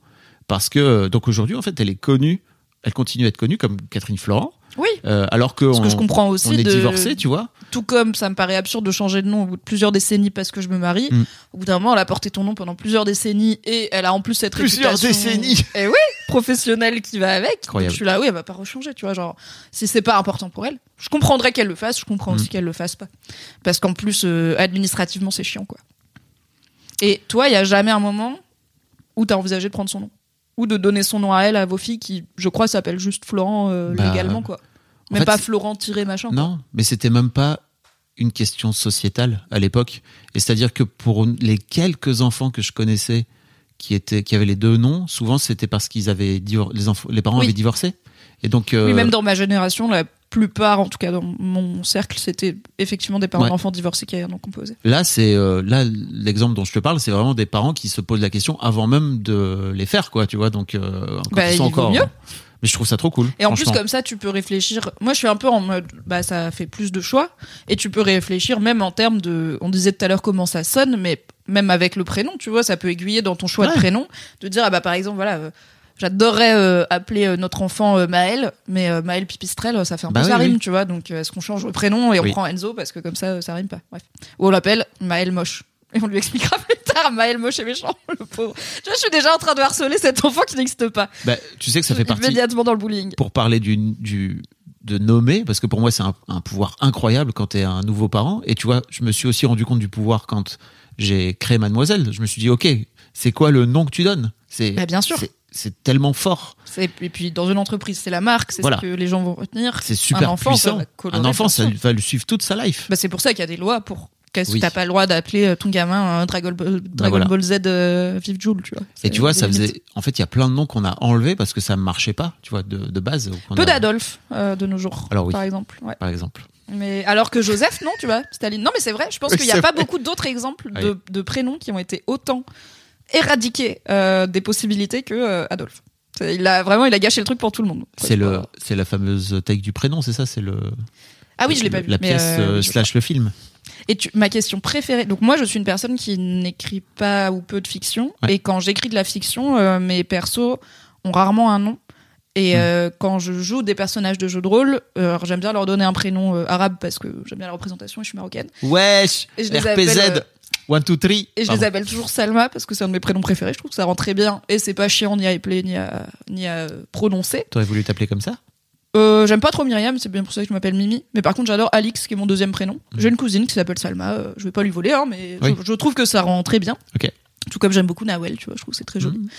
Parce que, euh, donc aujourd'hui, en fait, elle est connue, elle continue à être connue comme Catherine Florent, Oui, euh, alors que ce on, que je comprends aussi. on est de... divorcé, tu vois. Tout comme ça me paraît absurde de changer de nom au bout de plusieurs décennies parce que je me marie. Mm. Au bout d'un moment, elle a porté ton nom pendant plusieurs décennies et elle a en plus cette Plusieurs réputation. décennies. Et oui, professionnelle qui va avec. Incroyable. Donc je suis là, oui, elle va pas rechanger, tu vois. Genre, si c'est pas important pour elle, je comprendrais qu'elle le fasse. Je comprends Mm. aussi qu'elle le fasse pas, parce qu'en plus, euh, administrativement, c'est chiant, quoi. Et toi, il y a jamais un moment où t'as envisagé de prendre son nom? Ou de donner son nom à elle, à vos filles qui, je crois, s'appellent juste Florent euh, Bah, légalement, quoi. Même fait, pas Florent tiré machin. quoi. Non, mais c'était même pas une question sociétale à l'époque. Et c'est-à-dire que pour les quelques enfants que je connaissais qui étaient, qui avaient les deux noms, souvent c'était parce qu'ils avaient divor- les enfants, les parents Oui. avaient divorcé. Et donc, euh, Oui, même dans ma génération, la plupart, en tout cas dans mon cercle, c'était effectivement des parents Ouais. d'enfants divorcés qui avaient un nom composé. Là, c'est euh, là l'exemple dont je te parle, c'est vraiment des parents qui se posent la question avant même de les faire, quoi. Tu vois, donc euh, quand Bah, ils sont il encore. mieux. Mais je trouve ça trop cool. Et en plus, comme ça, tu peux réfléchir. Moi, je suis un peu en mode, bah, ça fait plus de choix. Et tu peux réfléchir même en termes de. On disait tout à l'heure comment ça sonne, mais même avec le prénom, tu vois, ça peut aiguiller dans ton choix de prénom. De dire, ah bah, par exemple, voilà. J'adorerais euh, appeler euh, notre enfant euh, Maël, mais Maël Pipistrel, ça fait un Bah peu oui, ça rime, oui. tu vois. Donc, est-ce qu'on change le prénom et on Oui. prend Enzo parce que comme ça, ça rime pas. Bref. Ou on l'appelle Maël Moche. Et on lui expliquera *laughs* plus tard, Maël Moche et méchant, *laughs* le pauvre. Tu vois, je suis déjà en train de harceler cet enfant qui n'existe pas. Bah, tu sais que ça fait partie. Immédiatement dans le bullying. Pour parler du, du de nommer, parce que pour moi c'est un, un pouvoir incroyable quand t'es un nouveau parent. Et tu vois, je me suis aussi rendu compte du pouvoir quand j'ai créé Mademoiselle. Je me suis dit, ok, c'est quoi le nom que tu donnes? C'est Bah, bien sûr. C'est- tellement fort. Et puis dans une entreprise, c'est la marque, c'est Voilà. ce que les gens vont retenir. C'est super un enfant, ça puissant. Un enfant, ça va le suivre toute sa life. Bah, c'est pour ça qu'il y a des lois pour. Qu'est-ce que Oui. t'as pas le droit d'appeler euh, ton gamin un Dragon Ball, Dragon voilà. Ball Z euh, Vive Joule, tu vois. Et tu vois, ça limites. faisait. En fait, il y a plein de noms qu'on a enlevés parce que ça ne marchait pas, tu vois, de, de base. Peu a- d'Adolphe euh, de nos jours, Alors oui. par exemple. Ouais. Par exemple. Mais alors que Joseph, non, tu vois, Staline. Non, mais c'est vrai. Je pense Oui, qu'il n'y a pas beaucoup d'autres exemples de prénoms qui ont été autant éradiqués euh, des possibilités que euh, Adolphe. Il a vraiment, il a gâché le truc pour tout le monde. C'est le, c'est la fameuse take du prénom, c'est ça, c'est le. Ah oui, je l'ai pas vu. La mais, pièce euh, euh, slash le film. Et tu, ma question préférée. Donc moi, je suis une personne qui n'écrit pas ou peu de fiction. Ouais. Et quand j'écris de la fiction, mes persos ont rarement un nom. Et euh, quand je joue des personnages de jeux de rôle, euh, j'aime bien leur donner un prénom euh, arabe parce que j'aime bien la représentation et je suis marocaine. Wesh Et je les RPZ appelle, 1, 2, 3 Et je les appelle toujours Salma parce que c'est un de mes prénoms préférés. Je trouve que ça rend très bien et c'est pas chiant ni à épeler ni à, ni à prononcer. T'aurais voulu t'appeler comme ça? Euh, j'aime pas trop Myriam, c'est bien pour ça que je m'appelle Mimi. Mais par contre, j'adore Alix, qui est mon deuxième prénom. Mhm. J'ai une cousine qui s'appelle Salma. euh, je vais pas lui voler, hein, mais Oui. je, je trouve que ça rend très bien. Ok. Tout comme j'aime beaucoup Nawel, tu vois, je trouve que c'est très joli. Mhm.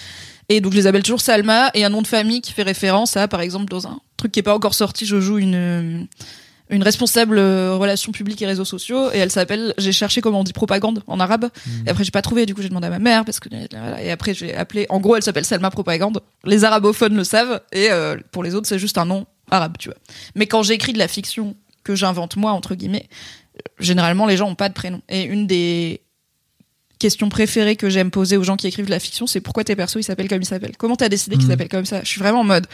Et donc je les appelle toujours Salma et un nom de famille qui fait référence à, par exemple, dans un truc qui est pas encore sorti, je joue une une responsable euh, relations publiques et réseaux sociaux et elle s'appelle, j'ai cherché comment on dit propagande en arabe. Mhm. Et après j'ai pas trouvé, du coup j'ai demandé à ma mère parce que et après j'ai appelé. En gros, elle s'appelle Salma propagande. Les arabophones le savent et euh, pour les autres c'est juste un nom arabe, tu vois. Mais quand j'écris de la fiction que j'invente moi entre guillemets, généralement les gens ont pas de prénom. Et une des questions préférées que j'aime poser aux gens qui écrivent de la fiction, c'est pourquoi tes persos ils s'appellent comme ils s'appellent? Comment t'as décidé qu'ils Mhm. s'appellent comme ça? Je suis vraiment en mode.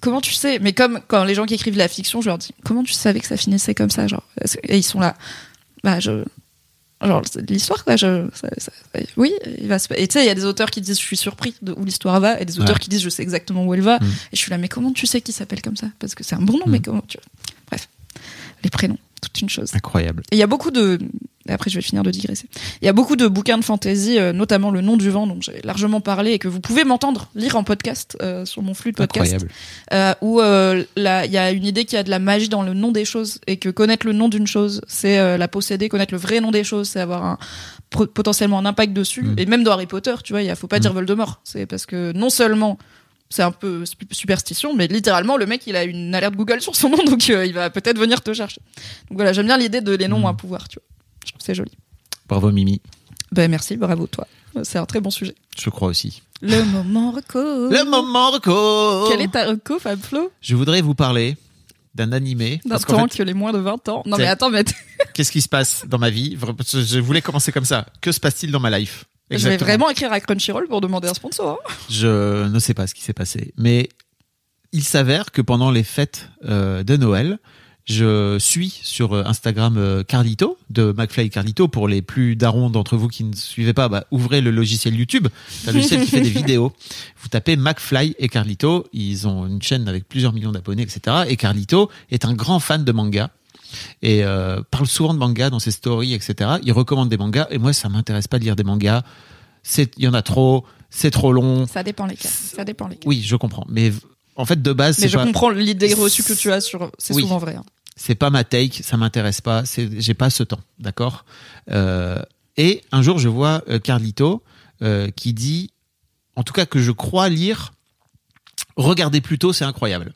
Comment tu sais? Mais comme quand les gens qui écrivent de la fiction, je leur dis comment tu savais que ça finissait comme ça, genre? Et ils sont là. Bah je. Genre c'est de l'histoire quoi. Je, ça- ça- oui, il va se. Et tu sais, il y a des auteurs qui disent je suis surpris de où l'histoire va, et des auteurs Ouais. qui disent je sais exactement où elle va. Mhm. Et je suis là mais comment tu sais qu'il s'appelle comme ça? Parce que c'est un bon nom, mais Mhm. comment tu. Bref, les prénoms, toute une chose. Incroyable. Et il y a beaucoup de après je vais finir de digresser. Il y a beaucoup de bouquins de fantasy, euh, notamment Le Nom du Vent, dont j'ai largement parlé et que vous pouvez m'entendre lire en podcast euh, sur mon flux de podcast. Incroyable. euh, où euh, il y a une idée qu'il y a de la magie dans le nom des choses et que connaître le nom d'une chose, c'est la posséder, connaître le vrai nom des choses, c'est avoir un potentiellement un impact dessus. Mm. Et même dans Harry Potter, tu vois, il faut pas dire Voldemort. C'est parce que non seulement c'est un peu superstition, mais littéralement le mec il a une alerte Google sur son nom, *laughs* donc euh, il va peut-être venir te chercher. Donc voilà, j'aime bien l'idée de les noms ont un pouvoir, tu vois. Je trouve c'est joli. Bravo Mimi, Ben merci, bravo toi. C'est un très bon sujet. je crois aussi. Le moment reco. *laughs* Le moment reco Quel est ta reco, Fab Flo? Je voudrais vous parler d'un animé. D'un temps fait, que les moins de 20 ans. Non mais attends, mais qu'est-ce qui se passe dans ma vie? Je voulais commencer comme ça. Que se passe-t-il dans ma life? Je vais vraiment écrire à Crunchyroll pour demander un sponsor. hein. Je ne sais pas ce qui s'est passé. Mais il s'avère que pendant les fêtes euh, de Noël, je suis sur euh, Instagram euh, Carlito, de McFly Carlito. Pour les plus darons d'entre vous qui ne suivez pas, bah, ouvrez le logiciel YouTube. C'est un logiciel qui fait des *laughs* vidéos. Vous tapez McFly et Carlito. Ils ont une chaîne avec plusieurs millions d'abonnés, etc. Et Carlito est un grand fan de manga et euh, parle souvent de manga dans ses stories, etc. Il recommande des mangas et moi, ça m'intéresse pas de lire des mangas. Il y en a trop, c'est trop long. Ça dépend lesquels. Ça dépend lesquels. Oui, je comprends. Mais en fait, de base, mais je pas, comprends l'idée reçue que tu as sur. C'est Oui. souvent vrai. hein. c'est pas ma take, ça m'intéresse pas. J'ai pas ce temps, d'accord? Euh, et un jour, je vois euh, Carlito euh, qui dit, en tout cas que je crois lire, regardez Pluto, c'est incroyable.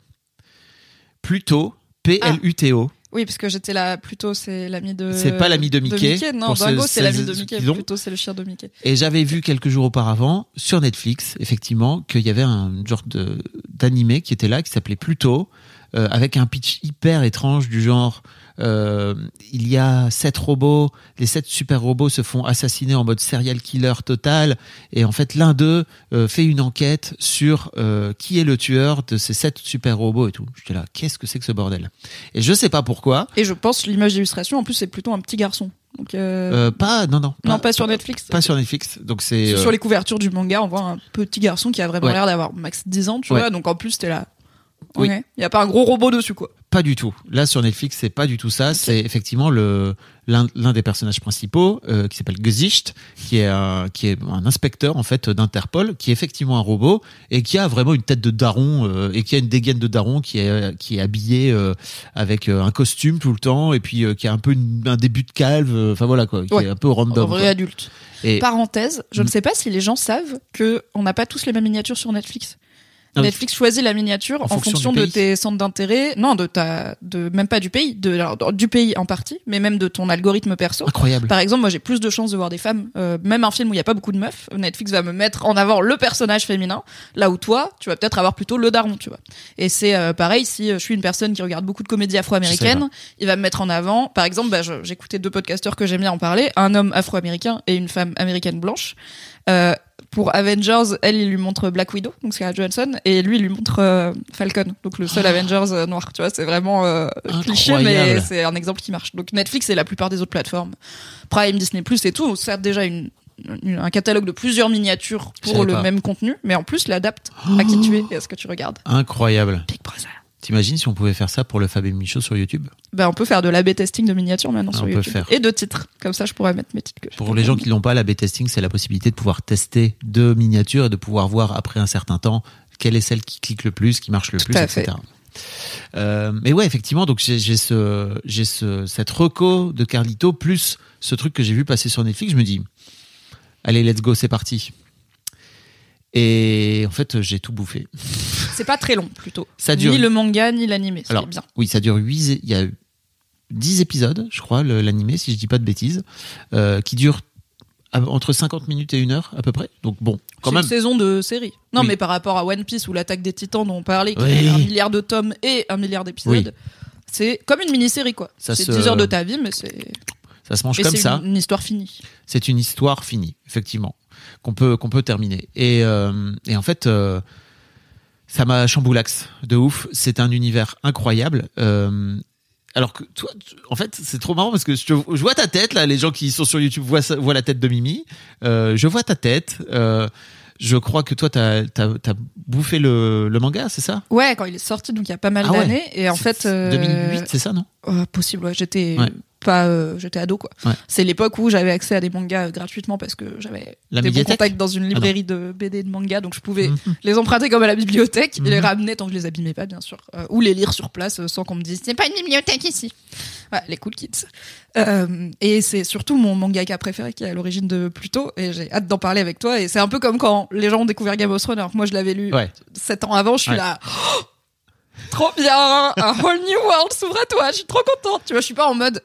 Pluto, P-L-U-T-O. Oui, parce que j'étais là. Plutôt, c'est l'ami de. C'est pas l'ami de Mickey, Non, Dingo, ceux- c'est l'ami de Mickey. Plutôt, c'est le chien de Mickey. Et j'avais vu quelques jours auparavant sur Netflix, effectivement, qu'il y avait un genre de d'animé qui était là, qui s'appelait Pluto, euh, avec un pitch hyper étrange du genre euh, il y a sept robots, les sept super robots se font assassiner en mode serial killer total, et en fait l'un d'eux euh, fait une enquête sur euh, qui est le tueur de ces sept super robots et tout. J'étais là, qu'est-ce que c'est que ce bordel? Et je sais pas pourquoi. Et je pense l'image d'illustration, en plus, c'est plutôt un petit garçon. Donc, euh, Euh, pas, non, non, non, pas sur Netflix. Pas sur Netflix. Donc c'est Sur les couvertures du manga, on voit un petit garçon qui a vraiment Ouais. l'air d'avoir max 10 ans, tu Ouais. vois. Donc en plus, t'es là. Oui. Il y a pas un gros robot dessus, quoi. Pas du tout. Là sur Netflix, c'est pas du tout ça. C'est effectivement le l'un des personnages principaux euh, qui s'appelle Gesicht, qui est un qui est un inspecteur en fait d'Interpol, qui est effectivement un robot et qui a vraiment une tête de daron euh, et qui a une dégaine de daron qui est qui est habillé euh, avec euh, un costume tout le temps et puis euh, qui a un peu une- un début de calve. euh, Enfin voilà quoi, qui Ouais. est un peu random. vrai quoi. adulte. Et Parenthèse, je Mm. ne sais pas si les gens savent que on n'a pas tous les mêmes miniatures sur Netflix. Ah. Netflix choisit la miniature en, fonction de tes centres d'intérêt, non, de ta, de même pas du pays, de alors, du pays en partie, mais même de ton algorithme perso. incroyable. Par exemple, moi j'ai plus de chances de voir des femmes, euh, même un film où il y a pas beaucoup de meufs, Netflix va me mettre en avant le personnage féminin, là où toi, tu vas peut-être avoir plutôt le daron, tu vois. Et c'est euh, pareil si euh, je suis une personne qui regarde beaucoup de comédies afro-américaines, il va me mettre en avant, par exemple, bah, j'écoutais deux podcasteurs que j'aime bien en parler, un homme afro-américain et une femme américaine blanche. Euh, pour Avengers, elle, il lui montre Black Widow, donc Scarlett Johansson, et lui, il lui montre euh, Falcon, donc le seul Avengers euh, noir. Tu vois, c'est vraiment euh, cliché, mais c'est un exemple qui marche. Donc Netflix et la plupart des autres plateformes, Prime, Disney+, et tout, certes déjà une, une- un catalogue de plusieurs miniatures pour le pas. même contenu, mais en plus l'adapte à qui tu es et à ce que tu regardes. Incroyable. Big Brother. T'imagines si on pouvait faire ça pour le Fab et Michaud sur YouTube? Ben, on peut faire de l'A-B testing de miniatures maintenant Ah, sur on peut YouTube. faire. Et de titres. Comme ça, je pourrais mettre mes titres que Pour les gens qui l'ont pas, la B-testing, c'est la possibilité de pouvoir tester deux miniatures et de pouvoir voir après un certain temps quelle est celle qui clique le plus, qui marche le Tout plus, à etc. Euh, mais ouais, effectivement, donc j'ai j'ai ce, j'ai ce, cette reco de Carlito plus ce truc que j'ai vu passer sur Netflix. Je me dis, allez, let's go, c'est parti. Et en fait, j'ai tout bouffé. C'est pas très long, plutôt. Ça dure- Ni le manga, ni l'animé. C'est Alors, bien. oui, ça dure 8, il y a 10 épisodes, je crois, l'animé, si je dis pas de bêtises, euh, qui dure entre 50 minutes et une heure à peu près. Donc bon, quand C'est même. une saison de série. Non, Oui. mais par rapport à One Piece ou l'attaque des titans dont on parlait, qui Oui. a un milliard de tomes et un milliard d'épisodes, c'est comme une mini-série, quoi. C'est se- 10 heures de ta vie, mais c'est Ça se mange et comme c'est ça. une, une histoire finie. C'est une histoire finie, effectivement, qu'on peut qu'on peut terminer. Et, euh, et en fait, euh, ça m'a chamboulax de ouf. C'est un univers incroyable. Euh, alors que toi, tu- en fait, c'est trop marrant parce que je, vois ta tête là. Les gens qui sont sur YouTube voient, voient la tête de Mimi. Euh, je vois ta tête. Je crois que toi, t'as as, bouffé le, le manga, c'est ça? Ouais, quand il est sorti, donc il y a pas mal Ah ouais. d'années. Et en fait. euh, 2008, c'est ça, non? euh, Possible, ouais. J'étais Ouais. Pas, euh, j'étais ado quoi. Ouais. C'est l'époque où j'avais accès à des mangas gratuitement parce que j'avais des bons contacts dans une librairie de BD de manga, donc je pouvais Mhm. les emprunter comme à la bibliothèque et les Mhm. ramener tant que je les abîmais pas bien sûr, Euh, ou les lire sur place euh, sans qu'on me dise c'est pas une bibliothèque ici. Ouais, les cool kids. Et c'est surtout mon mangaka préféré qui est à l'origine de Pluto et j'ai hâte d'en parler avec toi et c'est un peu comme quand les gens ont découvert Game of Thrones alors que moi je l'avais lu Ouais. sept ans avant, je suis là. Oh, trop bien, un whole new world s'ouvre à toi. Je suis trop contente. Tu vois, je suis pas en mode.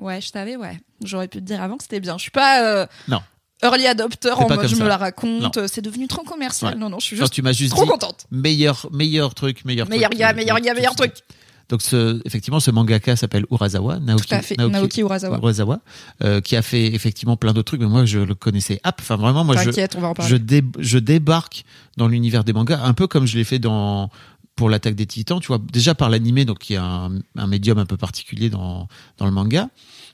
Ouais, je savais, ouais. J'aurais pu te dire avant que c'était bien. Je suis pas. euh, Non. Early adopter en pas mode comme je me la raconte. C'est devenu trop commercial. Ouais. Non, non, je suis Genre, juste tu m'as juste trop dit contente. meilleur, meilleur truc, meilleur Meilleur truc. gars, meilleur gars, meilleur truc. Donc, ce, effectivement, ce mangaka s'appelle Urasawa, Naoki, Tout à fait. Naoki, Urasawa. Urasawa, euh, qui a fait effectivement plein d'autres trucs, mais moi, je le connaissais. App, enfin, vraiment, moi, je, T'inquiète, on va en parler. je, dé- je débarque dans l'univers des mangas, un peu comme je l'ai fait dans pour l'attaque des titans, tu vois, déjà par l'animé, donc qui est un, un médium un peu particulier dans le manga,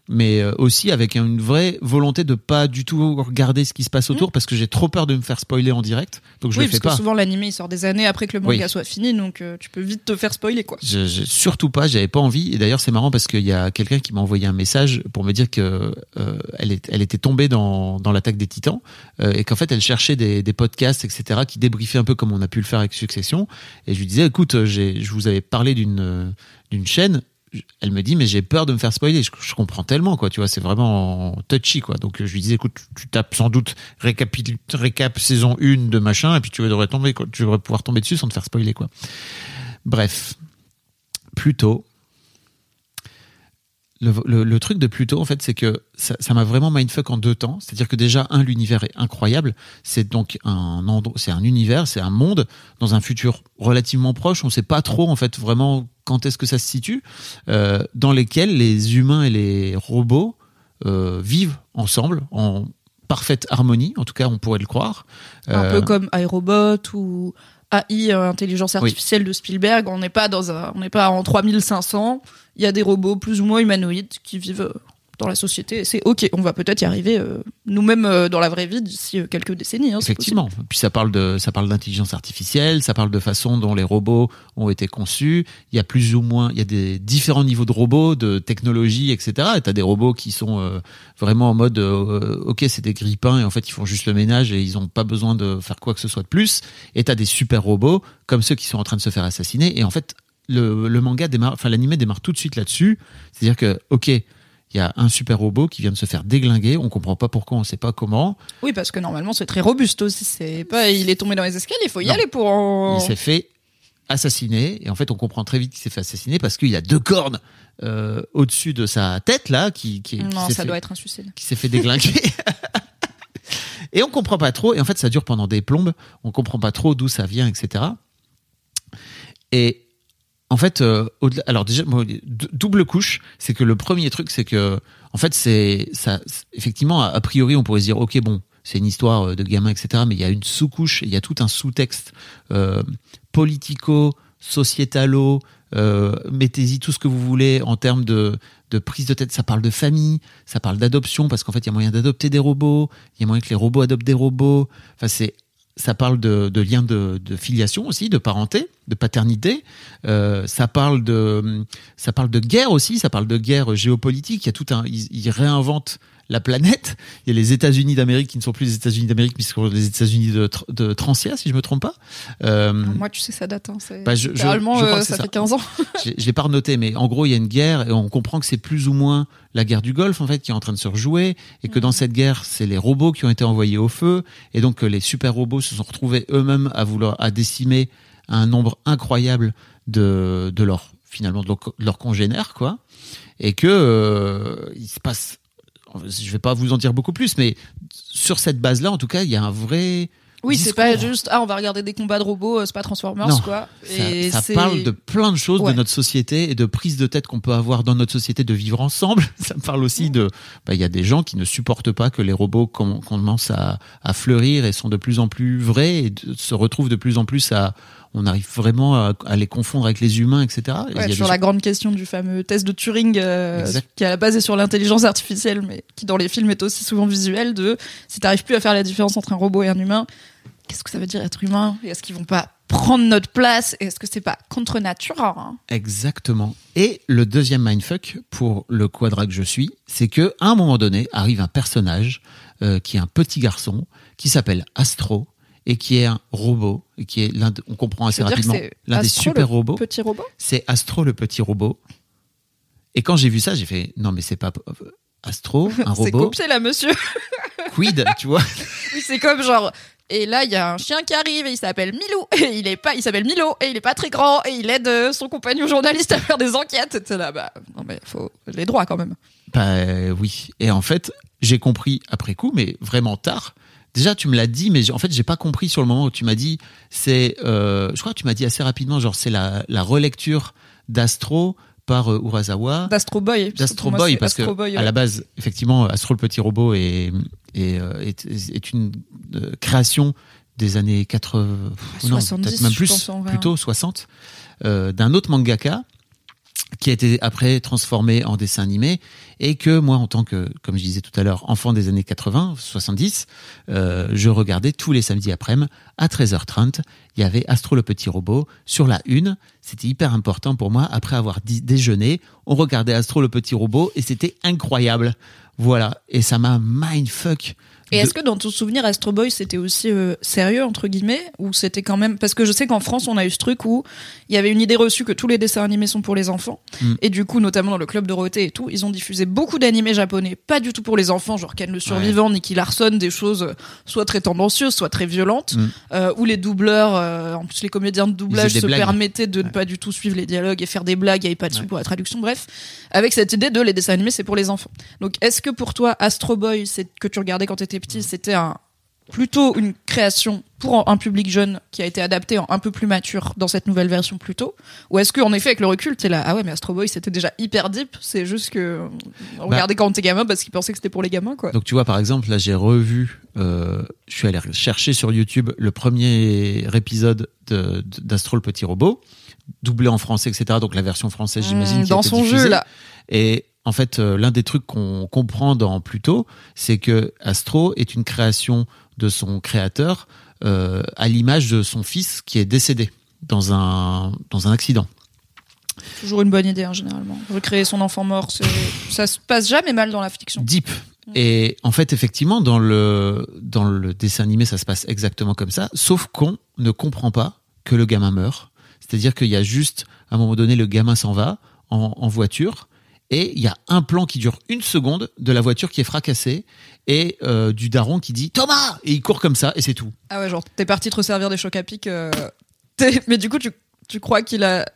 mais euh, aussi avec une vraie volonté de pas du tout regarder ce qui se passe autour, parce que j'ai trop peur de me faire spoiler en direct, donc je Mm. oui, le fais parce que pas. souvent l'animé il sort des années après que le manga Oui. soit fini, donc euh, tu peux vite te faire spoiler quoi. Je, je- surtout pas, j'avais pas envie. Et d'ailleurs, c'est marrant parce qu'il y a quelqu'un qui m'a envoyé un message pour me dire que euh, elle, est- elle était tombée dans, dans l'attaque des Titans euh, et qu'en fait, elle cherchait des, des podcasts, etc., qui débriefaient un peu comme on a pu le faire avec Succession. Et je lui disais, écoute, euh, je vous avais parlé d'une euh, d'une chaîne. Elle me dit, mais j'ai peur de me faire spoiler. Je, comprends tellement, quoi. Tu vois, c'est vraiment touchy, quoi. Donc, je lui disais, écoute, tu, tapes sans doute récapitul- récap saison 1 de machin, et puis tu devrais tomber. Tu devrais pouvoir tomber dessus sans te faire spoiler, quoi. Bref. Pluto. Le, le- le truc de Pluto, en fait, c'est que ça m'a vraiment mindfuck en deux temps. C'est-à-dire que déjà, un, l'univers est incroyable. C'est donc un c'est un univers, c'est un monde dans un futur relativement proche. On ne sait pas trop, en fait, vraiment quand est-ce que ça se situe, euh, dans lesquels les humains et les robots euh, vivent ensemble en parfaite harmonie. En tout cas, on pourrait le croire. Un Euh, peu comme iRobot ou AI, euh, intelligence Oui. artificielle de Spielberg. On n'est pas dans un, on n'est pas en 3500. Il y a des robots plus ou moins humanoïdes qui vivent euh, dans la société. C'est ok. On va peut-être y arriver euh, nous-mêmes euh, dans la vraie vie d'ici euh, quelques décennies. hein, Effectivement. Puis ça parle de ça parle d'intelligence artificielle, ça parle de façon dont les robots ont été conçus. Il y a plus ou moins, il y a des différents niveaux de robots, de technologie, etc. Et t'as des robots qui sont vraiment en mode, ok, c'est des grippins et en fait ils font juste le ménage et ils ont pas besoin de faire quoi que ce soit de plus. Et t'as des super robots comme ceux qui sont en train de se faire assassiner. Et en fait, le, le manga démarre, enfin l'animé démarre tout de suite là-dessus. C'est-à-dire que, ok. Il y a un super robot qui vient de se faire déglinguer, on comprend pas pourquoi, on sait pas comment. Oui, parce que normalement c'est très robuste aussi. C'est pas, il est tombé dans les escaliers. Il faut y Non. aller pour. Il s'est fait assassiner et en fait on comprend très vite qu'il s'est fait assassiner parce qu'il y a deux cornes euh, au-dessus de sa tête là qui, qui, Non, ça fait, doit être un suicide. qui s'est fait déglinguer. *laughs* et on comprend pas trop et en fait ça dure pendant des plombes. On comprend pas trop d'où ça vient, etc. Et en fait, euh, alors déjà, double couche, c'est que le premier truc, c'est que, en fait, c'est ça. Effectivement, a, a priori, on pourrait se dire, ok, bon, c'est une histoire euh, de gamin, etc. Mais il y a une sous-couche, il y a tout un sous-texte euh, politico, sociétalo. Euh, mettez-y tout ce que vous voulez en termes de, de prise de tête. Ça parle de famille, ça parle d'adoption parce qu'en fait, il y a moyen d'adopter des robots. Il y a moyen que les robots adoptent des robots. Enfin, c'est ça parle de, de liens de, de filiation aussi, de parenté, de paternité. Euh, ça parle de, ça parle de guerre aussi. Ça parle de guerre géopolitique. Il y a tout un, ils réinventent la planète. Il y a les États-Unis d'Amérique qui ne sont plus les États-Unis d'Amérique, mais sont les États-Unis de, de Transia, si je me trompe pas. Euh, Moi, tu sais, ça date. Hein, c'est- Bah, je- je- euh, ça, ça. fait 15 ans. *laughs* je l'ai pas renoté, mais en gros, il y a une guerre et on comprend que c'est plus ou moins la guerre du Golfe en fait qui est en train de se rejouer et que dans cette guerre, c'est les robots qui ont été envoyés au feu et donc que les super robots se sont retrouvés eux-mêmes à vouloir à décimer un nombre incroyable de de leurs finalement de leurs leurs congénères quoi et que euh, il se passe je vais pas vous en dire beaucoup plus mais sur cette base-là en tout cas, il y a un vrai Oui, c'est pas juste ah on va regarder des combats de robots, euh, c'est pas Transformers Non, quoi. Ça, Et ça c'est- parle de plein de choses Ouais. de notre société et de prise de tête qu'on peut avoir dans notre société de vivre ensemble. *laughs* Ça me parle aussi de, bah, il y a des gens qui ne supportent pas que les robots com- commencent à, à fleurir et sont de plus en plus vrais et de- se retrouvent de plus en plus à, on arrive vraiment à, à les confondre avec les humains, etc. Ouais, sur des- la grande question du fameux test de Turing, euh, qui à la base est sur l'intelligence artificielle, mais qui dans les films est aussi souvent visuel, de si t'arrives plus à faire la différence entre un robot et un humain, qu'est-ce que ça veut dire être humain? Et est-ce qu'ils vont pas prendre notre place? Est-ce que c'est pas contre nature hein? Exactement. Et le deuxième mindfuck pour le quadra que je suis, c'est que à un moment donné arrive un personnage euh, qui est un petit garçon qui s'appelle Astro et qui est un robot et qui est l'un, de- on comprend assez rapidement, c'est l'un des Astro, super robots. Petit robot? C'est Astro le petit robot. Et quand j'ai vu ça, j'ai fait non mais c'est pas euh, Astro, un *laughs* C'est robot, copié là, monsieur. *laughs* quid, tu vois? Oui, c'est comme genre. Et là, il y a un chien qui arrive et il s'appelle Milou. *laughs* Et il est pas, il s'appelle Milo et il est pas très grand et il aide euh, son compagnon journaliste à faire des enquêtes. T'es là, bah, non mais faut les droits quand même. Bah oui. Et en fait, j'ai compris après coup, mais vraiment tard. Déjà, tu me l'as dit, mais en fait, j'ai pas compris sur le moment où tu m'as dit. C'est, euh, je crois que tu m'as dit assez rapidement, genre c'est la, la relecture d'Astro par euh, Urasawa. D'Astro Boy. D'Astro moi, Boy, parce que Astro Boy, à la base, effectivement, Astro le petit robot est est, euh, est, est une euh, création des années 80, Ouais, non, 70, peut-être même plus, pense, plutôt 60, euh, d'un autre mangaka qui a été après transformé en dessin animé et que moi en tant que comme je disais tout à l'heure enfant des années 80 70 euh, je regardais tous les samedis après-midi à 13h30 il y avait Astro le petit robot sur la une. C'était hyper important pour moi. Après avoir déjeuné on regardait Astro le petit robot et c'était incroyable. Voilà. Et ça m'a mindfuck Et de- est-ce que dans ton souvenir, Astro Boy, c'était aussi euh, sérieux, entre guillemets Ou c'était quand même. Parce que je sais qu'en France, on a eu ce truc où il y avait une idée reçue que tous les dessins animés sont pour les enfants. Mm. Et du coup, notamment dans le Club Dorothée et tout, ils ont diffusé beaucoup d'animés japonais, pas du tout pour les enfants, genre Ken le Survivant, Nicky Larson, des choses euh, soit très tendancieuses, soit très violentes. Mm. Euh, où les doubleurs, euh, en plus les comédiens de doublage se blagues. permettaient de ne Ouais. pas du tout suivre les dialogues et faire des blagues, il n'y avait pas de sous Ouais. pour la traduction, bref. Avec cette idée de les dessins animés, c'est pour les enfants. Donc, est-ce que pour toi, Astro Boy, c'est que tu regardais quand petit, c'était un plutôt une création pour un public jeune qui a été adapté en un peu plus mature dans cette nouvelle version plus tôt Ou est-ce qu'en effet, avec le recul, t'es là, ah ouais, mais Astro Boy, c'était déjà hyper deep, c'est juste que on regardait quand on était gamin parce qu'ils pensaient que c'était pour les gamins, quoi. Donc tu vois par exemple là j'ai revu, euh, je suis allé chercher sur YouTube le premier épisode de- de- d'Astro le petit robot, doublé en français etc. Donc la version française j'imagine Mmh, dans son diffusée. jeu, là. Et en fait euh, l'un des trucs qu'on comprend dans Pluto, c'est que Astro est une création de son créateur euh, à l'image de son fils qui est décédé dans un dans un accident. Toujours une bonne idée, hein, généralement. Recréer son enfant mort, ça se passe jamais mal dans la fiction. Deep. Et en fait, effectivement, dans le, dans le dessin animé, ça se passe exactement comme ça, sauf qu'on ne comprend pas que le gamin meurt. C'est-à-dire qu'il y a juste, à un moment donné, le gamin s'en va en, en voiture, et il y a un plan qui dure une seconde de la voiture qui est fracassée, et euh, du daron qui dit Thomas Et il court comme ça, et c'est tout. Ah ouais, genre, t'es parti te resservir des chocs à pic. euh, t'es- Mais du coup, tu, tu crois qu'il a.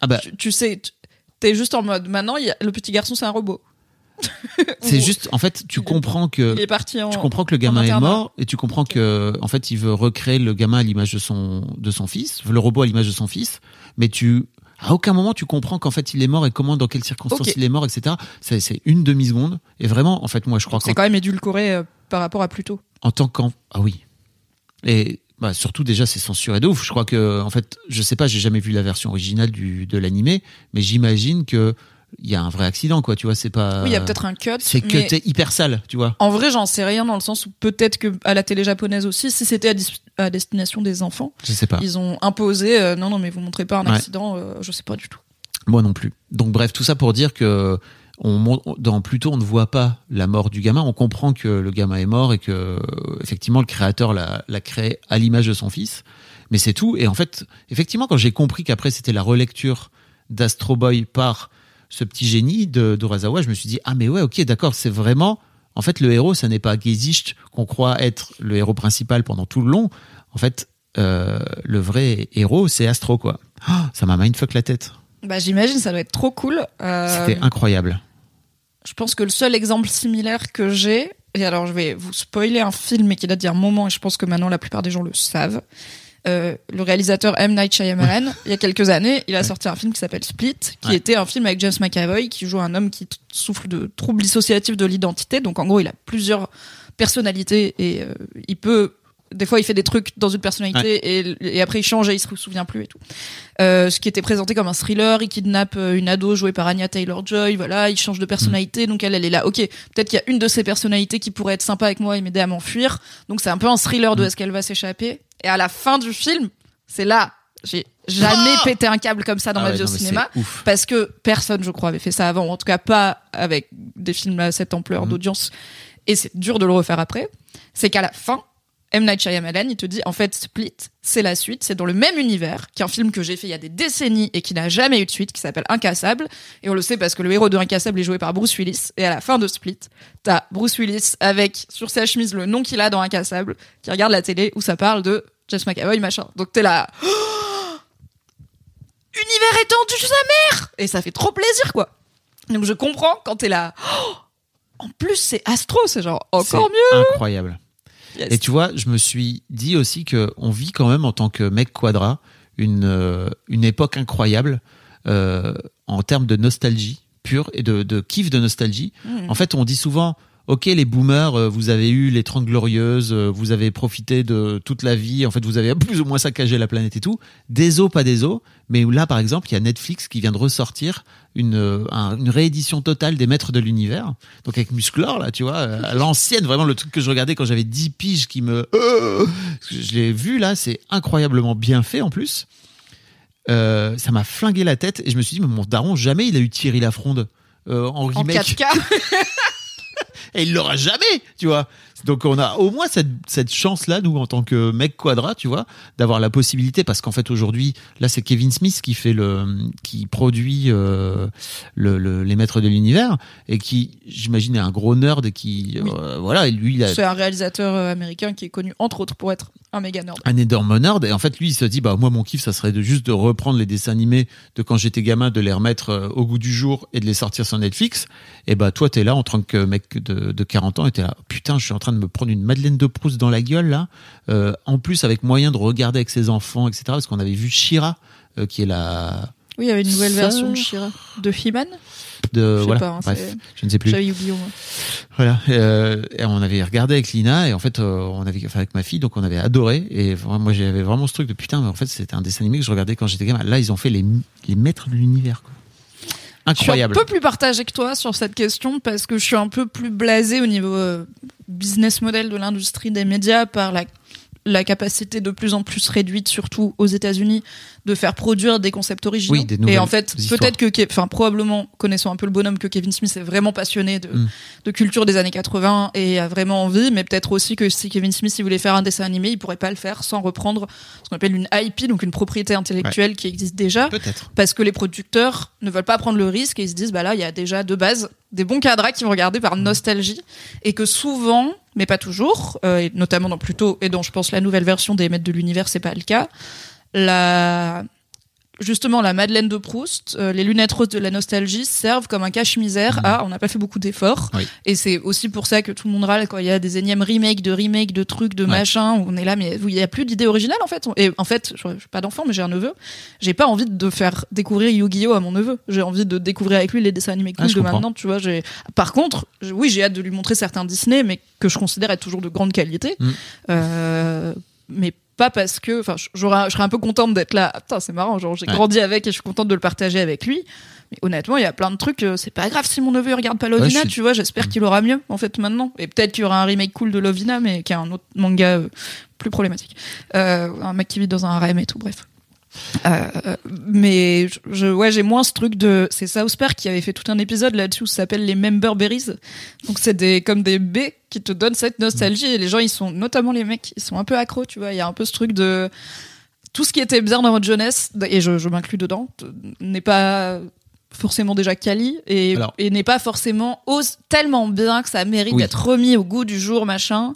Ah bah, Tu, tu sais, tu- t'es juste en mode, maintenant, il y a- le petit garçon, c'est un robot. *laughs* c'est Ou- juste, en fait, tu comprends que. Il est parti en. tu comprends que le gamin est internat. mort et tu comprends que en fait il veut recréer le gamin à l'image de son de son fils, le robot à l'image de son fils, mais tu à aucun moment tu comprends qu'en fait il est mort et comment dans quelles circonstances il est mort, etc. C'est c'est une demi seconde et vraiment en fait moi je crois C'est qu'en quand même édulcoré euh, par rapport à plus tôt. en tant qu'en ah oui et bah, surtout déjà c'est censuré de ouf. Je crois que en fait je sais pas j'ai jamais vu la version originale du de l'animé, mais j'imagine que il y a un vrai accident quoi tu vois c'est pas Oui, il y a peut-être un cut. c'est que t'es hyper sale tu vois. En vrai, j'en sais rien dans le sens où peut-être que à la télé japonaise aussi, si c'était à, destination des enfants, Je sais pas. ils ont imposé euh, non, non, mais vous montrez pas un Ouais. accident, euh, je sais pas du tout. Moi non plus. Donc bref, tout ça pour dire que on dans Pluto, on ne voit pas la mort du gamin. On comprend que le gamin est mort et que effectivement le créateur l'a créé à l'image de son fils. Mais c'est tout. Et en fait, effectivement, quand j'ai compris qu'après c'était la relecture d'Astro Boy par ce petit génie de d'Urasawa, je me suis dit ah mais ouais ok d'accord c'est vraiment en fait le héros ça n'est pas Gezicht qu'on croit être le héros principal pendant tout le long. En fait euh, le vrai héros c'est Astro quoi. Ah, ça m'a mindfuck la tête. Bah, j'imagine, ça doit être trop cool. Euh, C'était incroyable. Je pense que le seul exemple similaire que j'ai, et alors je vais vous spoiler un film mais qui date d'il y a un moment et je pense que maintenant la plupart des gens le savent. Euh, le réalisateur M. Night Shyamalan, il y a quelques années, il a sorti un film qui s'appelle Split, qui Ouais. était un film avec James McAvoy qui joue un homme qui souffre de troubles dissociatifs de l'identité. Donc en gros, il a plusieurs personnalités et euh, il peut des fois il fait des trucs dans une personnalité et, et après il change et il se souvient plus et tout. Euh, ce qui était présenté comme un thriller, il kidnappe euh, une ado jouée par Anya Taylor-Joy, voilà, il change de personnalité, donc elle, elle est là, ok, peut-être qu'il y a une de ces personnalités qui pourrait être sympa avec moi et m'aider à m'enfuir, donc c'est un peu un thriller de est-ce qu'elle va s'échapper, et à la fin du film, c'est là, j'ai jamais Ah pété un câble comme ça dans Ah ma ouais, vie au cinéma. Parce que personne, je crois, avait fait ça avant, en tout cas pas avec des films à cette ampleur Mhm. d'audience. Et c'est dur de le refaire après. C'est qu'à la fin, M. Night Shyamalan, il te dit, en fait, Split, c'est la suite, c'est dans le même univers qu'un film que j'ai fait il y a des décennies et qui n'a jamais eu de suite, qui s'appelle Incassable. Et on le sait parce que le héros de Incassable est joué par Bruce Willis. Et à la fin de Split, t'as Bruce Willis avec, sur sa chemise, le nom qu'il a dans Incassable, qui regarde la télé où ça parle de James McAvoy, machin. Donc t'es là, *gasps* univers étendu sa mère Et ça fait trop plaisir, quoi. Donc je comprends quand t'es là, Oh *gasps* en plus c'est Astro, c'est genre encore C'est mieux. Incroyable. Yes. Et tu vois, je me suis dit aussi que on vit quand même en tant que mec quadra une euh, une époque incroyable euh, en termes de nostalgie pure et de, de kiff de nostalgie. Mm. En fait, on dit souvent, ok, les boomers, euh, vous avez eu les 30 glorieuses, euh, vous avez profité de toute la vie, en fait, vous avez plus ou moins saccagé la planète et tout. Des os, pas des os. Mais là, par exemple, il y a Netflix qui vient de ressortir une, euh, un- une réédition totale des Maîtres de l'Univers. Donc avec Musclor, là, tu vois, à l'ancienne, vraiment le truc que je regardais quand j'avais 10 piges qui me... Je l'ai vu là, c'est incroyablement bien fait en plus. Euh, ça m'a flingué la tête et je me suis dit, mais mon daron, jamais il a eu Thierry Lafronde euh, en En remake. 4K. *laughs* Et il l'aura jamais, tu vois. Donc on a au moins cette, cette chance-là, nous, en tant que mec quadra, tu vois, d'avoir la possibilité, parce qu'en fait aujourd'hui, là c'est Kevin Smith qui fait le, qui produit euh, le, le- les Maîtres de l'univers et qui, j'imagine, est un gros nerd et qui, Oui. euh, voilà, et lui il a C'est un réalisateur euh, américain qui est connu entre autres pour être un méga nerd. un énorme nerd et en fait lui il se dit bah moi mon kiff ça serait de juste de reprendre les dessins animés de quand j'étais gamin de les remettre euh, au goût du jour et de les sortir sur Netflix et bah toi t'es là en tant que mec de, de 40 ans et t'es là putain je suis en train de me prendre une Madeleine de Proust dans la gueule là Euh, en plus avec moyen de regarder avec ses enfants etc parce qu'on avait vu Shira euh, qui est la Oui, il y avait une nouvelle Sœur. version de Shira. De He-Man? De voilà pas, hein, bref je ne sais plus J'avais Yu-Gi-Oh! moi. Voilà, euh, et on avait regardé avec Lina et en fait euh, on avait enfin, avec ma fille donc on avait adoré et moi j'avais vraiment ce truc de putain mais en fait c'était un dessin animé que je regardais quand j'étais gamin. Là ils ont fait les les maîtres de l'univers quoi. Incroyable. Je suis un peu plus partagée que toi sur cette question parce que je suis un peu plus blasée au niveau euh, business model de l'industrie des médias par la la capacité de plus en plus réduite, surtout aux États-Unis, de faire produire des concepts originaux. Oui, des Et en fait, peut-être que, enfin, probablement, connaissant un peu le bonhomme, que Kevin Smith est vraiment passionné de, Mm. de culture des années 80 et a vraiment envie, mais peut-être aussi que si Kevin Smith il voulait faire un dessin animé, il pourrait pas le faire sans reprendre ce qu'on appelle une IP, donc une propriété intellectuelle qui existe déjà Peut-être. parce que les producteurs ne veulent pas prendre le risque et ils se disent bah là il y a déjà de base des bons cadras qui vont regarder par nostalgie et que souvent mais pas toujours euh, notamment dans plutôt et dans je pense la nouvelle version des maîtres de l'univers c'est pas le cas. La justement la Madeleine de Proust, euh, les lunettes roses de la nostalgie servent comme un cache-misère à on n'a pas fait beaucoup d'efforts. Oui. Et c'est aussi pour ça que tout le monde râle quand il y a des énièmes remakes de remakes de trucs de Ouais. machin où on est là mais il y a plus d'idées originales en fait. Et en fait, je suis pas d'enfant mais j'ai un neveu. J'ai pas envie de faire découvrir Yu-Gi-Oh à mon neveu. J'ai envie de découvrir avec lui les dessins animés Ah, cool je de comprends. maintenant, tu vois, j'ai Par contre, oui, j'ai hâte de lui montrer certains Disney mais que je considère être toujours de grande qualité. Mm. Euh, mais pas parce que enfin je serais un peu contente d'être là. Ah, putain c'est marrant genre j'ai Ouais. grandi avec et je suis contente de le partager avec lui. Mais honnêtement il y a plein de trucs euh, c'est pas grave si mon neveu regarde pas Lovina Ouais, je suis- tu vois j'espère qu'il aura mieux en fait maintenant. Et peut-être qu'il y aura un remake cool de Lovina mais qui est un autre manga euh, plus problématique. Euh, un mec qui vit dans un harem et tout bref euh, mais je, ouais j'ai moins ce truc de c'est South Park qui avait fait tout un épisode là-dessus ça s'appelle les member berries. Donc c'est des comme des baies qui te donnent cette nostalgie et les gens ils sont notamment les mecs ils sont un peu accros tu vois. Il y a un peu ce truc de tout ce qui était bien dans votre jeunesse et je, je m'inclus dedans n'est pas forcément déjà quali et, n'est pas forcément ose tellement bien que ça mérite Oui. d'être remis au goût du jour machin.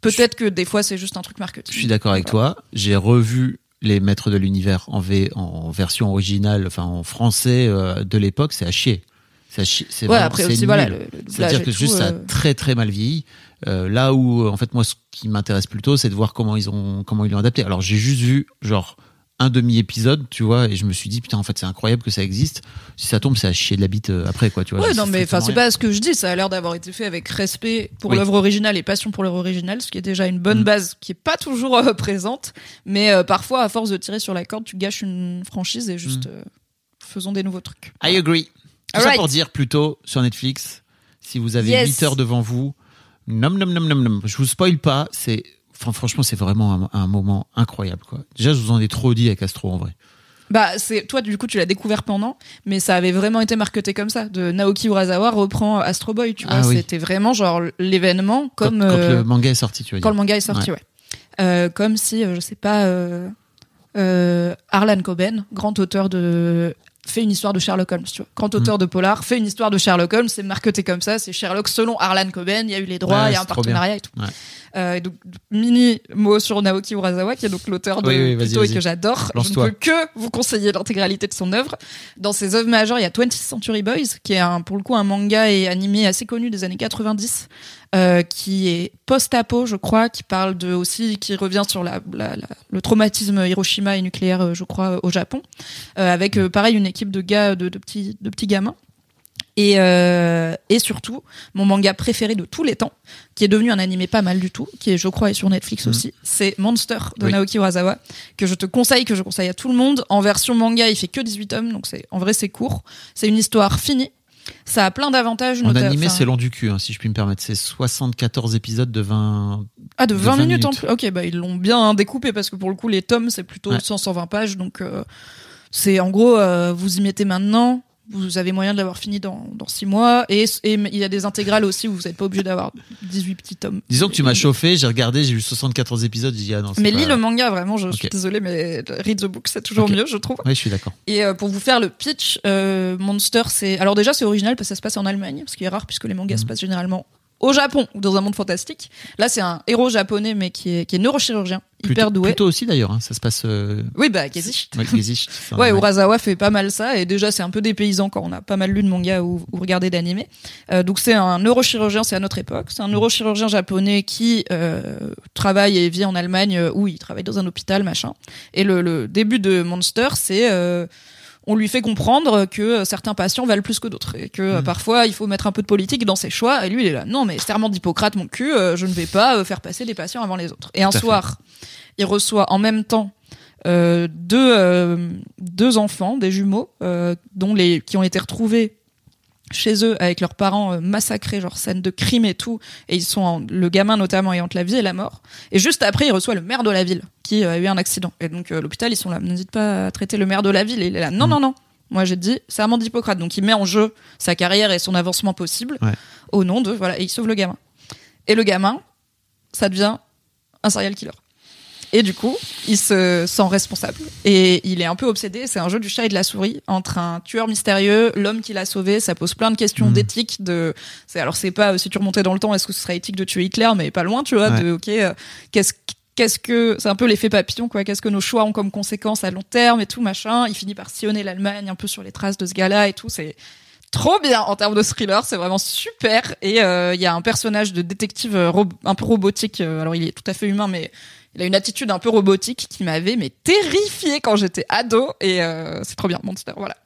Peut-être que des fois c'est juste un truc marketing. Je suis d'accord avec toi. J'ai revu les Maîtres de l'univers en V en version originale, enfin en français euh, de l'époque, c'est à chier. C'est à chier. C'est ouais après aussi voilà C'est-à-dire que juste ça a euh, très très mal vieilli. Euh, là où en fait moi ce qui m'intéresse plutôt c'est de voir comment ils ont comment ils l'ont adapté. Alors j'ai juste vu genre un demi épisode, tu vois, et je me suis dit putain en fait c'est incroyable que ça existe. Si ça tombe c'est à chier de la bite euh, après quoi, tu vois. Ouais, non, mais enfin, c'est pas ce que je dis. Ça a l'air d'avoir été fait avec respect pour Oui. l'œuvre originale et passion pour l'œuvre originale, ce qui est déjà une bonne Mm. base qui est pas toujours euh, présente. Mais euh, parfois, à force de tirer sur la corde, tu gâches une franchise et juste Mm. faisons des nouveaux trucs. I agree. Tout ça pour dire plutôt sur Netflix, si vous avez Yes. 8 heures devant vous, nom nom nom nom nom, je vous spoil pas, c'est Fran- franchement, c'est vraiment un, un moment incroyable. Quoi. Déjà, je vous en ai trop dit avec Astro en vrai. Bah, c'est toi, du coup, tu l'as découvert pendant, mais ça avait vraiment été marketé comme ça. De Naoki Urasawa reprend Astro Boy, tu vois. Ah oui. C'était vraiment genre l'événement comme quand, quand euh, le manga est sorti, tu veux quand le manga est sorti, ouais. Euh, comme si, euh, je sais pas, euh, Harlan Coben, grand auteur de fait une histoire de Sherlock Holmes, tu vois. Grand auteur de polar, fait une histoire de Sherlock Holmes, c'est marketé comme ça, c'est Sherlock selon Harlan Coben, il y a eu les droits, il Ouais, y a un partenariat et tout. Ouais. Euh, et donc, mini mot sur Naoki Urasawa, qui est donc l'auteur de Oui, oui, vas-y, Pluto et que j'adore. Je ne peux que vous conseiller l'intégralité de son œuvre. Dans ses œuvres majeures, il y a 20th Century Boys, qui est un, pour le coup un manga et animé assez connu des années 90, euh, qui est post-apo, je crois, qui parle de aussi, qui revient sur la, la- la- le traumatisme Hiroshima et nucléaire, euh, je crois, au Japon, euh, avec euh, pareil une équipe de gars, de, de petits, de petits gamins. Et, euh, et surtout, mon manga préféré de tous les temps, qui est devenu un animé pas mal du tout, qui est, je crois, est sur Netflix aussi, c'est Monster de Oui. Naoki Urasawa, que je te conseille, que je conseille à tout le monde. En version manga, il fait que 18 tomes, donc c'est, en vrai, c'est court. C'est une histoire finie. Ça a plein d'avantages. En animé, c'est long du cul, hein, si je puis me permettre. C'est 74 épisodes de 20. Ah, de de 20, 20 minutes, en minutes. plus. Ok, bah ils l'ont bien découpé parce que pour le coup, les tomes, c'est plutôt Ouais. 100-120 pages. Donc, euh, c'est en gros, euh, vous y mettez maintenant. Vous avez moyen de l'avoir fini dans, dans 6 mois. Et, et il y a des intégrales aussi où vous n'êtes pas obligé d'avoir 18 petits tomes. Disons que tu m'as chauffé, j'ai regardé, j'ai vu 74 épisodes, j'ai dit ah non. Mais pas- lis le manga, vraiment, je suis désolée, mais read the book, c'est toujours mieux, je trouve. Ouais, je suis d'accord. Et euh, pour vous faire le pitch, euh, Monster, c'est. Alors, déjà, c'est original parce que ça se passe en Allemagne, ce qui est rare puisque les mangas Mhm. se passent généralement au Japon dans un monde fantastique. Là, c'est un héros japonais, mais qui est, qui est neurochirurgien, hyper Plutôt, doué. plutôt aussi d'ailleurs, hein, ça se passe. Euh... Oui, bah, Gesicht. ouais, un- *laughs* Ouais, Urasawa fait pas mal ça, et déjà c'est un peu dépaysant quand on a pas mal lu de mangas ou, ou regardé d'animés. Euh, donc c'est un neurochirurgien, c'est à notre époque, c'est un neurochirurgien japonais qui euh, travaille et vit en Allemagne, où il travaille dans un hôpital, machin. Et le, le début de Monster, c'est on lui fait comprendre que certains patients valent plus que d'autres et que euh, parfois il faut mettre un peu de politique dans ses choix. Et lui, il est là, non mais serment d'Hippocrate, mon cul, euh, je ne vais pas euh, faire passer les patients avant les autres. Et un Tout à fait. soir, il reçoit en même temps euh, deux, euh, deux enfants, des jumeaux, euh, dont les, qui ont été retrouvés chez eux avec leurs parents euh, massacrés, genre scène de crime et tout, et ils sont en- le gamin notamment est entre la vie et la mort. Et juste après, il reçoit le maire de la ville qui euh, a eu un accident. Et donc euh, l'hôpital, ils sont là, n'hésite pas à traiter le maire de la ville. Et il est là, non, non, non. Moi, j'ai dit, c'est Armand d'Hippocrate. Donc il met en jeu sa carrière et son avancement possible Ouais. au nom de voilà, et il sauve le gamin. Et le gamin, ça devient un serial killer. Et du coup, il se sent responsable. Et il est un peu obsédé. C'est un jeu du chat et de la souris entre un tueur mystérieux, l'homme qui l'a sauvé. Ça pose plein de questions Mhm. d'éthique. De, c'est alors c'est pas euh, si tu remontais dans le temps, est-ce que ce serait éthique de tuer Hitler, mais pas loin, tu vois. Ouais. De ok, euh, qu'est-ce qu'est-ce que c'est un peu l'effet papillon quoi qu'est-ce que nos choix ont comme conséquence à long terme et tout machin il finit par sillonner l'Allemagne un peu sur les traces de ce gars-là et tout c'est trop bien en termes de thriller, c'est vraiment super. Et euh, il y a un personnage de détective un peu robotique. alors il est tout à fait humain, mais il a une attitude un peu robotique qui m'avait mais terrifié quand j'étais ado. Et euh, c'est trop bien, Monster. Voilà.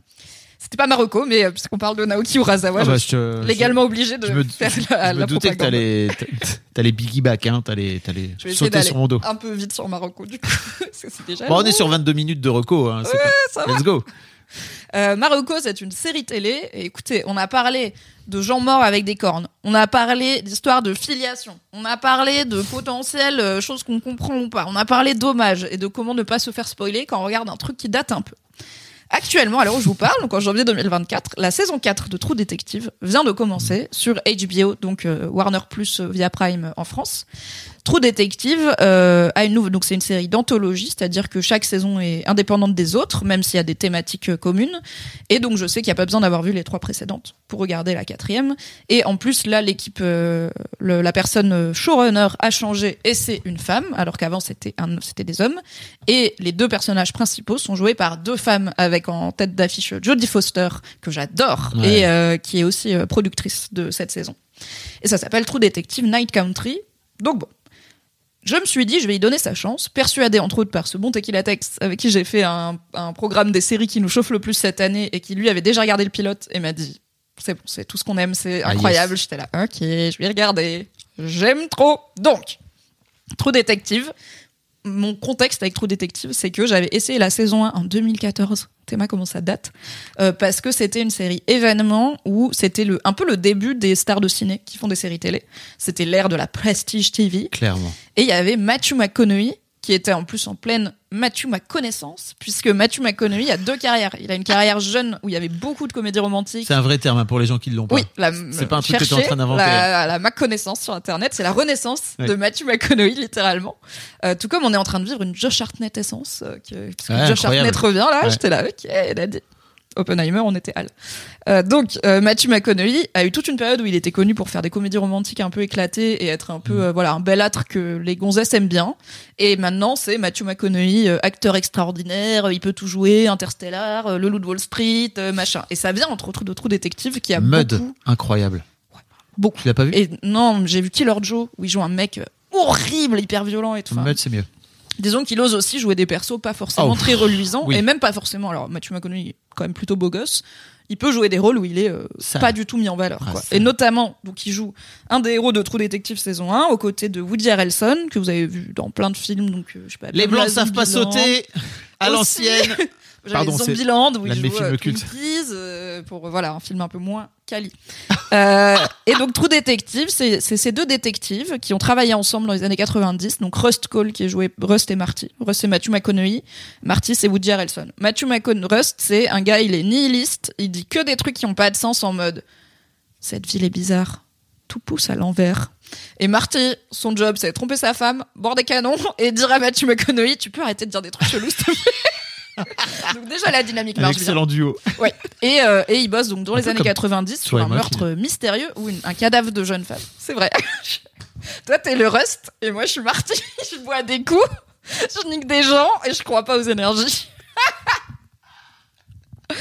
C'était pas Marocco, mais euh, puisqu'on parle de Naoki Urasawa, Ah je bah, suis je te- légalement obligé de me, *laughs* faire la, je la me doutais que propagande. *laughs* t'allais, t'a- t'allais piggyback, hein, t'allais, sauter sur mon dos. un peu vite sur Marocco du coup. *laughs* que déjà Bon, on est sur 22 minutes de reco, hein, ça pas- va. Let's go. Euh, Marocco, c'est une série télé. Et écoutez, on a parlé de gens morts avec des cornes. On a parlé d'histoire de filiation. On a parlé de potentielles euh, choses qu'on comprend ou pas. On a parlé d'hommages et de comment ne pas se faire spoiler quand on regarde un truc qui date un peu. Actuellement, à l'heure où je vous parle, donc en janvier 2024, la saison 4 de True Detective vient de commencer sur HBO, donc euh, Warner Plus euh, via Prime en France. True Detective euh, a une nouvelle, donc c'est une série d'anthologie, c'est-à-dire que chaque saison est indépendante des autres, même s'il y a des thématiques euh, communes. Et donc je sais qu'il n'y a pas besoin d'avoir vu les trois précédentes pour regarder la quatrième. Et en plus là, l'équipe, euh, la personne euh, showrunner a changé et c'est une femme, alors qu'avant c'était un, c'était des hommes. Et les deux personnages principaux sont joués par deux femmes avec en tête d'affiche Jodie Foster que j'adore Ouais. et euh, qui est aussi euh, productrice de cette saison. Et ça s'appelle True Detective Night Country. Donc bon. Je me suis dit, je vais y donner sa chance, persuadée entre autres par ce bon Tequila Tex avec qui j'ai fait un, un programme des séries qui nous chauffe le plus cette année et qui lui avait déjà regardé le pilote et m'a dit c'est bon, c'est tout ce qu'on aime, c'est Ah, incroyable. J'étais là, ok, je vais regarder. J'aime trop. Donc, True Detective, mon contexte avec True Detective, c'est que j'avais essayé la saison 1 en 2014. Théma comment ça date Euh, Parce que c'était une série événement où c'était le un peu le début des stars de ciné qui font des séries télé. C'était l'ère de la Prestige TV. Clairement. Et il y avait Matthew McConaughey qui était en plus en pleine Matthew McConnaissance, puisque Matthew McConaughey a deux carrières. Il a une carrière jeune où il y avait beaucoup de comédies romantiques. C'est un vrai terme hein, pour les gens qui l'ont pas. Oui, C'est pas un truc que t'es en train d'inventer. La, la McConnaissance sur Internet, c'est la renaissance de Matthew McConaughey, littéralement. Euh, tout comme on est en train de vivre une Josh Hartnett essence, euh, que, parce que Ouais, Josh incroyable. Hartnett revient là, Ouais. j'étais là, ok, elle a dit. Oppenheimer, on était Al. Euh, donc, euh, Matthew McConaughey a eu toute une période où il était connu pour faire des comédies romantiques un peu éclatées et être un Mm. peu, euh, voilà, un bel âtre que les gonzesses aiment bien. Et maintenant, c'est Matthew McConaughey, acteur extraordinaire, il peut tout jouer, Interstellar, Le Loup de Wall Street, machin. Et ça vient entre autres de Detective qui a Mud, beaucoup, incroyable. beaucoup. Tu l'as pas vu? Et non, j'ai vu Killer Joe où il joue un mec horrible, hyper violent et tout. Mud, c'est mieux. Disons qu'il ose aussi jouer des persos pas forcément Oh, très reluisants oui. et même pas forcément. Alors Matthew McConaughey est quand même plutôt beau gosse. Il peut jouer des rôles où il est euh, pas du tout mis en valeur. Ah, quoi. Et notamment, donc il joue un des héros de True Detective saison 1 aux côtés de Woody Harrelson que vous avez vu dans plein de films. Donc euh, je sais pas. Les blancs la savent pas sauter à l'ancienne. *laughs* Pardon, Zombieland où il joue euh, Peaks, euh, pour voilà un film un peu moins quali. *laughs* Euh, et donc True Detective, c'est ces deux détectives qui ont travaillé ensemble dans les années 90. Donc Rust Cole qui est joué Rust et Marty. Rust c'est Matthew McConaughey, Marty c'est Woody Harrelson. Matthew McConaughey, Rust c'est un gars, il est nihiliste, il dit que des trucs qui ont pas de sens en mode cette ville est bizarre. Tout pousse à l'envers. Et Marty, son job, c'est tromper sa femme, boire des canons et dire à Matthew McConaughey, tu peux arrêter de dire des trucs chelous, s'il te plaît. *laughs* *laughs* Donc déjà la dynamique marche bien. excellent duo. Ouais. Et, euh, et il bosse donc dans Un les années comme 90 sur un meurtre mystérieux ou une- un cadavre de jeune femme. C'est vrai. *laughs* Toi, t'es le Rust et moi, je suis Marty. *laughs* je bois des coups, je nique des gens et je crois pas aux énergies. oh,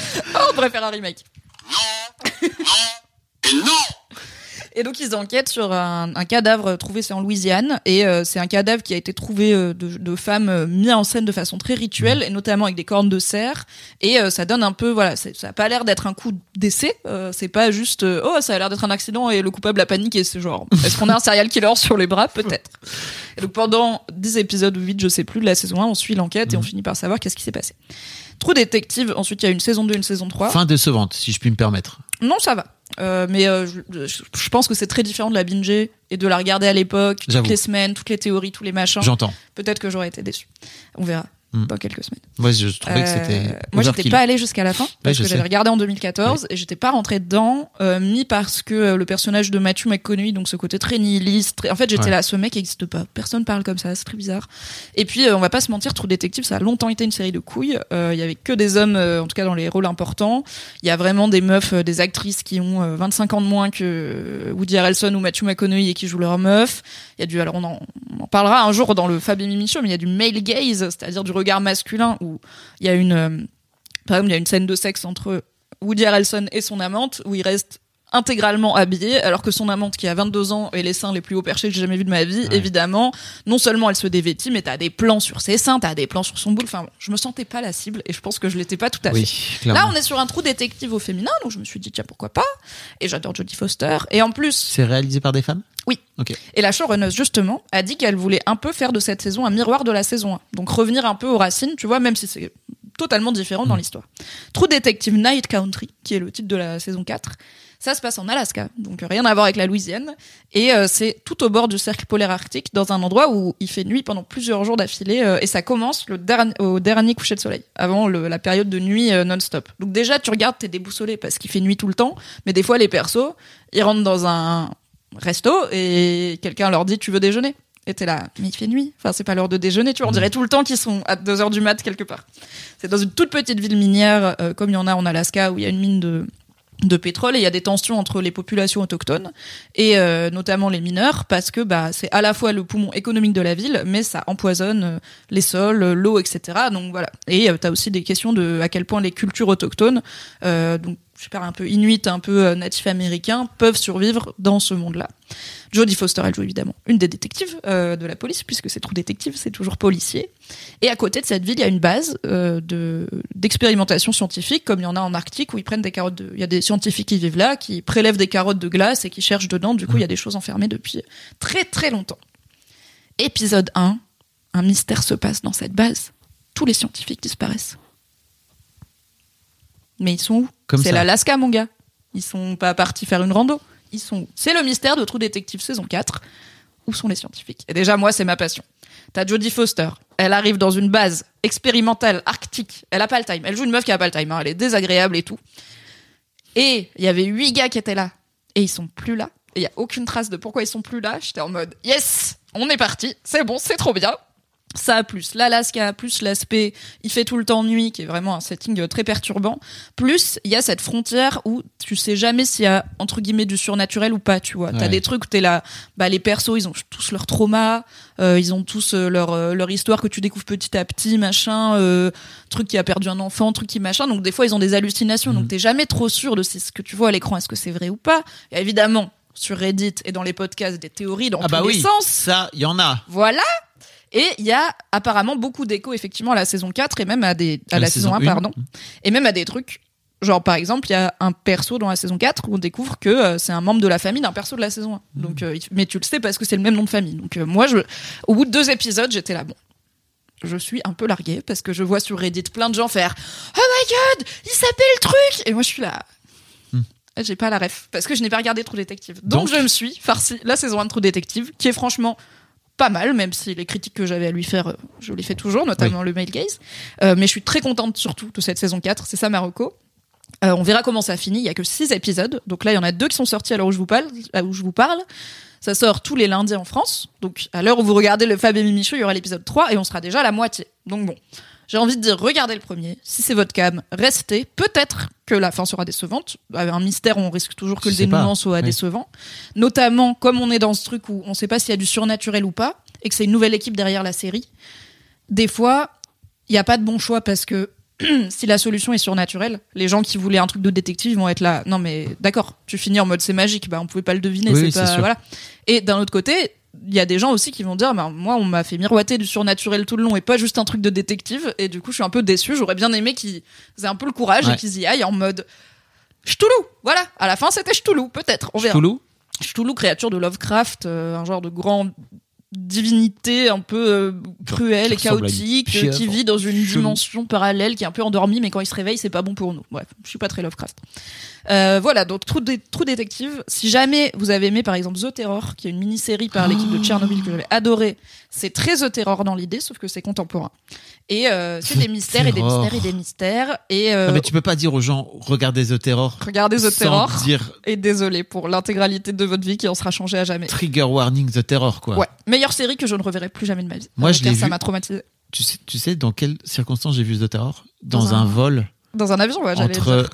on devrait faire un remake. Non, non et non Et donc ils enquêtent sur un, un cadavre trouvé, c'est en Louisiane, et euh, c'est un cadavre qui a été trouvé euh, de, de femmes euh, mis en scène de façon très rituelle, et notamment avec des cornes de cerf. Et euh, ça donne un peu, voilà, ça a pas l'air d'être un coup d'essai. euh, c'est pas juste, oh, ça a l'air d'être un accident et le coupable a paniqué. C'est genre, *laughs* est-ce qu'on a un serial killer sur les bras Peut-être? Et donc pendant 10 épisodes ou 8, je sais plus, de la saison 1, on suit l'enquête et on finit par savoir qu'est-ce qui s'est passé. True Detective, ensuite il y a une saison 2, une saison 3. Fin décevante, si je puis me permettre. Non, ça va. Euh, mais euh, je, je- pense que c'est très différent de la binger et de la regarder à l'époque, toutes les semaines, toutes les théories, tous les machins. J'entends. Peut-être que j'aurais été déçu. On verra Hmm. dans quelques semaines. Moi, je trouvais que Euh, c'était. moi, j'étais pas allée jusqu'à la fin parce que j'avais regardé en 2014 et j'étais pas rentrée dedans, euh, mis parce que euh, le personnage de Matthew McConaughey, donc ce côté très nihiliste, très- en fait, j'étais Ouais. là, ce mec n'existe pas, personne parle comme ça, c'est très bizarre. Et puis, euh, on va pas se mentir, True Detective, ça a longtemps été une série de couilles. Euh, Il y avait que des hommes, euh, en tout cas dans les rôles importants. Il y a vraiment des meufs, euh, des actrices qui ont euh, 25 ans de moins que euh, Woody Harrelson ou Matthew McConaughey et qui jouent leur meuf. Il y a du, alors on en, on en parlera un jour dans le Fab et Mimi Show, mais il y a du male gaze, c'est-à-dire du regard masculin où il y a une, euh, par exemple, il y a une scène de sexe entre Woody Harrelson et son amante où il reste intégralement habillé alors que son amante qui a 22 ans et les seins les plus hauts perchés que j'ai jamais vu de ma vie Ouais. évidemment non seulement elle se dévêtit mais t'as des plans sur ses seins t'as des plans sur son boule enfin bon, je me sentais pas la cible et je pense que je l'étais pas tout à fait clairement. là on est sur un trou détective au féminin donc je me suis dit tiens pourquoi pas? Et j'adore Jodie Foster et en plus C'est réalisé par des femmes? Oui. Ok. et la showrunner, justement, a dit qu'elle voulait un peu faire de cette saison un miroir de la saison 1. Donc revenir un peu aux racines, tu vois, même si c'est totalement différent dans l'histoire. True Detective Night Country, qui est le titre de la saison 4, ça se passe en Alaska, donc rien à voir avec la Louisiane. Et euh, c'est tout au bord du cercle polaire arctique, dans un endroit où il fait nuit pendant plusieurs jours d'affilée. euh, et ça commence le dernier, au dernier coucher de soleil, avant le- la période de nuit euh, non-stop. Donc déjà, tu regardes, t'es déboussolé parce qu'il fait nuit tout le temps. Mais des fois, les persos, ils rentrent dans un resto et quelqu'un leur dit tu veux déjeuner? Et t'es là mais il fait nuit enfin c'est pas l'heure de déjeuner tu vois on dirait tout le temps qu'ils sont à 2 heures du mat quelque part c'est dans une toute petite ville minière euh, comme il y en a en Alaska où il y a une mine de de pétrole et il y a des tensions entre les populations autochtones et euh, notamment les mineurs parce que bah c'est à la fois le poumon économique de la ville mais ça empoisonne euh, les sols l'eau etc donc voilà. Et euh, aussi des questions de à quel point les cultures autochtones euh, je un peu inuit un peu euh, natif américain peuvent survivre dans ce monde là Jodie Foster, elle joue évidemment une des détectives euh, de la police, puisque c'est trop détective, c'est toujours policier. Et à côté de cette ville, il y a une base euh, de d'expérimentation scientifique, comme il y en a en Arctique, où ils prennent des carottes. Il y a des scientifiques qui vivent là, qui prélèvent des carottes de glace et qui cherchent dedans. Du coup, il y a des choses enfermées depuis très très longtemps. Épisode 1, un mystère se passe dans cette base, tous les scientifiques disparaissent. Mais ils sont où C'est l'Alaska, mon gars. Ils sont pas partis faire une rando. Ils sont où C'est le mystère de True Detective saison 4. Où sont les scientifiques Et déjà, moi, c'est ma passion. T'as Jodie Foster. Elle arrive dans une base expérimentale arctique. Elle a pas le time. Elle joue une meuf qui a pas le time. hein. Elle est désagréable et tout. Et il y avait huit gars qui étaient là. Et ils sont plus là. Et il y a aucune trace de pourquoi ils sont plus là. J'étais en mode yes, on est parti. C'est bon, c'est trop bien. Ça plus l'Alaska, plus l'aspect il fait tout le temps nuit, qui est vraiment un setting euh, très perturbant. Plus il y a cette frontière où tu sais jamais s'il y a entre guillemets du surnaturel ou pas. Tu vois, t'as des trucs où t'es là, bah les persos ils ont tous leur trauma, euh, ils ont tous euh, leur euh, leur histoire que tu découvres petit à petit, machin, euh, truc qui a perdu un enfant, truc qui machin. Donc des fois ils ont des hallucinations, Mhm. donc t'es jamais trop sûr de si ce que tu vois à l'écran est-ce que c'est vrai ou pas. Et évidemment sur Reddit et dans les podcasts des théories dans Ah bah tous oui, les sens. ça, il y en a. Voilà. Et il y a apparemment beaucoup d'échos effectivement à la saison 4 et même à des à, la, saison 1 une. pardon. Et même à des trucs genre par exemple, il y a un perso dans la saison 4 où on découvre que euh, c'est un membre de la famille d'un perso de la saison 1. Donc euh, mais tu le sais parce que c'est le même nom de famille. Donc euh, moi je au bout de deux épisodes, j'étais là bon. Je suis un peu larguée parce que je vois sur Reddit plein de gens faire "Oh my god, il s'appelle truc" et moi je suis là Hmm. J'ai pas la ref parce que je n'ai pas regardé True Detective. Donc, Donc- je me suis farci la saison 1 de True Detective qui est franchement pas mal, même si les critiques que j'avais à lui faire, euh, je les fais toujours, notamment le male gaze. Euh, mais je suis très contente surtout de cette saison 4, c'est ça ma reco. Euh, on verra comment ça finit, il y a que 6 épisodes. Donc là, il y en a deux qui sont sortis à l'heure où je vous parle. où je vous parle. Ça sort tous les lundis en France. Donc à l'heure où vous regardez le Fab et Mimi Show, il y aura l'épisode 3 et on sera déjà à la moitié. Donc bon, j'ai envie de dire, regardez le premier. Si c'est votre cam, restez. Peut-être que la fin sera décevante. Avec un mystère, on risque toujours que Je le dénouement soit Oui. décevant. Notamment, comme on est dans ce truc où on sait pas s'il y a du surnaturel ou pas, et que c'est une nouvelle équipe derrière la série, des fois, il n'y a pas de bon choix parce que *clears throat* si la solution est surnaturelle, les gens qui voulaient un truc de détective vont être là. Non, mais d'accord, tu finis en mode c'est magique, bah on pouvait pas le deviner, Oui, c'est oui, c'est pas sûr. voilà. Et d'un autre côté, il y a des gens aussi qui vont dire, bah, moi on m'a fait miroiter du surnaturel tout le long et pas juste un truc de détective, et du coup je suis un peu déçu. J'aurais bien aimé qu'ils aient un peu le courage Ouais. et qu'ils y aillent en mode Ch'toulou, voilà. À la fin c'était Ch'toulou, peut-être, on verra. Cthulhu Cthulhu, créature de Lovecraft, euh, un genre de grande divinité un peu euh, cruelle et Qui chaotique, pieuvre qui vit dans une dimension parallèle, qui est un peu endormie, mais quand il se réveille, c'est pas bon pour nous. Bref, je suis pas très Lovecraft. Euh, voilà, donc True, Dé-. Si jamais vous avez aimé, par exemple, The Terror, qui est une mini-série par l'équipe de Tchernobyl que j'avais adoré, c'est très The Terror dans l'idée, sauf que c'est contemporain. Et euh, c'est des mystères et des mystères et des mystères. Et euh, Non, mais tu peux pas dire aux gens, regardez The Terror. regardez The sans Terror. dire Et désolé pour l'intégralité de votre vie qui en sera changée à jamais. trigger warning The Terror, quoi. Ouais, meilleure série que je ne reverrai plus jamais de ma vie. Moi, je l'ai Ça m'a traumatisé. Tu sais, tu sais dans quelles circonstances j'ai vu The Terror? Dans, Dans un, un- vol Dans un avion, ouais, j'allais entre dire.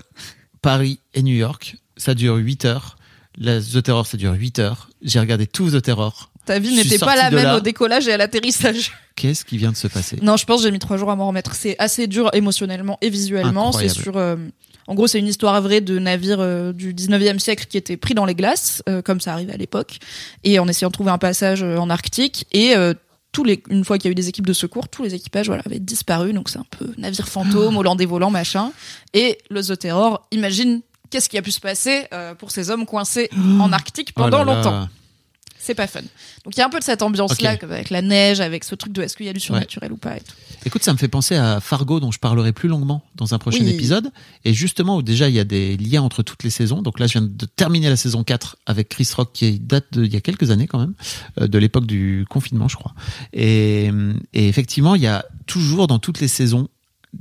Paris et New York. Ça dure 8 heures. La The Terror, ça dure 8 heures. J'ai regardé tout The Terror. Ta vie n'était pas la même là. au décollage et à l'atterrissage. *laughs* Qu'est-ce qui vient de se passer? Non, je pense que j'ai mis trois jours à m'en remettre. C'est assez dur émotionnellement et visuellement. C'est sur. euh, en gros, c'est une histoire vraie de navires euh, du 19e siècle qui étaient pris dans les glaces, euh, comme ça arrivait à l'époque, et en essayant de trouver un passage euh, en Arctique. Et euh, tous les, une fois qu'il y a eu des équipes de secours, tous les équipages voilà, avaient disparu. Donc c'est un peu navire fantôme, hollandais volant, machin. Et le The Terror, imagine qu'est-ce qui a pu se passer euh, pour ces hommes coincés en Arctique Oh pendant là. longtemps. C'est pas fun. Donc il y a un peu de cette ambiance-là, avec la neige, avec ce truc de est-ce qu'il y a du surnaturel ou pas. Et tout. Écoute, ça me fait penser à Fargo, dont je parlerai plus longuement dans un prochain Oui. épisode. Et justement, où déjà, il y a des liens entre toutes les saisons. Donc là, je viens de terminer la saison 4 avec Chris Rock, qui date de, il y a quelques années quand même, euh, de l'époque du confinement, je crois. Et, et effectivement, il y a toujours dans toutes les saisons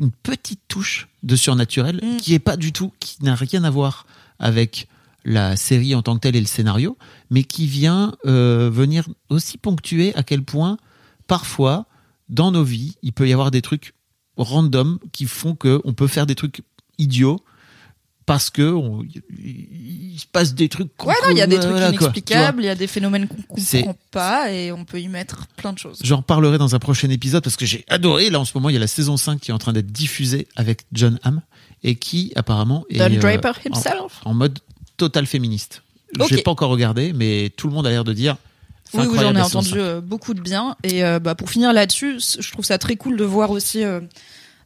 une petite touche de surnaturel Mm. qui est pas du tout, qui n'a rien à voir avec la série en tant que telle et le scénario, mais qui vient euh, venir aussi ponctuer à quel point parfois dans nos vies il peut y avoir des trucs random qui font que on peut faire des trucs idiots parce que on- il se passe des trucs Ouais, non, il y a des trucs voilà, inexplicables, il y a des phénomènes qu'on comprend pas et on peut y mettre plein de choses. J'en reparlerai dans un prochain épisode parce que j'ai adoré. Là, en ce moment, il y a la saison 5 qui est en train d'être diffusée avec John Hamm et qui, apparemment, est Don euh, Draper en- himself. en, mode total féministe. Ok. J'ai pas encore regardé, mais tout le monde a l'air de dire. Oui, oui, j'en ai entendu 5. euh, beaucoup de bien. Et euh, bah, pour finir là-dessus, je trouve ça très cool de voir aussi. euh,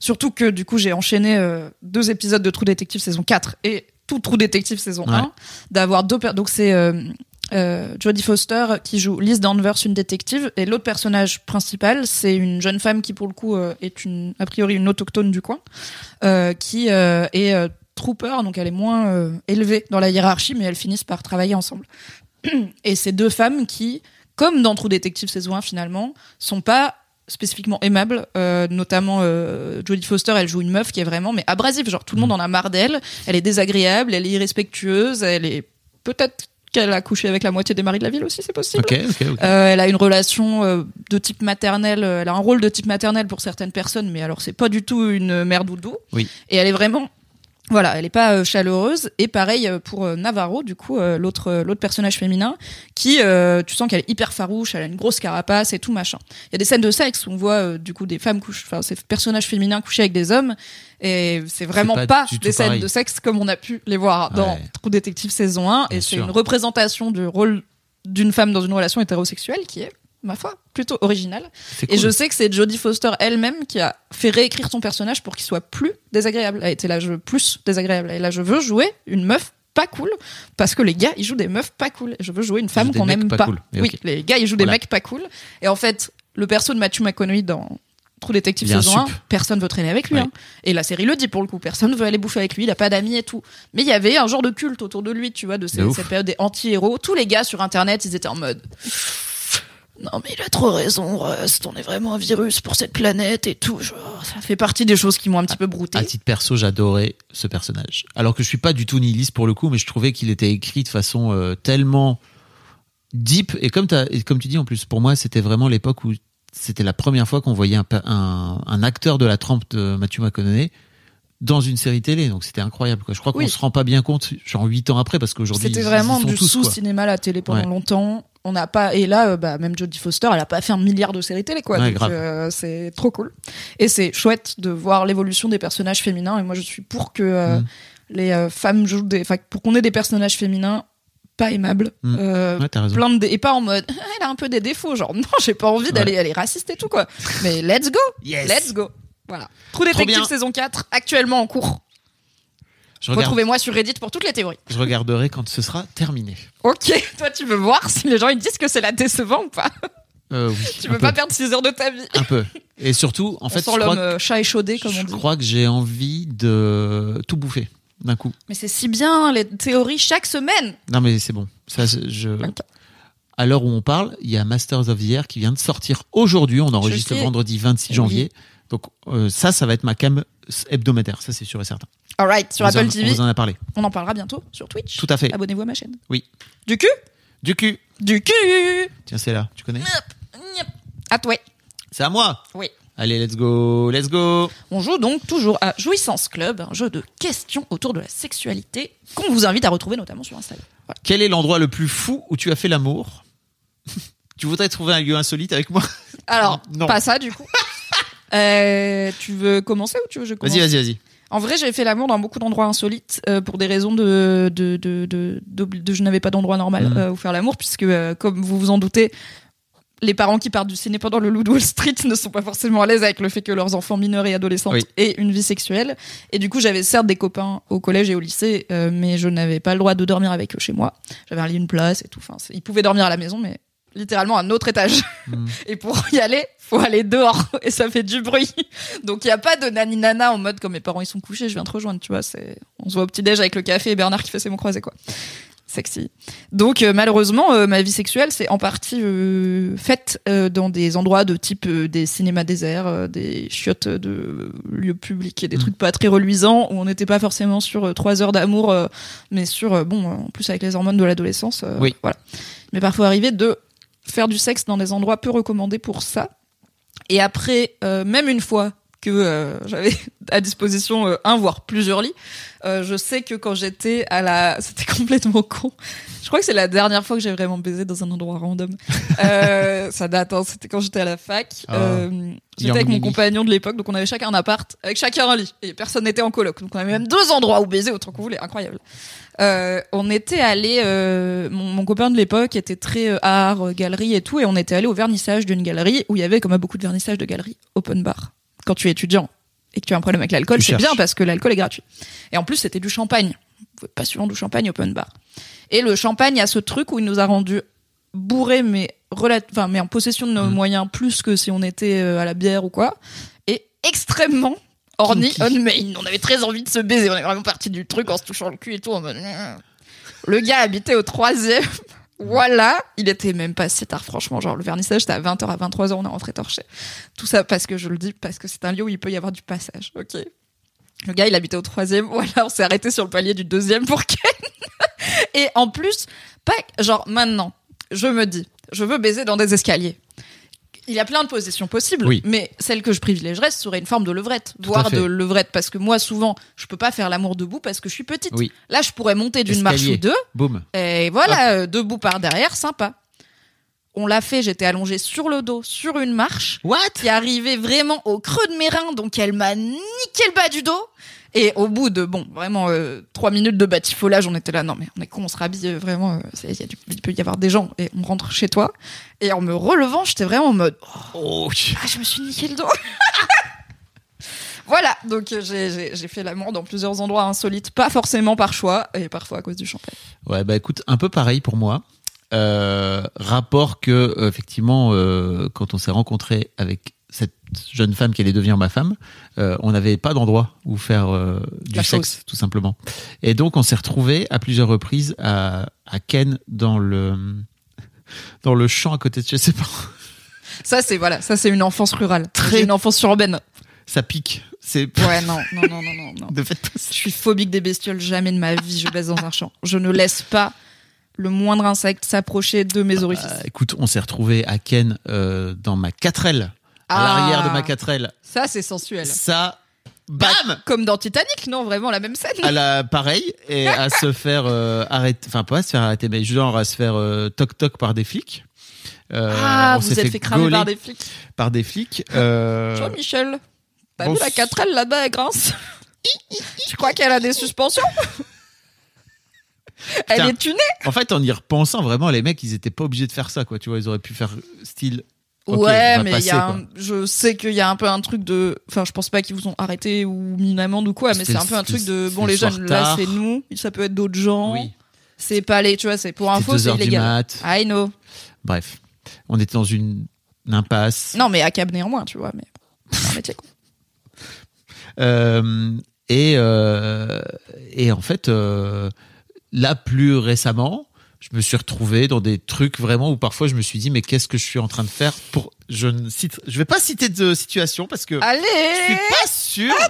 surtout que du coup, j'ai enchaîné deux épisodes de True Detective saison 4 et tout True Detective saison Ouais. 1. D'avoir deux. Donc c'est. Jodie Foster qui joue Liz Danvers, une détective, et l'autre personnage principal, c'est une jeune femme qui pour le coup est une a priori une autochtone du coin, qui est trooper, donc elle est moins euh, élevée dans la hiérarchie, mais elles finissent par travailler ensemble. *clears throat* Et ces deux femmes qui, comme dans True Detective saison 1 finalement, sont pas spécifiquement aimables, euh, notamment euh, Jodie Foster, elle joue une meuf qui est vraiment mais abrasive, genre tout le monde en a marre d'elle, elle est désagréable, elle est irrespectueuse, elle est peut-être qu'elle a couché avec la moitié des maris de la ville aussi, c'est possible. Euh, elle a une relation euh, de type maternel, euh, elle a un rôle de type maternel pour certaines personnes, mais alors c'est pas du tout une mère doudou. Oui. Et elle est vraiment, voilà, elle est pas euh, chaleureuse. Et pareil euh, pour euh, Navarro, du coup, euh, l'autre l'autre personnage féminin, qui, euh, tu sens qu'elle est hyper farouche, elle a une grosse carapace et tout machin. Il y a des scènes de sexe où on voit euh, du coup des femmes coucher, enfin ces personnages féminins coucher avec des hommes, et c'est vraiment pas des scènes pareil. de sexe comme on a pu les voir dans Ouais. True Detective saison 1, Bien et c'est une représentation du rôle d'une femme dans une relation hétérosexuelle qui est, ma foi, plutôt originale. C'est Et je sais que c'est Jodie Foster elle-même qui a fait réécrire son personnage pour qu'il soit plus désagréable. Elle était là, je veux plus désagréable. Et là, je veux jouer une meuf pas cool parce que les gars, ils jouent des meufs pas cool. Je veux jouer une femme qu'on n'aime pas pas. cool. Et Oui, les gars, ils jouent des mecs pas cool. Et en fait, le perso de Matthew McConaughey dans a un saison 1, sup. personne veut traîner avec lui. Ouais. hein. Et la série le dit pour le coup, personne veut aller bouffer avec lui, il a pas d'amis et tout. Mais il y avait un genre de culte autour de lui, tu vois, de, ces- De cette période des anti-héros. Tous les gars sur internet, ils étaient en mode non mais il a trop raison, Rust, on est vraiment un virus pour cette planète et tout. Ça fait partie des choses qui m'ont un petit peu brouté. À titre perso, j'adorais ce personnage. Alors que je suis pas du tout nihiliste pour le coup, mais je trouvais qu'il était écrit de façon euh, tellement deep. Et comme, tu dis en plus, pour moi, c'était vraiment l'époque où c'était la première fois qu'on voyait un, acteur de la trempe de Matthew McConaughey dans une série télé. Donc c'était incroyable. Quoi. Je crois qu'on Oui. se rend pas bien compte, genre huit ans après, parce qu'aujourd'hui C'était vraiment ils sont du tous, quoi. sous-cinéma à la télé pendant Ouais. longtemps. On n'a pas et là, euh, bah, même Jodie Foster, elle a pas fait un milliard de séries télé quoi. Ouais, donc euh, c'est trop cool. Et c'est chouette de voir l'évolution des personnages féminins. Et moi, je suis pour que euh, Mm. les femmes jouent des, enfin, pour qu'on ait des personnages féminins pas aimables. Mm. euh, Ouais, plein de et pas en mode Ah, *laughs* elle a un peu des défauts genre *laughs* non j'ai pas envie d'aller elle est raciste et tout quoi mais let's go Yes. let's go voilà True Detective bien. saison 4 actuellement en cours Je, regarde- retrouvez-moi sur Reddit pour toutes les théories je regarderai quand ce sera terminé. ok toi tu veux voir si les gens ils disent que c'est la décevant ou pas? Euh, oui, *laughs* tu veux peu. pas perdre 6 heures de ta vie? Un peu. Et surtout, en on fait, sent je l'homme crois, euh, chat échaudé comme je on dit crois que j'ai envie de tout bouffer d'un coup. mais c'est si bien les théories chaque semaine Non, mais c'est bon. Ça, je... À l'heure où on parle, il y a Masters of the Air qui vient de sortir aujourd'hui. On enregistre vendredi 26 Oui. Donc euh, ça, ça va être ma cam hebdomadaire. Ça, c'est sûr et certain. alright sur on, Apple en, TV on vous en a parlé. on en parlera bientôt sur Twitch Tout à fait. abonnez-vous à ma chaîne Oui. du cul? Du cul. du cul Tiens, c'est là. Tu connais? À toi C'est à moi. oui Allez, let's go. Let's go. On joue donc toujours à Jouissance Club, un jeu de questions autour de la sexualité qu'on vous invite à retrouver notamment sur Instagram. Voilà. Quel est l'endroit le plus fou où tu as fait l'amour? *laughs* Tu voudrais trouver un lieu insolite avec moi? Alors, Non. pas ça du coup. *laughs* Euh, tu veux commencer ou tu veux que je commence Vas-y, vas-y, vas-y. En vrai, j'ai fait l'amour dans beaucoup d'endroits insolites euh, pour des raisons de, de, de, de, je n'avais pas d'endroit normal Mhm. euh, où faire l'amour, puisque comme vous vous en doutez, les parents qui partent du ciné pendant le Loup de Wall Street *laughs* ne sont pas forcément à l'aise avec le fait que leurs enfants mineurs et adolescents Oui. aient une vie sexuelle. Et du coup, j'avais certes des copains au collège et au lycée, euh, mais je n'avais pas le droit de dormir avec eux chez moi. J'avais un lit, une place et tout. Enfin, ils pouvaient dormir à la maison, mais littéralement un autre étage. Mhm. *laughs* Et pour y aller, faut aller dehors et ça fait du bruit. Donc il y a pas de nani nana en mode comme mes parents ils sont couchés, je viens te rejoindre, tu vois, c'est on se voit au petit déj avec le café et Bernard qui fait ses mots croisés quoi. Sexy. Donc euh, malheureusement euh, ma vie sexuelle c'est en partie euh, faite euh, dans des endroits de type euh, des cinémas déserts, euh, des chiottes de lieux publics et des Mhm. trucs pas très reluisants où on n'était pas forcément sur trois heures d'amour euh, mais sur bon euh, en plus avec les hormones de l'adolescence Oui. voilà. Mais parfois arrivé de faire du sexe dans des endroits peu recommandés pour ça. Et après, euh, même une fois que euh, j'avais *laughs* à disposition euh, un voire plusieurs lits, euh, je sais que quand j'étais à la, *laughs* c'était complètement con. Je crois que c'est la dernière fois que j'ai vraiment baisé dans un endroit random. *laughs* Ça date, hein, c'était quand j'étais à la fac. Ah. J'étais avec mon compagnon de l'époque, donc on avait chacun un appart, avec chacun un lit, et personne n'était en coloc. Donc on avait même deux endroits où baiser autant qu'on voulait, incroyable. On était allé, mon, mon copain de l'époque était très art, galerie et tout, et on était allé au vernissage d'une galerie où il y avait, comme à beaucoup de vernissages de galeries, open bar. Quand tu es étudiant et que tu as un problème avec l'alcool, c'est bien parce que l'alcool est gratuit. Et en plus, c'était du champagne pas suivre du champagne open bar. Et le champagne a ce truc où il nous a rendu bourrés, mais, enfin, mais en possession de nos Mhm. moyens plus que si on était euh, à la bière ou quoi. Et extrêmement horny on main. On avait très envie de se baiser. On est vraiment parti du truc en se touchant le cul et tout. mode, Mmh. Le gars habitait au troisième. Voilà, il était même pas si tard, franchement. Genre, le vernissage, c'était à 20h, à 23h, on est rentré torché. Tout ça parce que je le dis, parce que c'est un lieu où il peut y avoir du passage, ok Le gars, il habitait au troisième. *laughs* Voilà, on s'est arrêté sur le palier du deuxième pour Ken. *laughs* Et en plus, pas, genre, maintenant, je me dis, je veux baiser dans des escaliers. Il y a plein de positions possibles, Oui. mais celle que je privilégierais serait une forme de levrette, Tout voire de levrette, parce que moi, souvent, je peux pas faire l'amour debout parce que je suis petite. Oui. Là, je pourrais monter d'une marche ou deux, Boum. et voilà, euh, debout par derrière, sympa. On l'a fait, j'étais allongée sur le dos, sur une marche, What? qui arrivait vraiment au creux de mes reins, donc elle m'a niqué le bas du dos. Et au bout de, bon, vraiment, euh, trois minutes de batifolage, on était là, non mais on est con, on se rhabille, euh, vraiment, euh, il y peut y avoir des gens, et on rentre chez toi. Et en me relevant, j'étais vraiment en mode, Oh, ah, je me suis niqué le dos. *laughs* voilà, donc j'ai- fait l'amour dans plusieurs endroits insolites, pas forcément par choix, et parfois à cause du champagne. Ouais, bah écoute, un peu pareil pour moi. Euh, rapport que effectivement, euh, quand on s'est rencontré avec cette jeune femme qui allait devenir ma femme, euh, on n'avait pas d'endroit où faire euh, du La sexe, tout simplement. Et donc, on s'est retrouvé à plusieurs reprises à, à Ken dans le dans le champ à côté de chez ses parents. Ça, c'est voilà, ça c'est une enfance rurale, Très- une enfance urbaine. Ça pique. C'est Ouais, non, non, non, non, non, non. *laughs* de fait Je suis phobique des bestioles, jamais de ma vie je baisse dans un champ. Je ne laisse pas le moindre insecte s'approcher de mes orifices. Euh, écoute, on s'est retrouvé à Ken euh, dans ma 4L, à Ah. l'arrière de ma 4L. Ça, c'est sensuel. Ça, bam Comme dans Titanic, non Vraiment la même scène. à la pareil et *laughs* à se faire euh, arrêter enfin pas à se faire arrêter mais genre à se faire euh, toc toc par des flics Euh, ah, on vous êtes fait cramer gauler par des flics. par des flics Jean-Michel, t'as vu la c'est- 4L là-bas, elle grince *laughs* Tu crois qu'elle a des suspensions Elle Putain. est tunée en fait en y repensant vraiment les mecs ils étaient pas obligés de faire ça quoi tu vois ils auraient pu faire style ouais, mais il passer, y a un- je sais qu'il y a un peu un truc de. Enfin, je pense pas qu'ils vous ont arrêté ou mis une amende ou quoi, mais c'est un peu un truc de. Bon, le les jeunes, là, c'est nous, ça peut être d'autres gens. oui C'est pas les. Tu vois, c'est pour info, c'est heures du illégal. mat. I know. bref on était dans une, une impasse Non, mais à cab néanmoins, tu vois, mais. Un *laughs* métier, quoi. Euh, et euh, et en fait euh, là plus récemment je me suis retrouvé dans des trucs vraiment où parfois je me suis dit mais qu'est-ce que je suis en train de faire pour je ne cite je vais pas citer de situation parce que Allez je suis pas sûr Ah,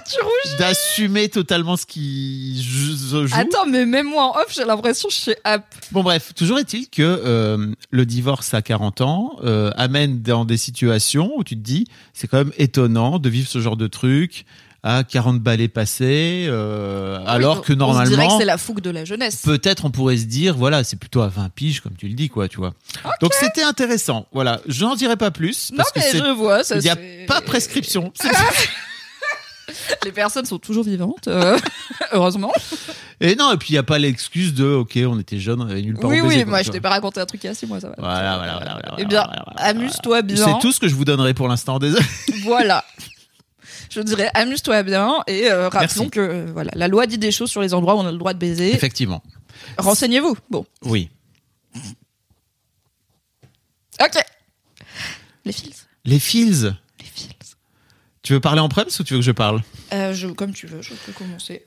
d'assumer totalement ce qui je, joue. Attends, mais même moi en off, j'ai l'impression que je suis app. Bon bref, toujours est-il que euh, le divorce à 40 ans euh, amène dans des situations où tu te dis c'est quand même étonnant de vivre ce genre de truc à 40 balais passés euh, alors que On se dirait que normalement c'est la fougue de la jeunesse. peut-être on pourrait se dire voilà c'est plutôt à 20 piges comme tu le dis quoi tu vois donc c'était intéressant voilà je n'en dirai pas plus Non, parce mais je vois, ça il n'y a pas prescription *laughs* Les personnes sont toujours vivantes, euh, *laughs* heureusement. et non et puis il n'y a pas l'excuse de ok on était jeunes on avait nulle part Oui, baiser, oui, moi je t'ai pas raconté un truc il y a six mois, ça va. Voilà, voilà, voilà, Eh voilà, bien, voilà. amuse-toi bien. C'est tout ce que je vous donnerai pour l'instant. Désolé. Voilà. *laughs* Je dirais amuse-toi bien et euh, rappelons que euh, voilà, la loi dit des choses sur les endroits où on a le droit de baiser. Effectivement. Renseignez-vous. Bon, Oui. ok. Les fils. Les Fields. Les fils. Tu veux parler en prems ou tu veux que je parle? Euh, je, comme tu veux, je peux commencer.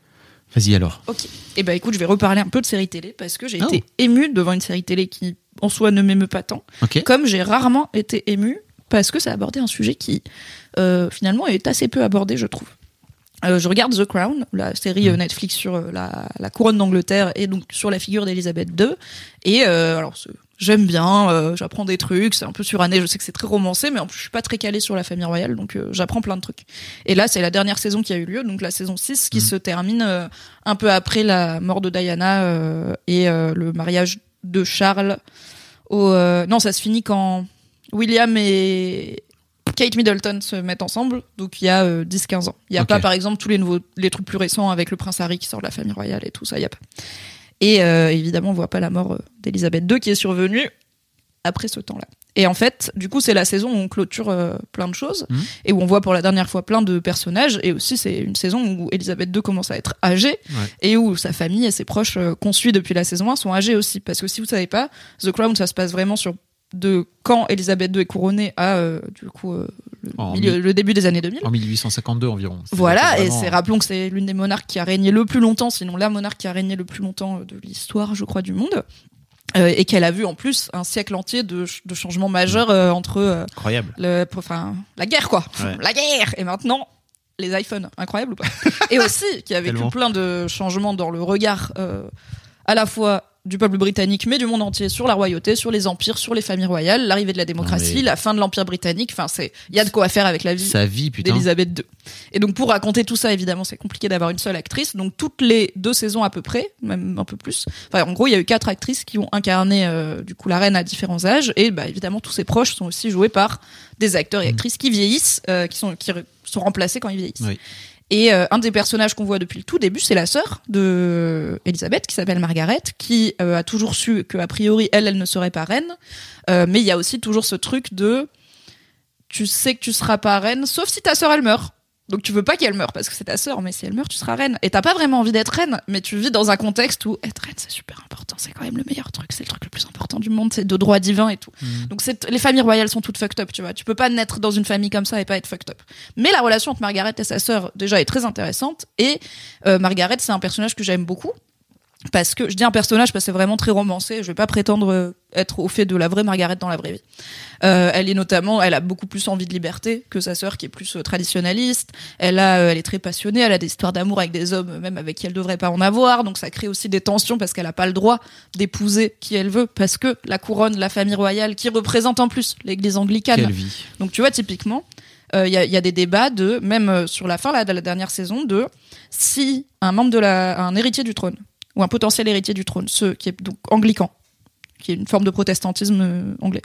Vas-y alors. Ok. Et ben écoute, je vais reparler un peu de série télé parce que j'ai Oh. été émue devant une série télé qui en soi ne m'émeut pas tant. Comme j'ai rarement été émue parce que ça abordait un sujet qui euh, finalement est assez peu abordé, je trouve. Euh, je regarde The Crown, la série euh, Netflix sur la, la couronne d'Angleterre et donc sur la figure d'Elisabeth II. Et euh, alors j'aime bien, euh, j'apprends des trucs, c'est un peu suranné, je sais que c'est très romancé, mais en plus je suis pas très calée sur la famille royale, donc euh, j'apprends plein de trucs. Et là c'est la dernière saison qui a eu lieu, donc la saison 6 qui se termine euh, un peu après la mort de Diana et le mariage de Charles. Au, non, ça se finit quand William et Kate Middleton se mettent ensemble, donc il y a euh, 10-15 ans. Il n'y a pas, par exemple, tous les nouveaux, les trucs plus récents avec le prince Harry qui sort de la famille royale et tout ça, il n'y a pas. Et euh, évidemment, on voit pas la mort euh, d'Elisabeth II qui est survenue après ce temps-là. Et en fait, du coup, c'est la saison où on clôture euh, plein de choses Mhm. et où on voit pour la dernière fois plein de personnages. Et aussi, c'est une saison où Elisabeth II commence à être âgée Ouais. et où sa famille et ses proches euh, qu'on suit depuis la saison 1 sont âgés aussi. Parce que si vous savez pas, The Crown, ça se passe vraiment sur de quand Elisabeth II est couronnée à euh, du coup euh, le, milieu- début des années 2000. En 1852 environ. Voilà, et c'est rappelons que c'est l'une des monarques qui a régné le plus longtemps, sinon la monarque qui a régné le plus longtemps de l'histoire, je crois, du monde. Euh, et qu'elle a vu en plus un siècle entier de, ch- de changements majeurs euh, entre euh, incroyable. le, enfin, la guerre, quoi. Ouais. La guerre Et maintenant, les iPhones. Incroyable ou pas? *laughs* Et aussi, qui a vécu Tellement. plein de changements dans le regard euh, à la fois du peuple britannique, mais du monde entier sur la royauté, sur les empires, sur les familles royales, l'arrivée de la démocratie, mais- la fin de l'empire britannique. Enfin, c'est, il y a de quoi faire avec la vie Sa vie, d'Elisabeth II. Et donc pour raconter tout ça, évidemment, c'est compliqué d'avoir une seule actrice. Donc toutes les deux saisons à peu près, même un peu plus. Enfin, en gros, il y a eu quatre actrices qui ont incarné euh, du coup la reine à différents âges. Et bah évidemment, tous ses proches sont aussi joués par des acteurs et actrices qui vieillissent, euh, qui sont qui sont remplacés quand ils vieillissent. Oui. Et euh, un des personnages qu'on voit depuis le tout début, c'est la sœur de Elisabeth, qui s'appelle Margaret, qui euh, a toujours su que a priori elle, elle ne serait pas reine. Euh, mais il y a aussi toujours ce truc de tu sais que tu seras pas reine, sauf si ta sœur elle meurt. Donc tu veux pas qu'elle meure parce que c'est ta sœur, mais si elle meurt, tu seras reine. Et t'as pas vraiment envie d'être reine, mais tu vis dans un contexte où être reine c'est super important, c'est quand même le meilleur truc, c'est le truc le plus important du monde, c'est de droit divin et tout. Donc c'est les familles royales sont toutes fucked up, tu vois. Tu peux pas naître dans une famille comme ça et pas être fucked up. Mais la relation entre Margaret et sa sœur déjà est très intéressante et euh, Margaret c'est un personnage que j'aime beaucoup parce que je dis un personnage parce que c'est vraiment très romancé. Je vais pas prétendre euh, être au fait de la vraie Margaret dans la vraie vie. Euh, elle est notamment, elle a beaucoup plus envie de liberté que sa sœur qui est plus euh, traditionnaliste. Elle a, euh, elle est très passionnée. Elle a des histoires d'amour avec des hommes, même avec qui elle devrait pas en avoir. Donc ça crée aussi des tensions parce qu'elle a pas le droit d'épouser qui elle veut parce que la couronne, la famille royale, qui représente en plus l'Église anglicane. Quelle vie. Donc tu vois typiquement, euh, il y, a, il y a des débats de même sur la fin de la dernière saison de si un membre de la, un héritier du trône ou un potentiel héritier du trône, ce qui est donc anglican, qui est une forme de protestantisme euh, anglais,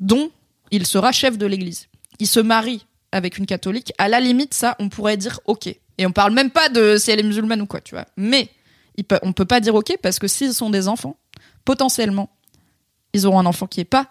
dont il sera chef de l'Église. Il se marie avec une catholique. À la limite, ça, on pourrait dire ok. Et on parle même pas de si elle est musulmane ou quoi, tu vois. Mais il peut, on peut pas dire ok parce que s'ils sont des enfants, potentiellement, ils auront un enfant qui est pas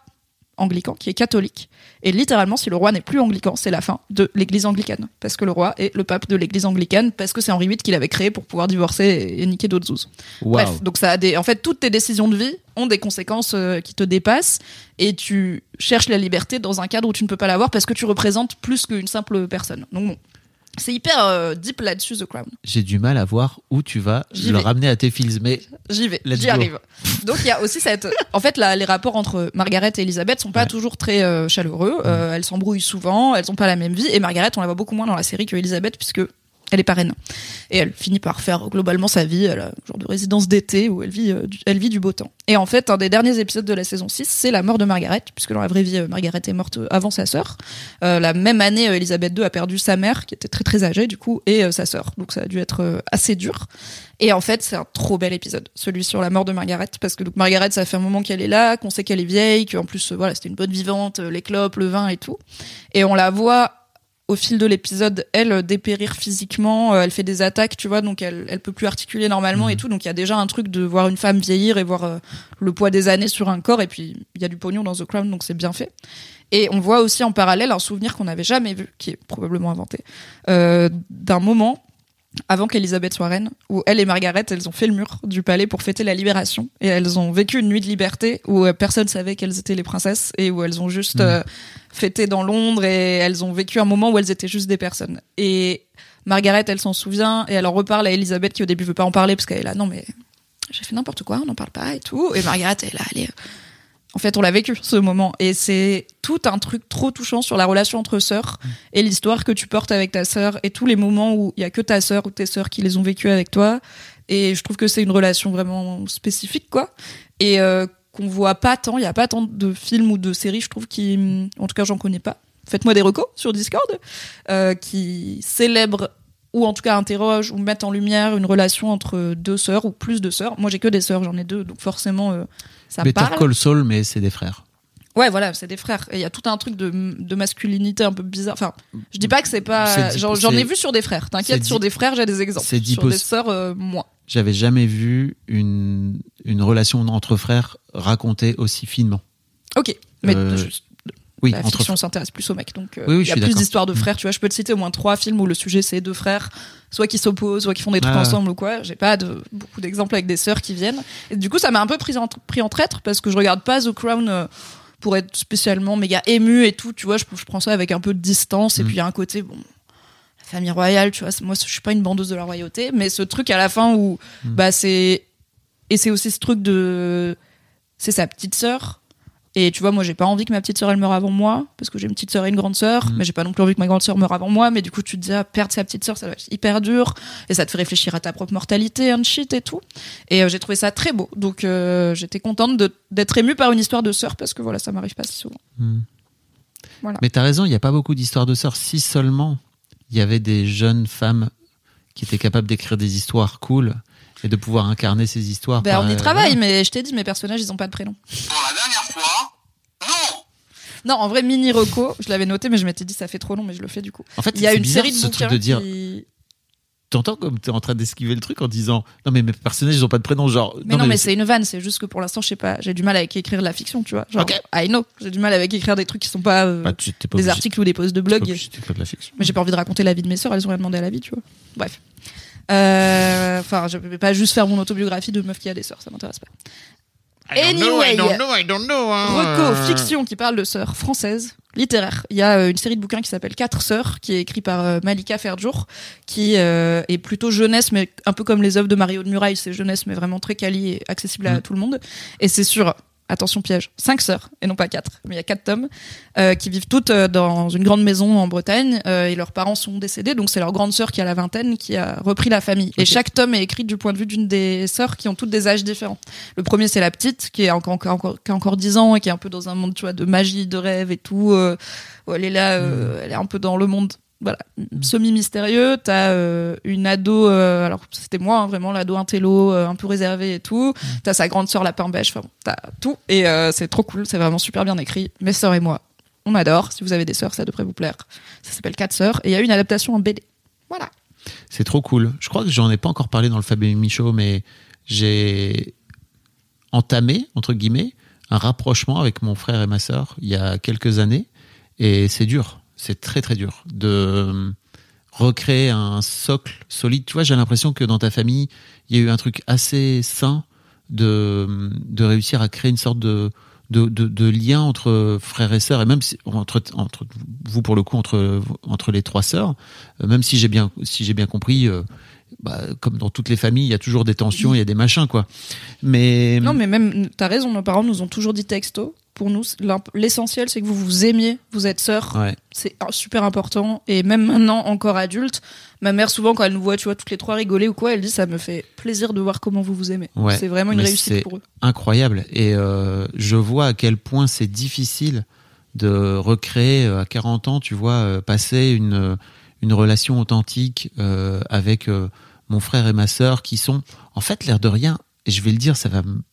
anglican, qui est catholique. Et littéralement, si le roi n'est plus anglican, c'est la fin de l'église anglicane. Parce que le roi est le pape de l'église anglicane, parce que c'est Henri VIII qui l'avait créé pour pouvoir divorcer et, et niquer d'autres zouzes. Bref, donc ça a des, en fait, toutes tes décisions de vie ont des conséquences euh, qui te dépassent et tu cherches la liberté dans un cadre où tu ne peux pas l'avoir parce que tu représentes plus qu'une simple personne. Donc bon. C'est hyper euh, deep là-dessus, The Crown. J'ai du mal à voir où tu vas le vais. ramener à tes fils, mais J'y vais, j'y arrive. Donc il y a aussi cette, en fait, là, les rapports entre Margaret et Elisabeth sont pas Ouais. Toujours très euh, chaleureux. Euh, elles s'embrouillent souvent, elles ont pas la même vie. Et Margaret, on la voit beaucoup moins dans la série que Elisabeth puisque elle est pas reine. Et elle finit par faire globalement sa vie. Elle a un genre de résidence d'été où elle vit, euh, du, elle vit du beau temps. Et en fait, un des derniers épisodes de la saison 6, c'est la mort de Margaret, puisque dans la vraie vie, euh, Margaret est morte euh, avant sa sœur. La même année, Elisabeth II a perdu sa mère, qui était très très âgée du coup, et sa sœur. Donc ça a dû être assez dur. Et en fait, c'est un trop bel épisode, celui sur la mort de Margaret, parce que donc Margaret, ça fait un moment qu'elle est là, qu'on sait qu'elle est vieille, qu'en plus, voilà, c'était une bonne vivante, les clopes, le vin et tout. Et on la voit au fil de l'épisode, elle euh, dépérir physiquement, euh, elle fait des attaques, tu vois, donc elle, elle peut plus articuler normalement et tout. Donc il y a déjà un truc de voir une femme vieillir et voir euh, le poids des années sur un corps. Et puis il y a du pognon dans The Crown, donc c'est bien fait. Et on voit aussi en parallèle un souvenir qu'on n'avait jamais vu, qui est probablement inventé, euh, d'un moment avant qu'Elisabeth soit reine, où elle et Margaret, elles ont fait le mur du palais pour fêter la libération. Et elles ont vécu une nuit de liberté où euh, personne savait qu'elles étaient les princesses et où elles ont juste euh, fêté dans Londres et elles ont vécu un moment où elles étaient juste des personnes. Et Margaret, elle s'en souvient et elle en reparle à Elisabeth qui au début veut pas en parler parce qu'elle est là, non mais j'ai fait n'importe quoi, on n'en parle pas et tout. Et Margaret, elle est là, elle est... En fait, on l'a vécu ce moment et c'est tout un truc trop touchant sur la relation entre sœurs et l'histoire que tu portes avec ta sœur et tous les moments où il y a que ta sœur ou tes sœurs qui les ont vécus avec toi. Et je trouve que c'est une relation vraiment spécifique, quoi. Et euh, qu'on voit pas tant. Il y a pas tant de films ou de séries, je trouve, qui, en tout cas, j'en connais pas. Faites-moi des recos sur Discord euh, qui célèbrent ou en tout cas interrogent ou mettent en lumière une relation entre deux sœurs ou plus de sœurs. Moi, j'ai que des sœurs, j'en ai deux, donc forcément, euh, ça Better parle. Call Saul, mais c'est des frères. Ouais, voilà, c'est des frères. Et il y a tout un truc de, de masculinité un peu bizarre. Enfin, je dis pas que c'est pas. J'en ai vu sur des frères. T'inquiète, sur des frères, j'ai des exemples. Sur des sœurs, euh, moins. J'avais jamais vu une, une relation entre frères racontée aussi finement. Ok. Mais Euh, oui, la fiction s'intéresse plus aux mecs. Donc, euh, Oui, oui, il y a plus d'histoires de Mm. frères. Tu vois, je peux te citer au moins trois films où le sujet c'est deux frères, soit qui s'opposent, soit qui font des trucs Ah. ensemble ou quoi. J'ai pas de, beaucoup d'exemples avec des sœurs qui viennent. Et du coup, ça m'a un peu pris en, pris en traître parce que je regarde pas The Crown euh, pour être spécialement méga ému et tout. Tu vois, je, je prends ça avec un peu de distance. Et Mm. puis, il y a un côté, bon, la famille royale, tu vois, moi, je suis pas une bandeuse de la royauté, mais ce truc à la fin où, Mm. bah, c'est. Et c'est aussi ce truc de. C'est sa petite sœur. Et tu vois, moi, j'ai pas envie que ma petite sœur elle meure avant moi, parce que j'ai une petite sœur et une grande sœur, Mm. mais j'ai pas non plus envie que ma grande sœur meure avant moi. Mais du coup, tu te dis, ah, perdre sa petite sœur, ça va être hyper dur, et ça te fait réfléchir à ta propre mortalité, un shit et tout. Et euh, j'ai trouvé ça très beau. Donc, euh, j'étais contente d'être émue par une histoire de sœur, parce que voilà, ça m'arrive pas si souvent. Voilà. Mais t'as raison, il n'y a pas beaucoup d'histoires de sœurs. Si seulement il y avait des jeunes femmes qui étaient capables d'écrire des histoires cool et de pouvoir incarner ces histoires. Ben, par- on y travaille, voilà. mais je t'ai dit, mes personnages, ils ont pas de prénom. Pour la dernière fois, non Non, en vrai, Mini Rocco, je l'avais noté, mais je m'étais dit, ça fait trop long, mais je le fais du coup. En fait, Il y a une bizarre, série de ce bouquins truc de dire. qui... T'entends comme t'es en train d'esquiver le truc en disant non mais mes personnages ils ont pas de prénom genre. Mais non, mais c'est une vanne, c'est juste que pour l'instant, je sais pas, j'ai du mal avec écrire de la fiction, tu vois. Genre, Ok. I know, j'ai du mal avec écrire des trucs qui sont pas euh, Bah, tu- t'es pas des obligé- articles ou des posts de pas blog. obligé d'écrire de la fiction. Mais j'ai pas envie de raconter la vie de mes sœurs, elles ont rien demandé à la vie, tu vois. Bref. Euh, Enfin, je vais pas juste faire mon autobiographie de meuf qui a des sœurs, ça m'intéresse pas. Anyway, Reco, fiction qui parle de sœurs françaises, littéraire. Il y a euh, une série de bouquins qui s'appelle Quatre sœurs, qui est écrit par euh, Malika Ferjour, qui euh, est plutôt jeunesse, mais un peu comme les œuvres de Mario de Muraille, c'est jeunesse, mais vraiment très quali et accessible à Mm. tout le monde. Et c'est sur, attention piège, cinq sœurs, et non pas quatre, mais il y a quatre tomes, euh, qui vivent toutes euh, dans une grande maison en Bretagne, euh, et leurs parents sont décédés, donc c'est leur grande sœur qui a la vingtaine qui a repris la famille. Et chaque tome est écrit du point de vue d'une des sœurs qui ont toutes des âges différents. Le premier, c'est la petite, qui, est encore, encore, qui a encore 10 ans et qui est un peu dans un monde, tu vois, de magie, de rêve et tout. euh, où elle est là, euh, elle est un peu dans le monde, voilà, semi-mystérieux. T'as euh, une ado, euh, alors c'était moi, hein, vraiment, l'ado intello, euh, un peu réservé et tout. T'as sa grande sœur lapin beige, enfin bon, t'as tout. Et euh, c'est trop cool, c'est vraiment super bien écrit. Mes sœurs et moi, on adore. Si vous avez des sœurs, ça devrait vous plaire. Ça s'appelle Quatre sœurs. Et il y a une adaptation en BD. Voilà. C'est trop cool. Je crois que j'en ai pas encore parlé dans le Fabien Michaud, mais j'ai entamé, entre guillemets, un rapprochement avec mon frère et ma sœur il y a quelques années. Et c'est dur. C'est très, très dur de euh, recréer un socle solide. Tu vois, j'ai l'impression que dans ta famille, il y a eu un truc assez sain de, de réussir à créer une sorte de, de, de, lien entre frères et sœurs, et même si, entre, entre vous, pour le coup, entre, entre les trois sœurs, euh, même si j'ai bien, si j'ai bien compris, euh, bah, comme dans toutes les familles, il y a toujours des tensions, il y a des machins, quoi. Mais, Non, mais même, t'as raison, nos parents nous ont toujours dit texto. Pour nous, l'essentiel, c'est que vous vous aimiez, vous êtes sœurs. ouais. C'est super important. Et même maintenant, encore adulte, ma mère, souvent, quand elle nous voit, tu vois, toutes les trois rigoler ou quoi, elle dit ça me fait plaisir de voir comment vous vous aimez. Ouais, c'est vraiment une réussite pour eux. incroyable. Et euh, je vois à quel point c'est difficile de recréer euh, à 40 ans, tu vois, euh, passer une, une relation authentique euh, avec euh, mon frère et ma sœur qui sont, en fait, l'air de rien, et je vais le dire, ça, va me-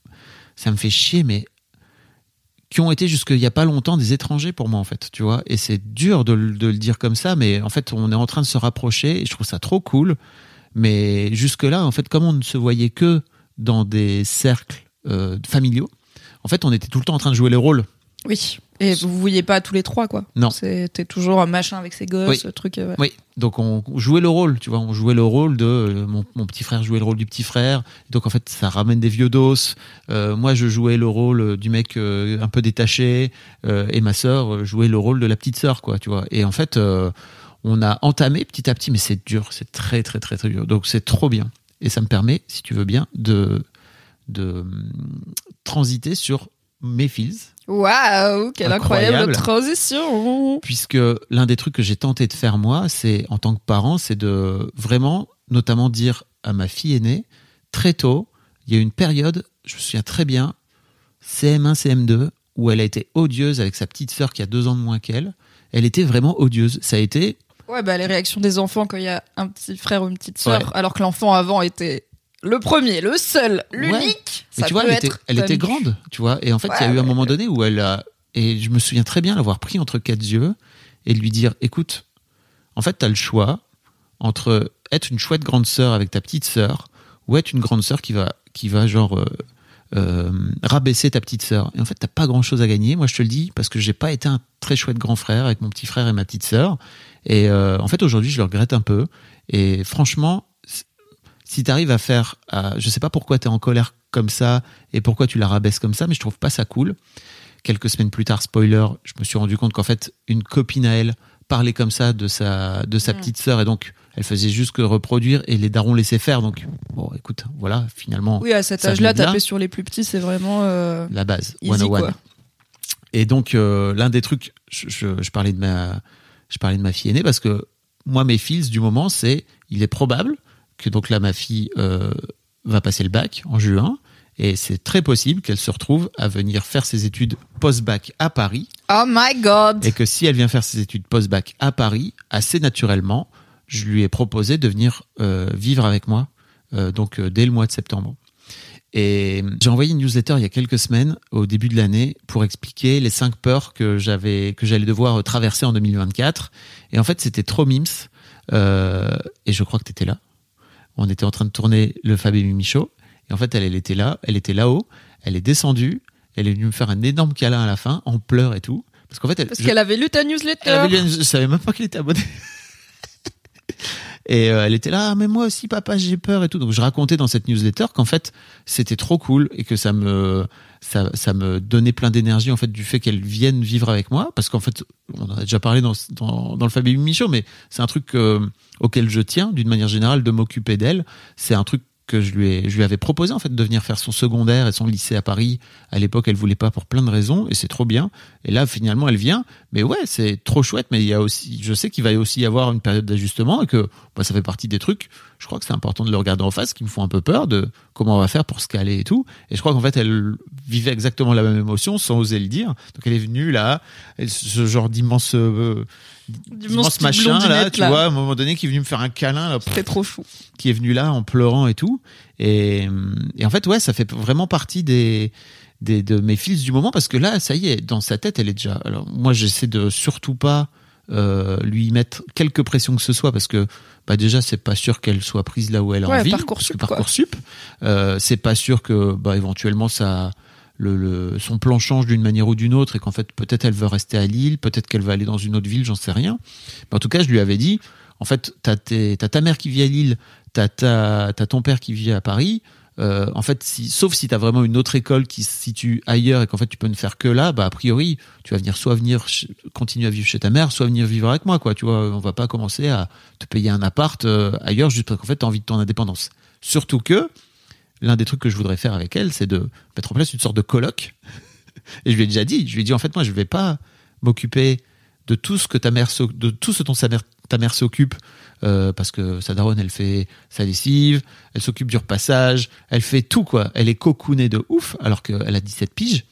fait chier, mais qui ont été jusqu'il n'y a pas longtemps des étrangers pour moi, en fait, tu vois. Et c'est dur de le dire comme ça, mais en fait, on est en train de se rapprocher et je trouve ça trop cool. Mais jusque-là, en fait, comme on ne se voyait que dans des cercles euh, familiaux, en fait, on était tout le temps en train de jouer les rôles. Oui. Et vous vous voyez pas tous les trois, quoi. Non. C'était toujours un machin avec ses gosses, Oui. ce truc. euh, ouais. Oui, donc on jouait le rôle, tu vois, on jouait le rôle de euh, mon, mon petit frère jouait le rôle du petit frère, donc en fait ça ramène des vieux dos. Euh, moi je jouais le rôle du mec euh, un peu détaché et ma sœur jouait le rôle de la petite sœur, quoi, tu vois. Et en fait on a entamé petit à petit, mais c'est dur, c'est très très très très dur. Donc c'est trop bien et ça me permet, si tu veux bien, de de hum, transiter sur mes fils Waouh, quelle incroyable, Incroyable. transition. puisque l'un des trucs que j'ai tenté de faire moi, c'est en tant que parent, c'est de vraiment, notamment dire à ma fille aînée, très tôt, il y a eu une période, je me souviens très bien, CM1, CM2, où elle a été odieuse avec sa petite sœur qui a deux ans de moins qu'elle. Elle était vraiment odieuse. Ça a été, Ouais, bah les réactions des enfants quand il y a un petit frère ou une petite sœur, Ouais. alors que l'enfant avant était le premier, le seul, l'unique. ça tu vois, elle était, être elle était grande, tu vois. Et en fait, il y a Ouais, eu un moment donné où elle a, et je me souviens très bien l'avoir pris entre quatre yeux et lui dire, écoute, en fait, tu as le choix entre être une chouette grande sœur avec ta petite sœur ou être une grande sœur qui va, qui va genre euh, euh, rabaisser ta petite sœur. Et en fait, t'as pas grand chose à gagner. Moi, je te le dis parce que j'ai pas été un très chouette grand frère avec mon petit frère et ma petite sœur. Et euh, en fait, aujourd'hui, je le regrette un peu. Et franchement, si t'arrives à faire, à, je sais pas pourquoi t'es en colère comme ça et pourquoi tu la rabaisses comme ça, mais je trouve pas ça cool. Quelques semaines plus tard, spoiler, je me suis rendu compte qu'en fait, une copine à elle parlait comme ça de sa de sa Mm. petite sœur et donc elle faisait juste que reproduire et les darons laissaient faire. Donc bon, écoute, voilà, finalement, Oui, à cet âge-là, taper sur les plus petits, c'est vraiment euh, la base, easy, 101. quoi. Et donc euh, l'un des trucs, je, je, je parlais de ma, je parlais de ma fille aînée parce que moi mes fils du moment c'est, il est probable que donc là ma fille euh, va passer le bac en juin et c'est très possible qu'elle se retrouve à venir faire ses études post-bac à Paris Oh my god et que si elle vient faire ses études post-bac à Paris, assez naturellement, je lui ai proposé de venir euh, vivre avec moi, euh, donc euh, dès le mois de septembre. Et j'ai envoyé une newsletter il y a quelques semaines, au début de l'année, pour expliquer les cinq peurs que j'avais, que j'allais devoir traverser en 2024. Et en fait, c'était trop mims. Euh, et je crois que tu étais là. On était en train de tourner le Fab et Mimi Show. Et en fait, elle, elle était là, elle était là-haut, elle est descendue, elle est venue me faire un énorme câlin à la fin, en pleurs et tout. Parce qu'en fait, elle, Parce je- qu'elle avait lu ta newsletter. elle avait lu- je savais même pas qu'elle était abonnée. Et euh, elle était là, Ah, mais moi aussi, papa, j'ai peur et tout. Donc je racontais dans cette newsletter qu'en fait, c'était trop cool et que ça me, ça, me donnait plein d'énergie en fait du fait qu'elle vienne vivre avec moi, parce qu'en fait, on en a déjà parlé dans dans, dans le Fabien Michaud, mais c'est un truc euh, auquel je tiens d'une manière générale de m'occuper d'elle. C'est un truc que je lui ai, je lui avais proposé en fait de venir faire son secondaire et son lycée à Paris. À l'époque, elle voulait pas pour plein de raisons et c'est trop bien. Et là, finalement, elle vient. Mais ouais, c'est trop chouette. Mais il y a aussi, je sais qu'il va aussi y avoir une période d'ajustement et que bah, ça fait partie des trucs. Je crois que c'est important de le regarder en face, qui me font un peu peur de comment on va faire pour se caler et tout. Et je crois qu'en fait, elle vivait exactement la même émotion sans oser le dire. Donc elle est venue là, ce genre d'immense, euh, machin là, tu là. vois, à un moment donné, qui est venu me faire un câlin là, C'était trop chou. qui est venu là en pleurant et tout. Et, et en fait, ouais, ça fait vraiment partie des, des de mes fils du moment parce que là, ça y est, dans sa tête, elle est déjà. Alors moi, j'essaie de surtout pas euh, lui mettre quelque pression que ce soit parce que bah déjà c'est pas sûr qu'elle soit prise là où elle a Ouais, envie Parcoursup, parce que. Parcoursup euh, c'est pas sûr que bah éventuellement ça le, le- son plan change d'une manière ou d'une autre et qu'en fait peut-être elle veut rester à Lille peut-être qu'elle va aller dans une autre ville j'en sais rien mais en tout cas je lui avais dit en fait t'as ta mère qui vit à Lille t'as ta t'as ton père qui vit à Paris euh, en fait, si, sauf si tu as vraiment une autre école qui se situe ailleurs et qu'en fait tu peux ne faire que là, bah a priori tu vas venir soit venir continuer à vivre chez ta mère, soit venir vivre avec moi, quoi. Tu vois, on va pas commencer à te payer un appart euh, ailleurs juste parce qu'en fait t'as envie de ton indépendance. Surtout que l'un des trucs que je voudrais faire avec elle, c'est de mettre en place une sorte de colloque. *laughs* Et je lui ai déjà dit, je lui ai dit en fait moi je vais pas m'occuper de tout ce que ta mère de tout ce dont mère, ta mère s'occupe euh, parce que sa daronne elle fait sa lessive, elle s'occupe du repassage, elle fait tout quoi. Elle est cocoonée de ouf alors qu'elle a 17 piges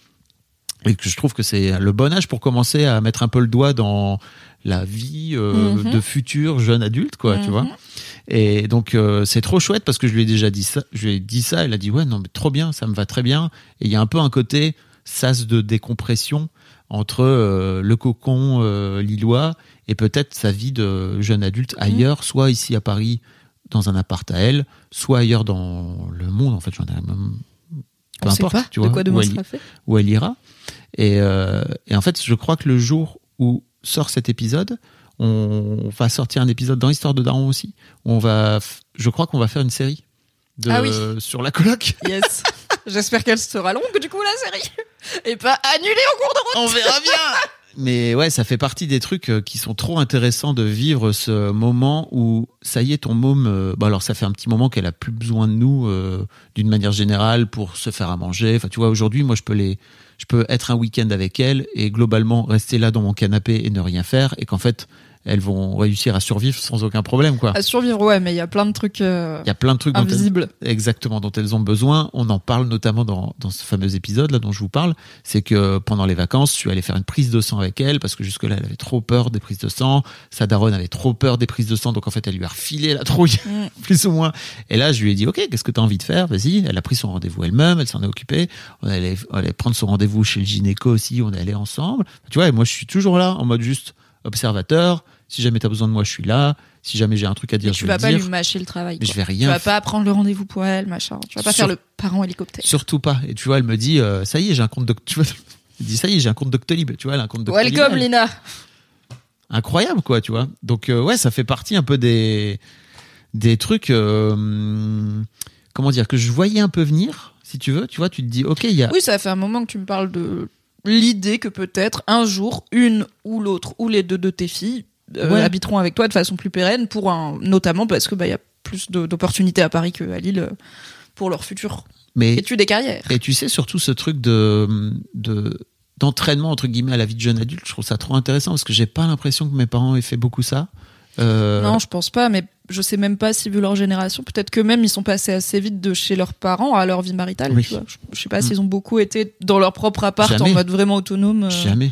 et que je trouve que c'est le bon âge pour commencer à mettre un peu le doigt dans la vie euh, Mhm. de futur jeune adulte quoi, tu Mhm. vois. Et donc euh, c'est trop chouette parce que je lui ai déjà dit ça, je lui ai dit ça, elle a dit ouais non mais trop bien, ça me va très bien. Et il y a un peu un côté sas de décompression entre euh, le cocon lillois et peut-être sa vie de jeune adulte ailleurs, soit ici à Paris dans un appart à elle, soit ailleurs dans le monde. En fait, j'en ai même peu On sait importe, pas tu de vois, quoi où elle, fait. où elle ira. Et, euh, et en fait, je crois que le jour où sort cet épisode, on va sortir un épisode dans Histoire de Daron aussi. On va, je crois qu'on va faire une série de, Ah oui. sur la coloc. *laughs* Yes. J'espère qu'elle sera longue, du coup, la série. Et pas annulée en cours de route. On verra bien. *laughs* Mais ouais, ça fait partie des trucs euh, qui sont trop intéressants de vivre ce moment où ça y est, ton môme. euh, alors ça fait un petit moment qu'elle a plus besoin de nous euh, d'une manière générale pour se faire à manger. Enfin, tu vois, aujourd'hui, moi, je peux les, je peux être un week-end avec elle et globalement rester là dans mon canapé et ne rien faire et qu'en fait, elles vont réussir à survivre sans aucun problème, quoi. À survivre, ouais, mais il y a plein de trucs euh, Il y a plein de trucs dont elles- invisibles. exactement dont elles ont besoin. On en parle notamment dans, dans ce fameux épisode là dont je vous parle. C'est que pendant les vacances, je suis allé faire une prise de sang avec elle parce que jusque-là, elle avait trop peur des prises de sang. Sa daronne avait trop peur des prises de sang, donc en fait, elle lui a refilé la trouille, Mm. *laughs* plus ou moins. Et là, je lui ai dit, ok, qu'est-ce que tu as envie de faire? Vas-y. Elle a pris son rendez-vous elle-même, elle s'en est occupée. On allait, on allait prendre son rendez-vous chez le gynéco aussi. On est allé ensemble. Tu vois, et moi, je suis toujours là en mode juste observateur. Si jamais tu as besoin de moi, je suis là. Si jamais j'ai un truc à dire, Mais je tu vais vas le pas dire. lui mâcher le travail. Mais quoi. je vais Tu rien vas pas prendre le rendez-vous pour elle, machin. Tu vas pas Sur- faire le parent hélicoptère. Surtout pas. Et tu vois, elle me dit, euh, ça y est, j'ai un compte Doc- tu vois, *laughs* elle dit, ça y est, j'ai un compte Doctolib. Tu vois, elle a un compte Doctolib. Welcome. Lina. Incroyable, quoi, tu vois. Donc, euh, ouais, ça fait partie un peu des, des trucs, euh, comment dire, que je voyais un peu venir, si tu veux. Tu vois, tu te dis, ok, il y a, Oui, ça fait un moment que tu me parles de l'idée que peut-être un jour, une ou l'autre ou les deux de tes filles Ouais. habiteront avec toi de façon plus pérenne, pour un, notamment parce que bah il y a plus d'opportunités à Paris qu'à Lille euh, pour leur future mais, études et carrière. et tu sais, surtout ce truc de, de, d'entraînement, entre guillemets, à la vie de jeune adulte, je trouve ça trop intéressant parce que j'ai pas l'impression que mes parents aient fait beaucoup ça. Euh, Non, je pense pas, mais je sais même pas si vu leur génération, peut-être que même ils sont passés assez vite de chez leurs parents à leur vie maritale. Oui. Tu vois. Je, je sais pas s'ils ont beaucoup été dans leur propre appart Jamais. en mode vraiment autonome. euh, Jamais.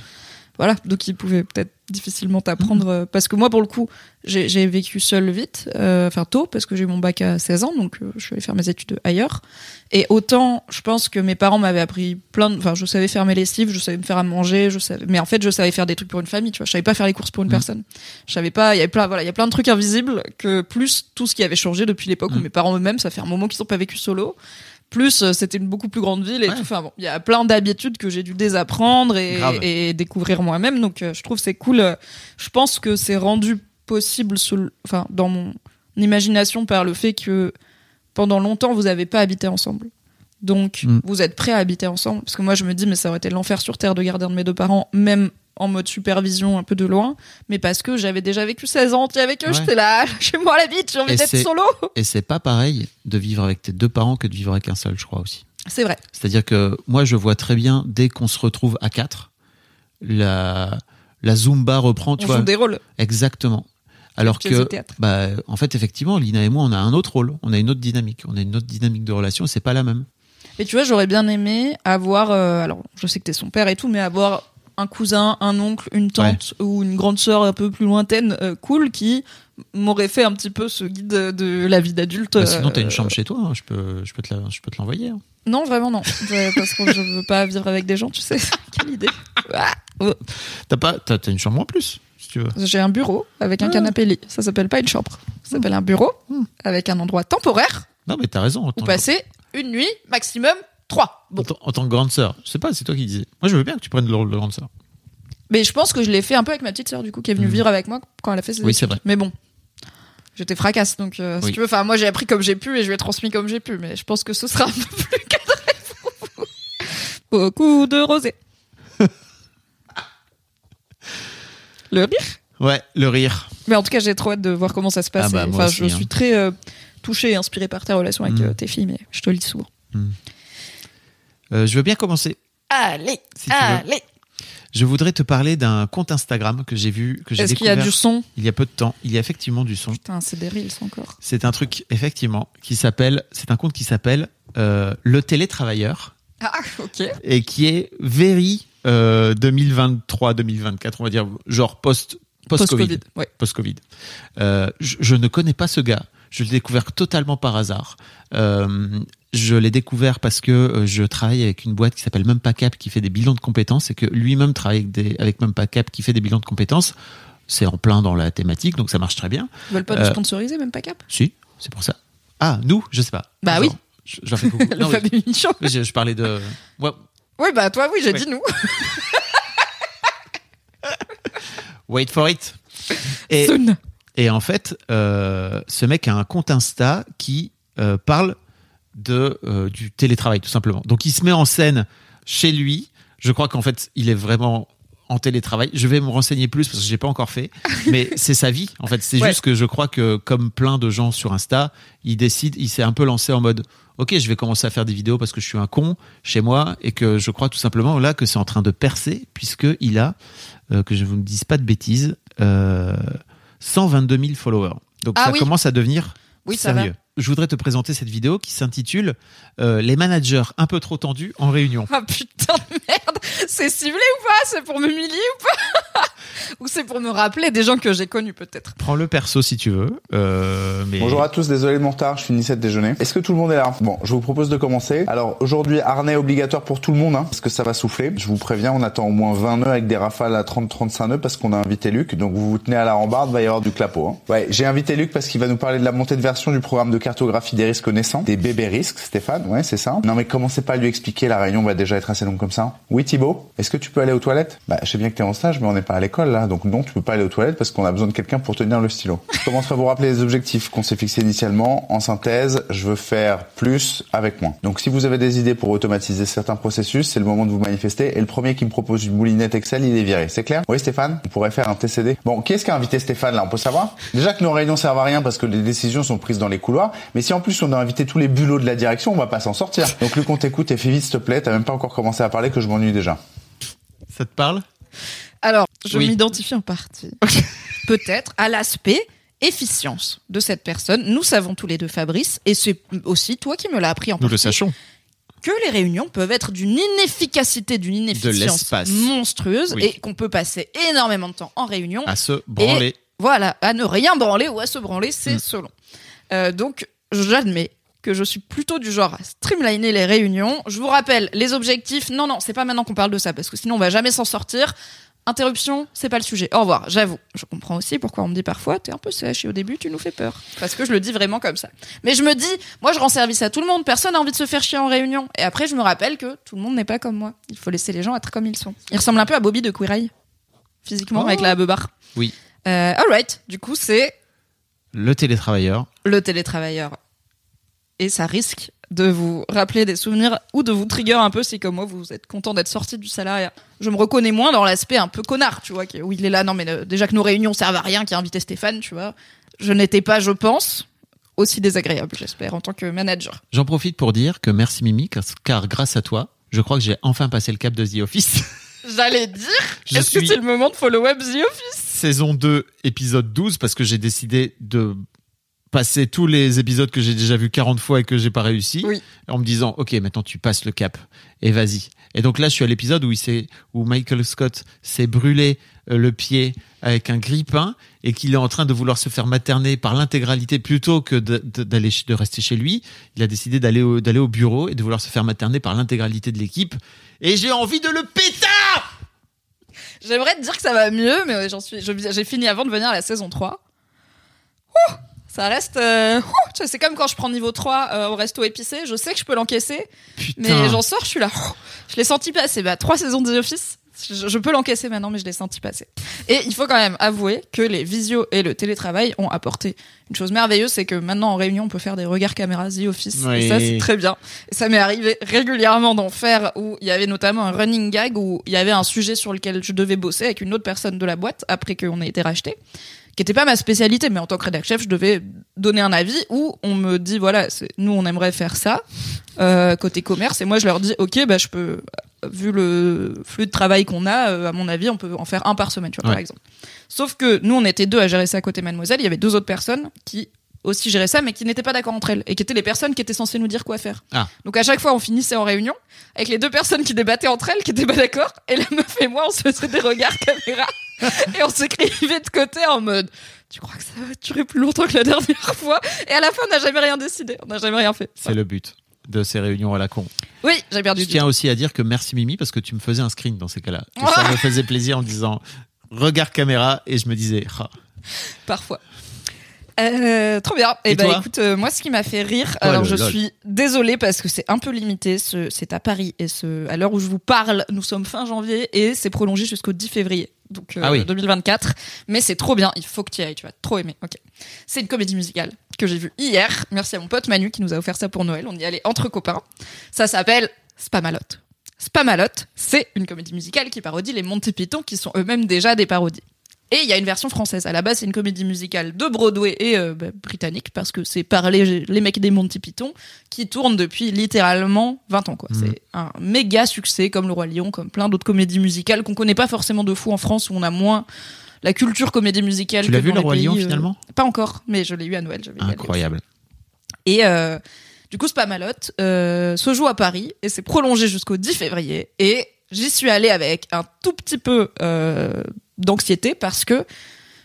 Voilà, donc ils pouvaient peut-être difficilement t'apprendre. euh, parce que moi, pour le coup, j'ai vécu seul vite, euh, enfin tôt, parce que j'ai eu mon bac à 16 ans, donc euh, je suis allée faire mes études ailleurs. Et autant, je pense que mes parents m'avaient appris plein de. Enfin, je savais faire mes lessives, je savais me faire à manger, je savais. Mais en fait, je savais faire des trucs pour une famille, tu vois. Je savais pas faire les courses pour une Mhm. personne. Je savais pas. Il y avait plein, voilà, il y a plein de trucs invisibles que plus tout ce qui avait changé depuis l'époque où Mhm. mes parents eux-mêmes, ça fait un moment qu'ils n'ont pas vécu solo. Plus, euh, c'était une beaucoup plus grande ville et Ouais. tout. Enfin bon, il y a plein d'habitudes que j'ai dû désapprendre et, découvrir moi-même. Donc, euh, je trouve c'est cool. Euh, Je pense que c'est rendu possible, sous enfin, dans mon imagination, par le fait que pendant longtemps, vous n'avez pas habité ensemble. Donc, Mm. vous êtes prêts à habiter ensemble. Parce que moi, je me dis, mais ça aurait été l'enfer sur terre de garder un de mes deux parents, même en mode supervision un peu de loin. Mais parce que j'avais déjà vécu 16 ans entiers avec eux, Ouais. j'étais là, *laughs* chez moi à la bite, j'ai envie d'être solo. Et c'est pas pareil de vivre avec tes deux parents que de vivre avec un seul, je crois aussi. C'est vrai. C'est-à-dire que moi, je vois très bien, dès qu'on se retrouve à quatre, la, la Zumba reprend, tu On vois. joue des rôles. Exactement. Alors que, bah, en fait, effectivement, Lina et moi, on a un autre rôle, on a une autre dynamique, on a une autre dynamique de relation, c'est pas la même. Et tu vois, j'aurais bien aimé avoir, euh, alors je sais que t'es son père et tout, mais avoir un cousin, un oncle, une tante ou une grande sœur un peu plus lointaine, euh, cool, qui m'aurait fait un petit peu ce guide de la vie d'adulte. Bah, sinon, t'as euh, une chambre chez toi, hein, je peux, je peux te la- je peux te l'envoyer. hein. Non, vraiment non, parce que je veux pas vivre avec des gens, tu sais. *laughs* Quelle idée. Ah. T'as pas, t'as, t'as une chambre en plus, si tu veux. J'ai un bureau avec un Ah. canapé lit. Ça s'appelle pas une chambre. Ça s'appelle un bureau Hmm. avec un endroit temporaire Non, mais t'as raison. Où passer une nuit maximum trois. en Bon. tant- en tant que grande sœur, je sais pas, c'est toi qui disais. Moi, je veux bien que tu prennes le rôle de grande sœur. Mais je pense que je l'ai fait un peu avec ma petite sœur, du coup, qui est venue Mhm. vivre avec moi quand elle a fait ses Oui, c'est vrai. Mais bon, j'étais fracasse, donc euh, si tu veux, enfin, moi j'ai appris comme j'ai pu et je lui ai transmis comme j'ai pu, mais je pense que ce sera un peu plus cadré pour vous. Beaucoup de rosé. *laughs* Le rire Ouais, le rire. Mais en tout cas, j'ai trop hâte de voir comment ça se passe. Ah bah, enfin, aussi, je hein. suis très euh, touchée et inspirée par ta relation avec Mhm. euh, tes filles, mais je te le dis souvent. Euh, je veux bien commencer. Allez, Si allez. Je voudrais te parler d'un compte Instagram que j'ai vu, que j'ai Est-ce qu'il y a du son il y a peu de temps. Il y a effectivement du son. Putain, c'est des reels encore. C'est un truc, effectivement, qui s'appelle, c'est un compte qui s'appelle euh, Le Télétravailleur Ah, ok. et qui est very euh, 2023-2024, on va dire, genre post, post-Covid. Post-Covid. Ouais. Post-Covid. Euh, je, je ne connais pas ce gars. Je l'ai découvert totalement par hasard. Euh, je l'ai découvert parce que euh, je travaille avec une boîte qui s'appelle Même pas Cap qui fait des bilans de compétences et que lui-même travaille avec, des, avec Même pas Cap qui fait des bilans de compétences. C'est en plein dans la thématique, donc ça marche très bien. Ils veulent pas nous Euh, sponsoriser, même pas cap Si, c'est pour ça. Ah, nous, je sais pas. Bah Genre, oui. Je, fais. *laughs* Le Non, oui, je, je parlais de. Ouais, Oui, bah toi, oui, j'ai dit nous. *laughs* wait for it. Et, Soon. Et en fait, euh, ce mec a un compte Insta qui euh, parle de euh, du télétravail tout simplement. Donc il se met en scène chez lui. Je crois qu'en fait, il est vraiment en télétravail. Je vais me renseigner plus parce que j'ai pas encore fait, *laughs* mais c'est sa vie. En fait, c'est Ouais. juste que je crois que comme plein de gens sur Insta, il décide, il s'est un peu lancé en mode OK, je vais commencer à faire des vidéos parce que je suis un con chez moi et que je crois tout simplement là que c'est en train de percer puisque il a euh, que je vous ne dise pas de bêtises euh, 122 000 followers. Donc Ah ça oui. commence à devenir Oui, ça va. sérieux. Je voudrais te présenter cette vidéo qui s'intitule euh, Les managers un peu trop tendus en réunion. Ah putain de merde C'est ciblé ou pas? C'est pour m'humilier ou pas? Ou c'est pour me rappeler des gens que j'ai connus peut-être? Prends-le perso si tu veux. Euh, mais... Bonjour à tous, désolé de mon retard, je finis cette déjeuner. Est-ce que tout le monde est là? Bon, je vous propose de commencer. Alors aujourd'hui, harnais obligatoire pour tout le monde, hein, parce que ça va souffler. Je vous préviens, on attend au moins 20 nœuds avec des rafales à 30-35 nœuds parce qu'on a invité Luc. Donc vous vous tenez à la rambarde, va y avoir du clapot. Hein. Ouais, j'ai invité Luc parce qu'il va nous parler de la montée de version du programme de cartographie des risques naissants, des bébés risques, Stéphane. Ouais, c'est ça. Non mais commencez pas à lui expliquer, la réunion va déjà être assez longue comme ça. Oui Thibaut, est-ce que tu peux aller aux toilettes? Bah, je sais bien que t'es en stage, mais on n'est pas à l'école là, donc non, tu peux pas aller aux toilettes parce qu'on a besoin de quelqu'un pour tenir le stylo. Je commence à vous rappeler les objectifs qu'on s'est fixés initialement. En synthèse, je veux faire plus avec moins. Donc si vous avez des idées pour automatiser certains processus, c'est le moment de vous manifester. Et le premier qui me propose une moulinette Excel, il est viré. C'est clair? Oui Stéphane On pourrait faire un TCD. Bon, qui est-ce qui a invité Stéphane là? On peut savoir? Déjà que nos réunions servent à rien parce que les décisions sont prises dans les couloirs, mais si en plus on a invité tous les bulots de la direction, on va pas s'en sortir. Donc Luc, on t'écoute et fais vite s'il te plaît. T'as même pas encore commencé à parler que je m'ennuie déjà. Ça te parle? Alors, je Oui. m'identifie en partie. *laughs* Peut-être à l'aspect efficience de cette personne. Nous savons tous les deux, Fabrice, et c'est aussi toi qui me l'as appris en Nous le partie, sachons. que les réunions peuvent être d'une inefficacité, d'une inefficience monstrueuse, Oui. et qu'on peut passer énormément de temps en réunion À se branler. voilà, à ne rien branler ou à se branler, c'est Mm. selon. Euh, donc, j'admets que je suis plutôt du genre à streamliner les réunions. Je vous rappelle, les objectifs, non, non, c'est pas maintenant qu'on parle de ça, parce que sinon on va jamais s'en sortir. Interruption, c'est pas le sujet. Au revoir, j'avoue. Je comprends aussi pourquoi on me dit parfois, t'es un peu sèche et au début tu nous fais peur. Parce que je le dis vraiment comme ça. Mais je me dis, moi je rends service à tout le monde, personne n'a envie de se faire chier en réunion. Et après je me rappelle que tout le monde n'est pas comme moi. Il faut laisser les gens être comme ils sont. Il ressemble un peu à Bobby de Queer Eye, physiquement, Oh. avec la barre. Oui. Euh, alright, du coup c'est Le télétravailleur. Le télétravailleur. Et ça risque de vous rappeler des souvenirs ou de vous trigger un peu si comme moi vous êtes content d'être sorti du salariat. Je me reconnais moins dans l'aspect un peu connard, tu vois, où il est là, non mais euh, déjà que nos réunions servent à rien, qui a invité Stéphane, tu vois. Je n'étais pas, je pense, aussi désagréable, j'espère, en tant que manager. J'en profite pour dire que merci Mimi, car, grâce à toi, je crois que j'ai enfin passé le cap de The Office. *laughs* J'allais dire, est-ce que c'est le moment de follow up The Office? Saison 2, épisode 12, parce que j'ai décidé de passer tous les épisodes que j'ai déjà vus 40 fois et que j'ai pas réussi, Oui. en me disant, ok, maintenant tu passes le cap, et vas-y. Et donc là, je suis à l'épisode où, il s'est- où Michael Scott s'est brûlé euh, le pied avec un grille-pain et qu'il est en train de vouloir se faire materner par l'intégralité plutôt que de, de- d'aller de rester chez lui. Il a décidé d'aller au, d'aller au bureau et de vouloir se faire materner par l'intégralité de l'équipe. Et j'ai envie de le pétard J'aimerais te dire que ça va mieux, mais j'en suis, j'ai fini avant de venir à la saison 3. Ouh, ça reste. euh, *laughs* c'est comme quand je prends niveau 3 euh, au resto épicé, je sais que je peux l'encaisser, mais j'en sors, je suis là. *laughs* Je l'ai senti passer. Bah, trois saisons de The Office, je, je peux l'encaisser maintenant, mais je l'ai senti passer. Et il faut quand même avouer que les visios et le télétravail ont apporté une chose merveilleuse, c'est que maintenant en réunion, on peut faire des regards caméra The Office. Oui. Et ça, c'est très bien. Et ça m'est arrivé régulièrement d'en faire où il y avait notamment un running gag où il y avait un sujet sur lequel je devais bosser avec une autre personne de la boîte après qu'on ait été racheté qui était pas ma spécialité, mais en tant que rédac chef, je devais donner un avis où on me dit voilà, nous on aimerait faire ça euh, côté commerce, et moi je leur dis ok, bah je peux, vu le flux de travail qu'on a, euh, à mon avis, on peut en faire un par semaine, tu vois, par exemple. Sauf que nous on était deux à gérer ça côté Mademoiselle, il y avait deux autres personnes qui aussi géraient ça, mais qui n'étaient pas d'accord entre elles, et qui étaient les personnes qui étaient censées nous dire quoi faire. Ah. Donc à chaque fois, on finissait en réunion avec les deux personnes qui débattaient entre elles, qui étaient pas d'accord, et la meuf et moi, on se faisait des regards caméra, *laughs* et on s'écrivait de côté en mode tu crois que ça va durer plus longtemps que la dernière fois? Et à la fin, on n'a jamais rien décidé, on n'a jamais rien fait. C'est le but de ces réunions à la con. Oui, j'ai perdu. Je tiens aussi à dire que merci Mimi parce que tu me faisais un screen dans ces cas-là. Et ça me faisait plaisir en disant regard caméra et je me disais ah, parfois. Euh, trop bien. Et, Et bah toi écoute, euh, moi ce qui m'a fait rire, Oh alors je lol. suis désolée parce que c'est un peu limité, ce- c'est à Paris et ce, à l'heure où je vous parle, nous sommes fin janvier et c'est prolongé jusqu'au 10 février. Donc euh, Ah oui. 2024, mais c'est trop bien, il faut que tu y ailles, tu vas trop aimer. OK. C'est une comédie musicale que j'ai vue hier. Merci à mon pote Manu qui nous a offert ça pour Noël. On y allait entre copains. Ça s'appelle Spamalot. Spamalot, c'est une comédie musicale qui parodie les Monty Python qui sont eux-mêmes déjà des parodies. Et il y a une version française. À la base, c'est une comédie musicale de Broadway et euh, bah, britannique parce que c'est par les, les mecs des Monty Python qui tournent depuis littéralement 20 ans. quoi. Mhm. C'est un méga succès comme Le Roi Lion, comme plein d'autres comédies musicales qu'on connaît pas forcément de fou en France où on a moins la culture comédie musicale. Tu l'as vu le Roi Lion euh, finalement? Pas encore, mais je l'ai eu à Noël. Incroyable. Et euh, du coup, Spamalot euh, se joue à Paris et c'est prolongé jusqu'au 10 février. Et j'y suis allée avec un tout petit peu euh, d'anxiété parce que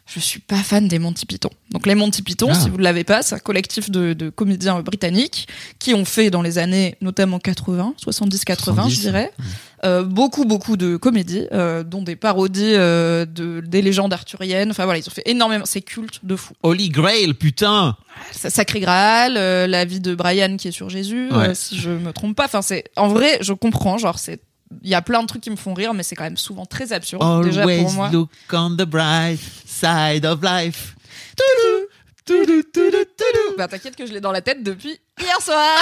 je suis pas fan des Monty Python. Donc les Monty Python, Ah. si vous ne l'avez pas, c'est un collectif de, de comédiens britanniques qui ont fait dans les années notamment 80, 70-80, 70. je dirais, euh, beaucoup beaucoup de comédies, euh, dont des parodies euh, de des légendes arthuriennes. Enfin voilà, ils ont fait énormément. C'est culte de fou. Holy Grail, putain Sa- Sacré Graal, la vie de Brian qui est sur Jésus, Ouais. si je me trompe pas. Enfin c'est en vrai, je comprends. Genre c'est il y a plein de trucs qui me font rire, mais c'est quand même souvent très absurde. déjà pour moi. look on the bright side of life. Bah t'inquiète que je l'ai dans la tête depuis hier soir.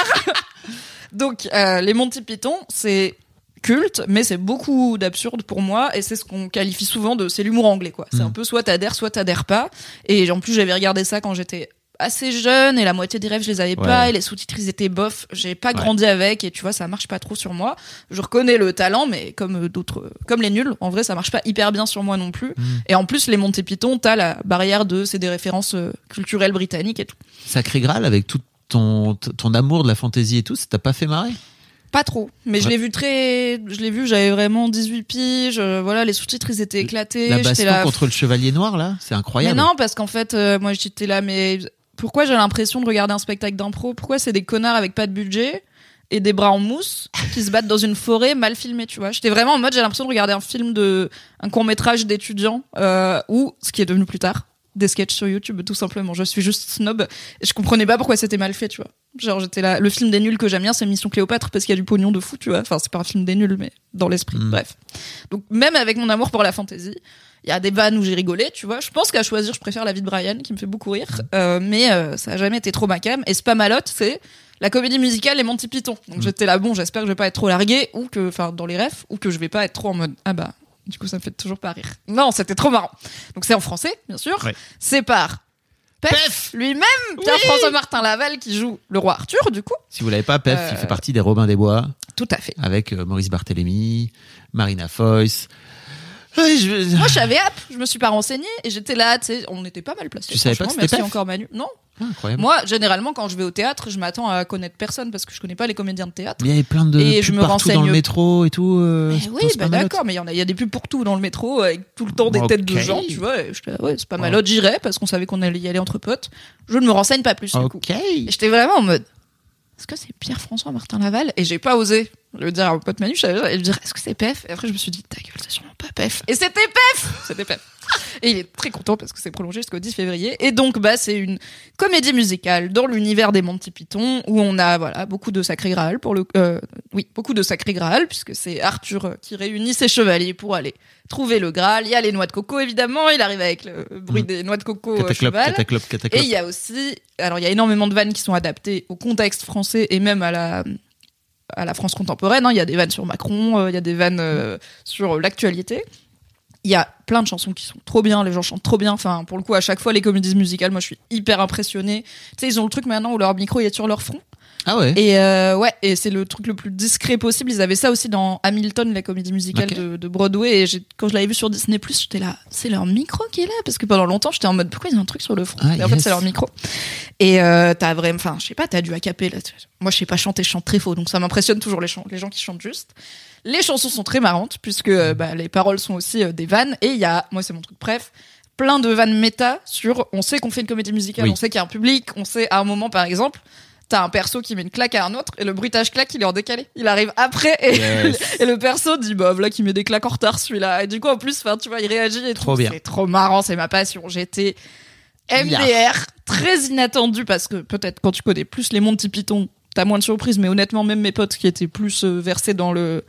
*laughs* Donc euh, les Monty Python, c'est culte, mais c'est beaucoup d'absurde pour moi et c'est ce qu'on qualifie souvent de c'est l'humour anglais quoi. C'est Mm. un peu soit t'adhères, soit t'adhères pas. Et en plus j'avais regardé ça quand j'étais assez jeune et la moitié des rêves je les avais pas et les sous-titres ils étaient bof. J'ai pas Ouais. grandi avec et tu vois ça marche pas trop sur moi. Je reconnais le talent mais comme euh, d'autres, comme les nuls, en vrai ça marche pas hyper bien sur moi non plus. Mm. Et en plus les Monty Python, t'as la barrière de c'est des références euh, culturelles britanniques et tout. Sacré Graal, avec tout ton, ton amour de la fantaisie et tout, ça t'a pas fait marrer? Pas trop, mais je l'ai vu très, je l'ai vu, j'avais vraiment 18 piges, euh, voilà, les sous-titres ils étaient éclatés, La baston là. contre le Chevalier Noir, là, c'est Mais incroyable. non, parce qu'en fait, euh, moi j'étais là, mais pourquoi j'ai l'impression de regarder un spectacle d'impro? Pourquoi c'est des connards avec pas de budget et des bras en mousse qui se battent dans une forêt mal filmée, tu vois? J'étais vraiment en mode, j'ai l'impression de regarder un film de, un court métrage d'étudiants euh, ou ce qui est devenu plus tard des sketchs sur YouTube, tout simplement. Je suis juste snob et je comprenais pas pourquoi c'était mal fait, tu vois. Genre j'étais là, le film des nuls que j'aime bien, c'est Mission Cléopâtre parce qu'il y a du pognon de fou, tu vois. Enfin, c'est pas un film des nuls, mais dans l'esprit. Mm. Bref. Donc même avec mon amour pour la fantasy, il y a des vannes où j'ai rigolé, tu vois. Je pense qu'à choisir, je préfère la vie de Brian, qui me fait beaucoup rire. Euh, mais euh, ça a jamais été trop ma cam. Et Spamalot, c'est la comédie musicale et Monty Python. Donc j'étais là, bon, j'espère que je vais pas être trop largué, ou que, enfin, dans les refs, ou que je vais pas être trop en mode, ah bah, du coup, ça me fait toujours pas rire. Non, c'était trop marrant. Donc c'est en français, bien sûr. Ouais. C'est par Pef, lui-même, Pierre-François Martin Laval, qui joue le roi Arthur, du coup. Si vous l'avez pas, Pef, Euh, il fait partie des Robins des Bois, Tout à fait. avec euh, Maurice Barthélémy, Marina Foïs. Ouais, je- Moi, je savais, hop, je me suis pas renseignée, et j'étais là, tu sais, on était pas mal placés. Tu savais pas que Merci encore Manu. Non, Ah, incroyable. Moi, généralement, quand je vais au théâtre, je m'attends à connaître personne parce que je connais pas les comédiens de théâtre. Mais il y avait plein de Et pubs je me partout dans renseigne- le métro et tout. euh, Mais oui, bah d'accord, mais il y a, il y a des pubs pour tout dans le métro avec tout le temps des têtes de gens, tu vois. et ouais, c'est pas mal. J'irais parce qu'on savait qu'on allait y aller entre potes. Je ne me renseigne pas plus du coup. Ok. J'étais vraiment en mode, est-ce que c'est Pierre-François Martin Laval Et j'ai pas osé le dire à mon pote Manu, je savais- et lui dire, est-ce que c'est Pef Et après, je me suis dit, ta gueule, c'est sûrement pas Pef. Et c'était Pef C'était Pef. Et il est très content parce que c'est prolongé jusqu'au 10 février. Et donc, bah, c'est une comédie musicale dans l'univers des Monty Python où on a, voilà, beaucoup de sacré Graal pour le, euh, oui, beaucoup de sacré Graal puisque c'est Arthur qui réunit ses chevaliers pour aller trouver le Graal. Il y a les noix de coco, évidemment. Il arrive avec le bruit Mm. des noix de coco Cataclope, cheval. cataclope, Et il y a aussi, alors il y a énormément de vannes qui sont adaptées au contexte français et même à la à la France contemporaine. hein. Il y a des vannes sur Macron, euh, il y a des vannes euh, sur l'actualité. Il y a plein de chansons qui sont trop bien, les gens chantent trop bien. Enfin, pour le coup, à chaque fois, les comédies musicales, moi, je suis hyper impressionnée. Tu sais, ils ont le truc maintenant où leur micro il est sur leur front. Ah ouais. Et euh, ouais, et c'est le truc le plus discret possible. Ils avaient ça aussi dans Hamilton, la comédie musicale de, de Broadway. Et quand je l'avais vu sur Disney j'étais là, c'est leur micro qui est là, parce que pendant longtemps j'étais en mode pourquoi ils ont un truc sur le front. Ah, et en fait c'est leur micro. Et euh, t'as vraiment, enfin je sais pas, t'as dû accaper là. Moi je sais pas chanter, je chante très faux, donc ça m'impressionne toujours les, les gens qui chantent juste. Les chansons sont très marrantes puisque euh, bah, les paroles sont aussi euh, des vannes. Et il y a, moi c'est mon truc bref, plein de vannes méta sur. On sait qu'on fait une comédie musicale, Oui. on sait qu'il y a un public, on sait à un moment par exemple. T'as un perso qui met une claque à un autre et le bruitage claque il est en décalé. Il arrive après et, Yes. *laughs* et le perso dit bah voilà qui met des claques en retard celui-là. Et du coup en plus enfin tu vois il réagit et Trop tout. C'est trop marrant, c'est ma passion. J'étais MDR très inattendu parce que peut-être quand tu connais plus les Monty Python t'as moins de surprises mais honnêtement même mes potes qui étaient plus euh, versés dans le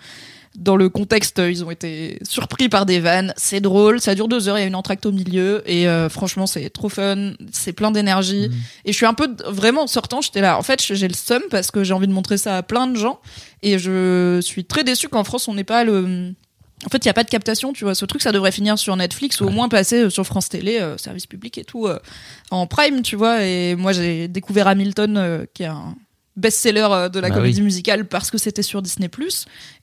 dans le contexte, euh, ils ont été surpris par des vannes. C'est drôle, ça dure deux heures, il y a une entracte au milieu et euh, franchement c'est trop fun, c'est plein d'énergie. Et je suis un peu vraiment en sortant, j'étais là. En fait, j'ai le seum parce que j'ai envie de montrer ça à plein de gens et je suis très déçue qu'en France on n'ait pas le. En fait, il y a pas de captation, tu vois. Ce truc, ça devrait finir sur Netflix ou au moins passer sur France Télé, euh, service public et tout, euh, en prime, tu vois. Et moi, j'ai découvert Hamilton, euh, qui est un best-seller euh, de la Bah comédie oui. musicale parce que c'était sur Disney+.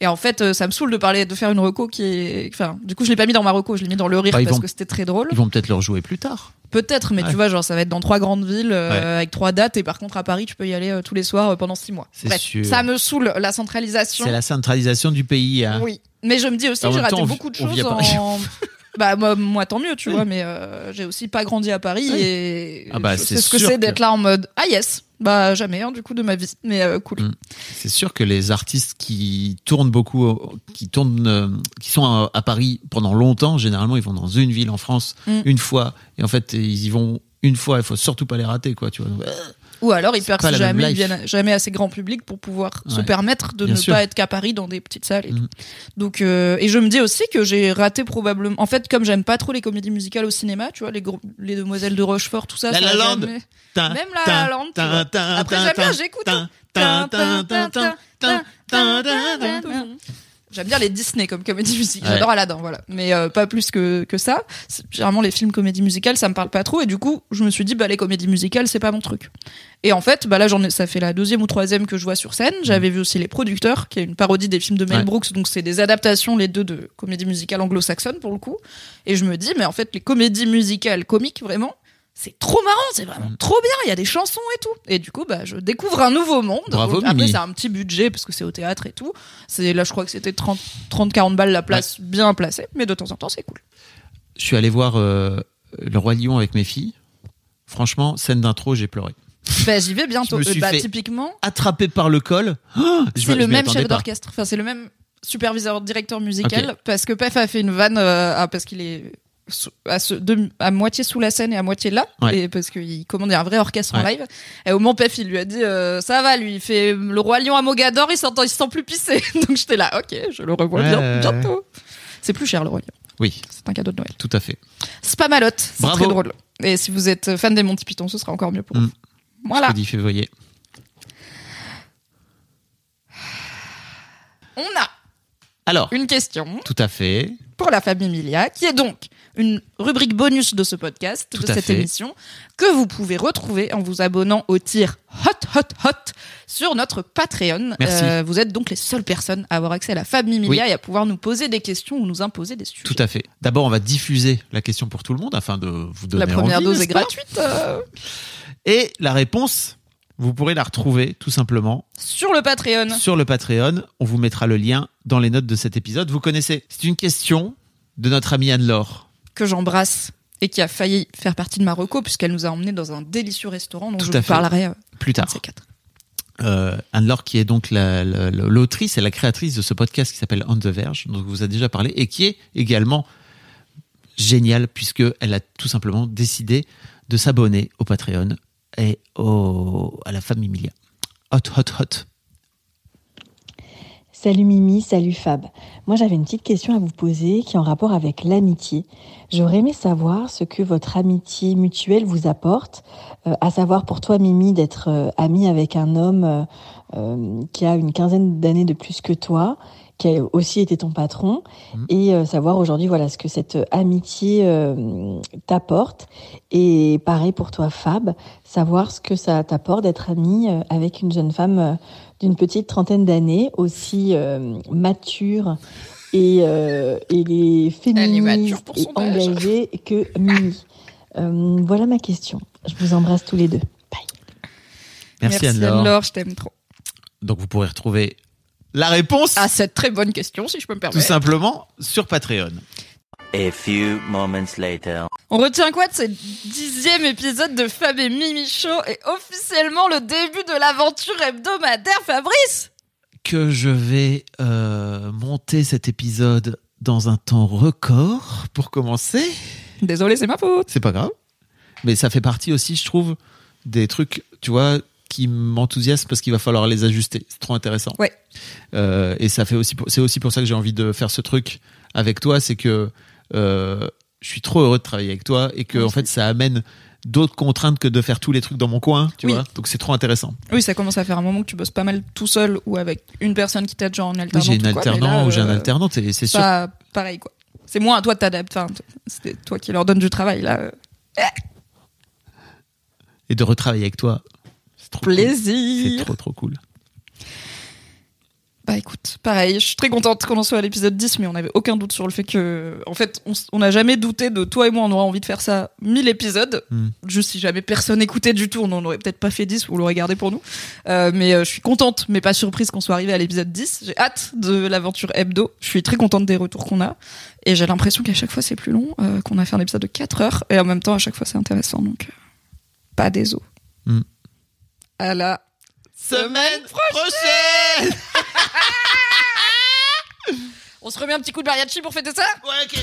Et en fait, euh, ça me saoule de parler, de faire une reco qui est, enfin, du coup, je l'ai pas mis dans ma reco, je l'ai mis dans le rire Bah, parce vont- que c'était très drôle. Ils vont peut-être le rejouer plus tard. Peut-être, mais Ouais. tu vois, genre, ça va être dans trois grandes villes, euh, Ouais. avec trois dates, et par contre, à Paris, tu peux y aller euh, tous les soirs euh, pendant six mois. Bref, sûr. ça me saoule, la centralisation. C'est la centralisation du pays. hein. Oui. Mais je me dis aussi, j'ai raté temps, beaucoup de choses en. *laughs* Bah moi, moi tant mieux, tu vois, mais j'ai aussi pas grandi à Paris Oui. et Ah bah, c'est ce que c'est d'être là en mode ah yes, bah jamais hein, du coup de ma vie, mais euh, cool. Mm. C'est sûr que les artistes qui tournent beaucoup, euh, qui tournent, euh, qui sont à, à Paris pendant longtemps, généralement ils vont dans une ville en France Mm. une fois, et en fait ils y vont une fois. Il faut surtout pas les rater, quoi. Tu vois. Donc, Ou alors ils percent jamais, viennent jamais assez grand public pour pouvoir se permettre de Bien ne sûr. pas être qu'à Paris dans des petites salles. Et Mhm. tout. Donc euh, et je me dis aussi que j'ai raté probablement. En fait, comme j'aime pas trop les comédies musicales au cinéma, tu vois, les gros- les demoiselles de Rochefort, tout ça. La ça La Land. jamais- Même La Land, Après, j'aime bien, j'écoute, J'aime bien les Disney comme comédie musicale. Ouais. J'adore Aladdin, voilà. Mais euh, pas plus que, que ça. C'est- Généralement, les films comédies musicales, ça me parle pas trop. Et du coup, je me suis dit, bah, les comédies musicales, c'est pas mon truc. Et en fait, bah, là, j'en ai, ça fait la deuxième ou troisième que je vois sur scène. J'avais vu aussi Les Producteurs, qui est une parodie des films de Mel Ouais. Brooks. Donc, c'est des adaptations, les deux, de comédies musicales anglo-saxonnes, pour le coup. Et je me dis, mais en fait, les comédies musicales comiques, vraiment, c'est trop marrant, c'est vraiment Mm. trop bien. Il y a des chansons et tout. Et du coup, bah, je découvre un nouveau monde. Bravo, Après, Mimi. c'est un petit budget parce que c'est au théâtre et tout. C'est là, je crois que c'était 30, 30, 40 balles la place, bien placée. Mais de temps en temps, c'est cool. Je suis allé voir euh, Le Roi Lion avec mes filles. Franchement, scène d'intro, j'ai pleuré. Bah, j'y vais bientôt. Je me suis Euh, bah, fait- typiquement, Attrapé par le col. Oh, *gasps* je c'est le même chef d'orchestre. Enfin, c'est le même superviseur, directeur musical. Parce que Pef a fait une vanne, euh, ah, parce qu'il est à, ce- de- à moitié sous la scène et à moitié là. Ouais. Et parce qu'il commandait un vrai orchestre en live. Et au moment, Pef, il lui a dit, euh, ça va, lui, il fait le roi lion à Mogador, il s'entend, il se sent plus pisser. *laughs* Donc j'étais là, ok, je le revois bien, bientôt. C'est plus cher, le roi lion. Oui, C'est un cadeau de Noël. tout à fait. Spamalote, c'est très drôle. Et si vous êtes fan des Monty Python, ce sera encore mieux pour Mm. vous. Voilà. Jeudi février. On a Alors, une question tout à fait. pour la famille Milia, qui est donc une rubrique bonus de ce podcast, Tout de cette fait. émission, que vous pouvez retrouver en vous abonnant au tir Hot Hot Hot sur notre Patreon. Merci. Euh, vous êtes donc les seules personnes à avoir accès à la famille Milia Oui. et à pouvoir nous poser des questions ou nous imposer des sujets. Tout à fait. D'abord, on va diffuser la question pour tout le monde afin de vous donner la première envie, dose est gratuite euh, Et la réponse, vous pourrez la retrouver tout simplement sur le Patreon. sur le Patreon. On vous mettra le lien dans les notes de cet épisode. Vous connaissez. C'est une question de notre amie Anne-Laure. Que j'embrasse et qui a failli faire partie de ma reco puisqu'elle nous a emmenés dans un délicieux restaurant dont Tout je vous parlerai euh, Plus tard. de ces quatre. Euh, Anne-Laure qui est donc la- la- la- l'autrice et la créatrice de ce podcast qui s'appelle On the Verge, dont je vous a déjà parlé, et qui est également géniale puisque elle a tout simplement décidé de s'abonner au Patreon et au, à la famille Milia. Hot, hot, hot. Salut Mimi, salut Fab. Moi j'avais une petite question à vous poser qui est en rapport avec l'amitié. J'aurais aimé savoir ce que votre amitié mutuelle vous apporte, euh, à savoir pour toi Mimi d'être euh, amie avec un homme euh, qui a une quinzaine d'années de plus que toi, qui a aussi été ton patron, Mhm. et savoir aujourd'hui voilà ce que cette amitié t'apporte. Et pareil pour toi Fab, savoir ce que ça t'apporte d'être amie avec une jeune femme d'une petite trentaine d'années, aussi euh, mature et, euh, et les Elle est féministe mature pour et son âge. engagée que Mimi. Euh, voilà ma question. Je vous embrasse tous les deux. Bye. Merci, Anne-Laure. Anne-Laure, je t'aime trop. Donc vous pourrez retrouver la réponse À cette très bonne question, si je peux me tout permettre. simplement sur Patreon. A few moments later. On retient quoi de ce dixième épisode de Fab et Mimi Show et officiellement le début de l'aventure hebdomadaire Fabrice? Que je vais euh, monter cet épisode dans un temps record pour commencer. Désolé, c'est ma faute. C'est pas grave. Mais ça fait partie aussi, je trouve, des trucs, tu vois, qui m'enthousiasment parce qu'il va falloir les ajuster. C'est trop intéressant. Ouais. Euh, et ça fait aussi, pour- c'est aussi pour ça que j'ai envie de faire ce truc avec toi, c'est que je suis trop heureux de travailler avec toi et que en fait ça amène d'autres contraintes que de faire tous les trucs dans mon coin, tu Oui. vois. Donc c'est trop intéressant. Oui, ça commence à faire un moment que tu bosses pas mal tout seul ou avec une personne qui t'aide genre en Oui, alternant. j'ai une ou quoi, mais alternant là, ou j'ai un euh, alternant, c'est c'est sûr. Pas pareil quoi. C'est moins à toi de t'adapter. Enfin, c'est toi qui leur donne du travail là. euh. Et de retravailler avec toi, c'est trop cool. Plaisir. C'est trop trop cool. Bah écoute, pareil, je suis très contente qu'on en soit à l'épisode 10, mais on n'avait aucun doute sur le fait que, en fait, on n'a jamais douté de toi et moi, on aurait envie de faire ça 1000 épisodes. Hmm. Juste si jamais personne écoutait du tout, on n'en aurait peut-être pas fait 10 ou on l'aurait gardé pour nous. Euh, mais euh, je suis contente, mais pas surprise qu'on soit arrivé à l'épisode 10. J'ai hâte de l'aventure hebdo. Je suis très contente des retours qu'on a. Et j'ai l'impression qu'à chaque fois c'est plus long, euh, qu'on a fait un épisode de 4 heures, et en même temps à chaque fois c'est intéressant, donc pas des os. Hmm. À la Semaine prochaine On se remet un petit coup de mariachi pour fêter ça Ouais, ok.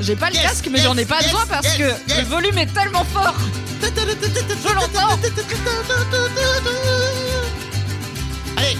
J'ai pas le Yes, casque, mais yes, j'en ai pas yes, besoin parce yes, que yes. le volume est tellement fort. Je l'entends. Allez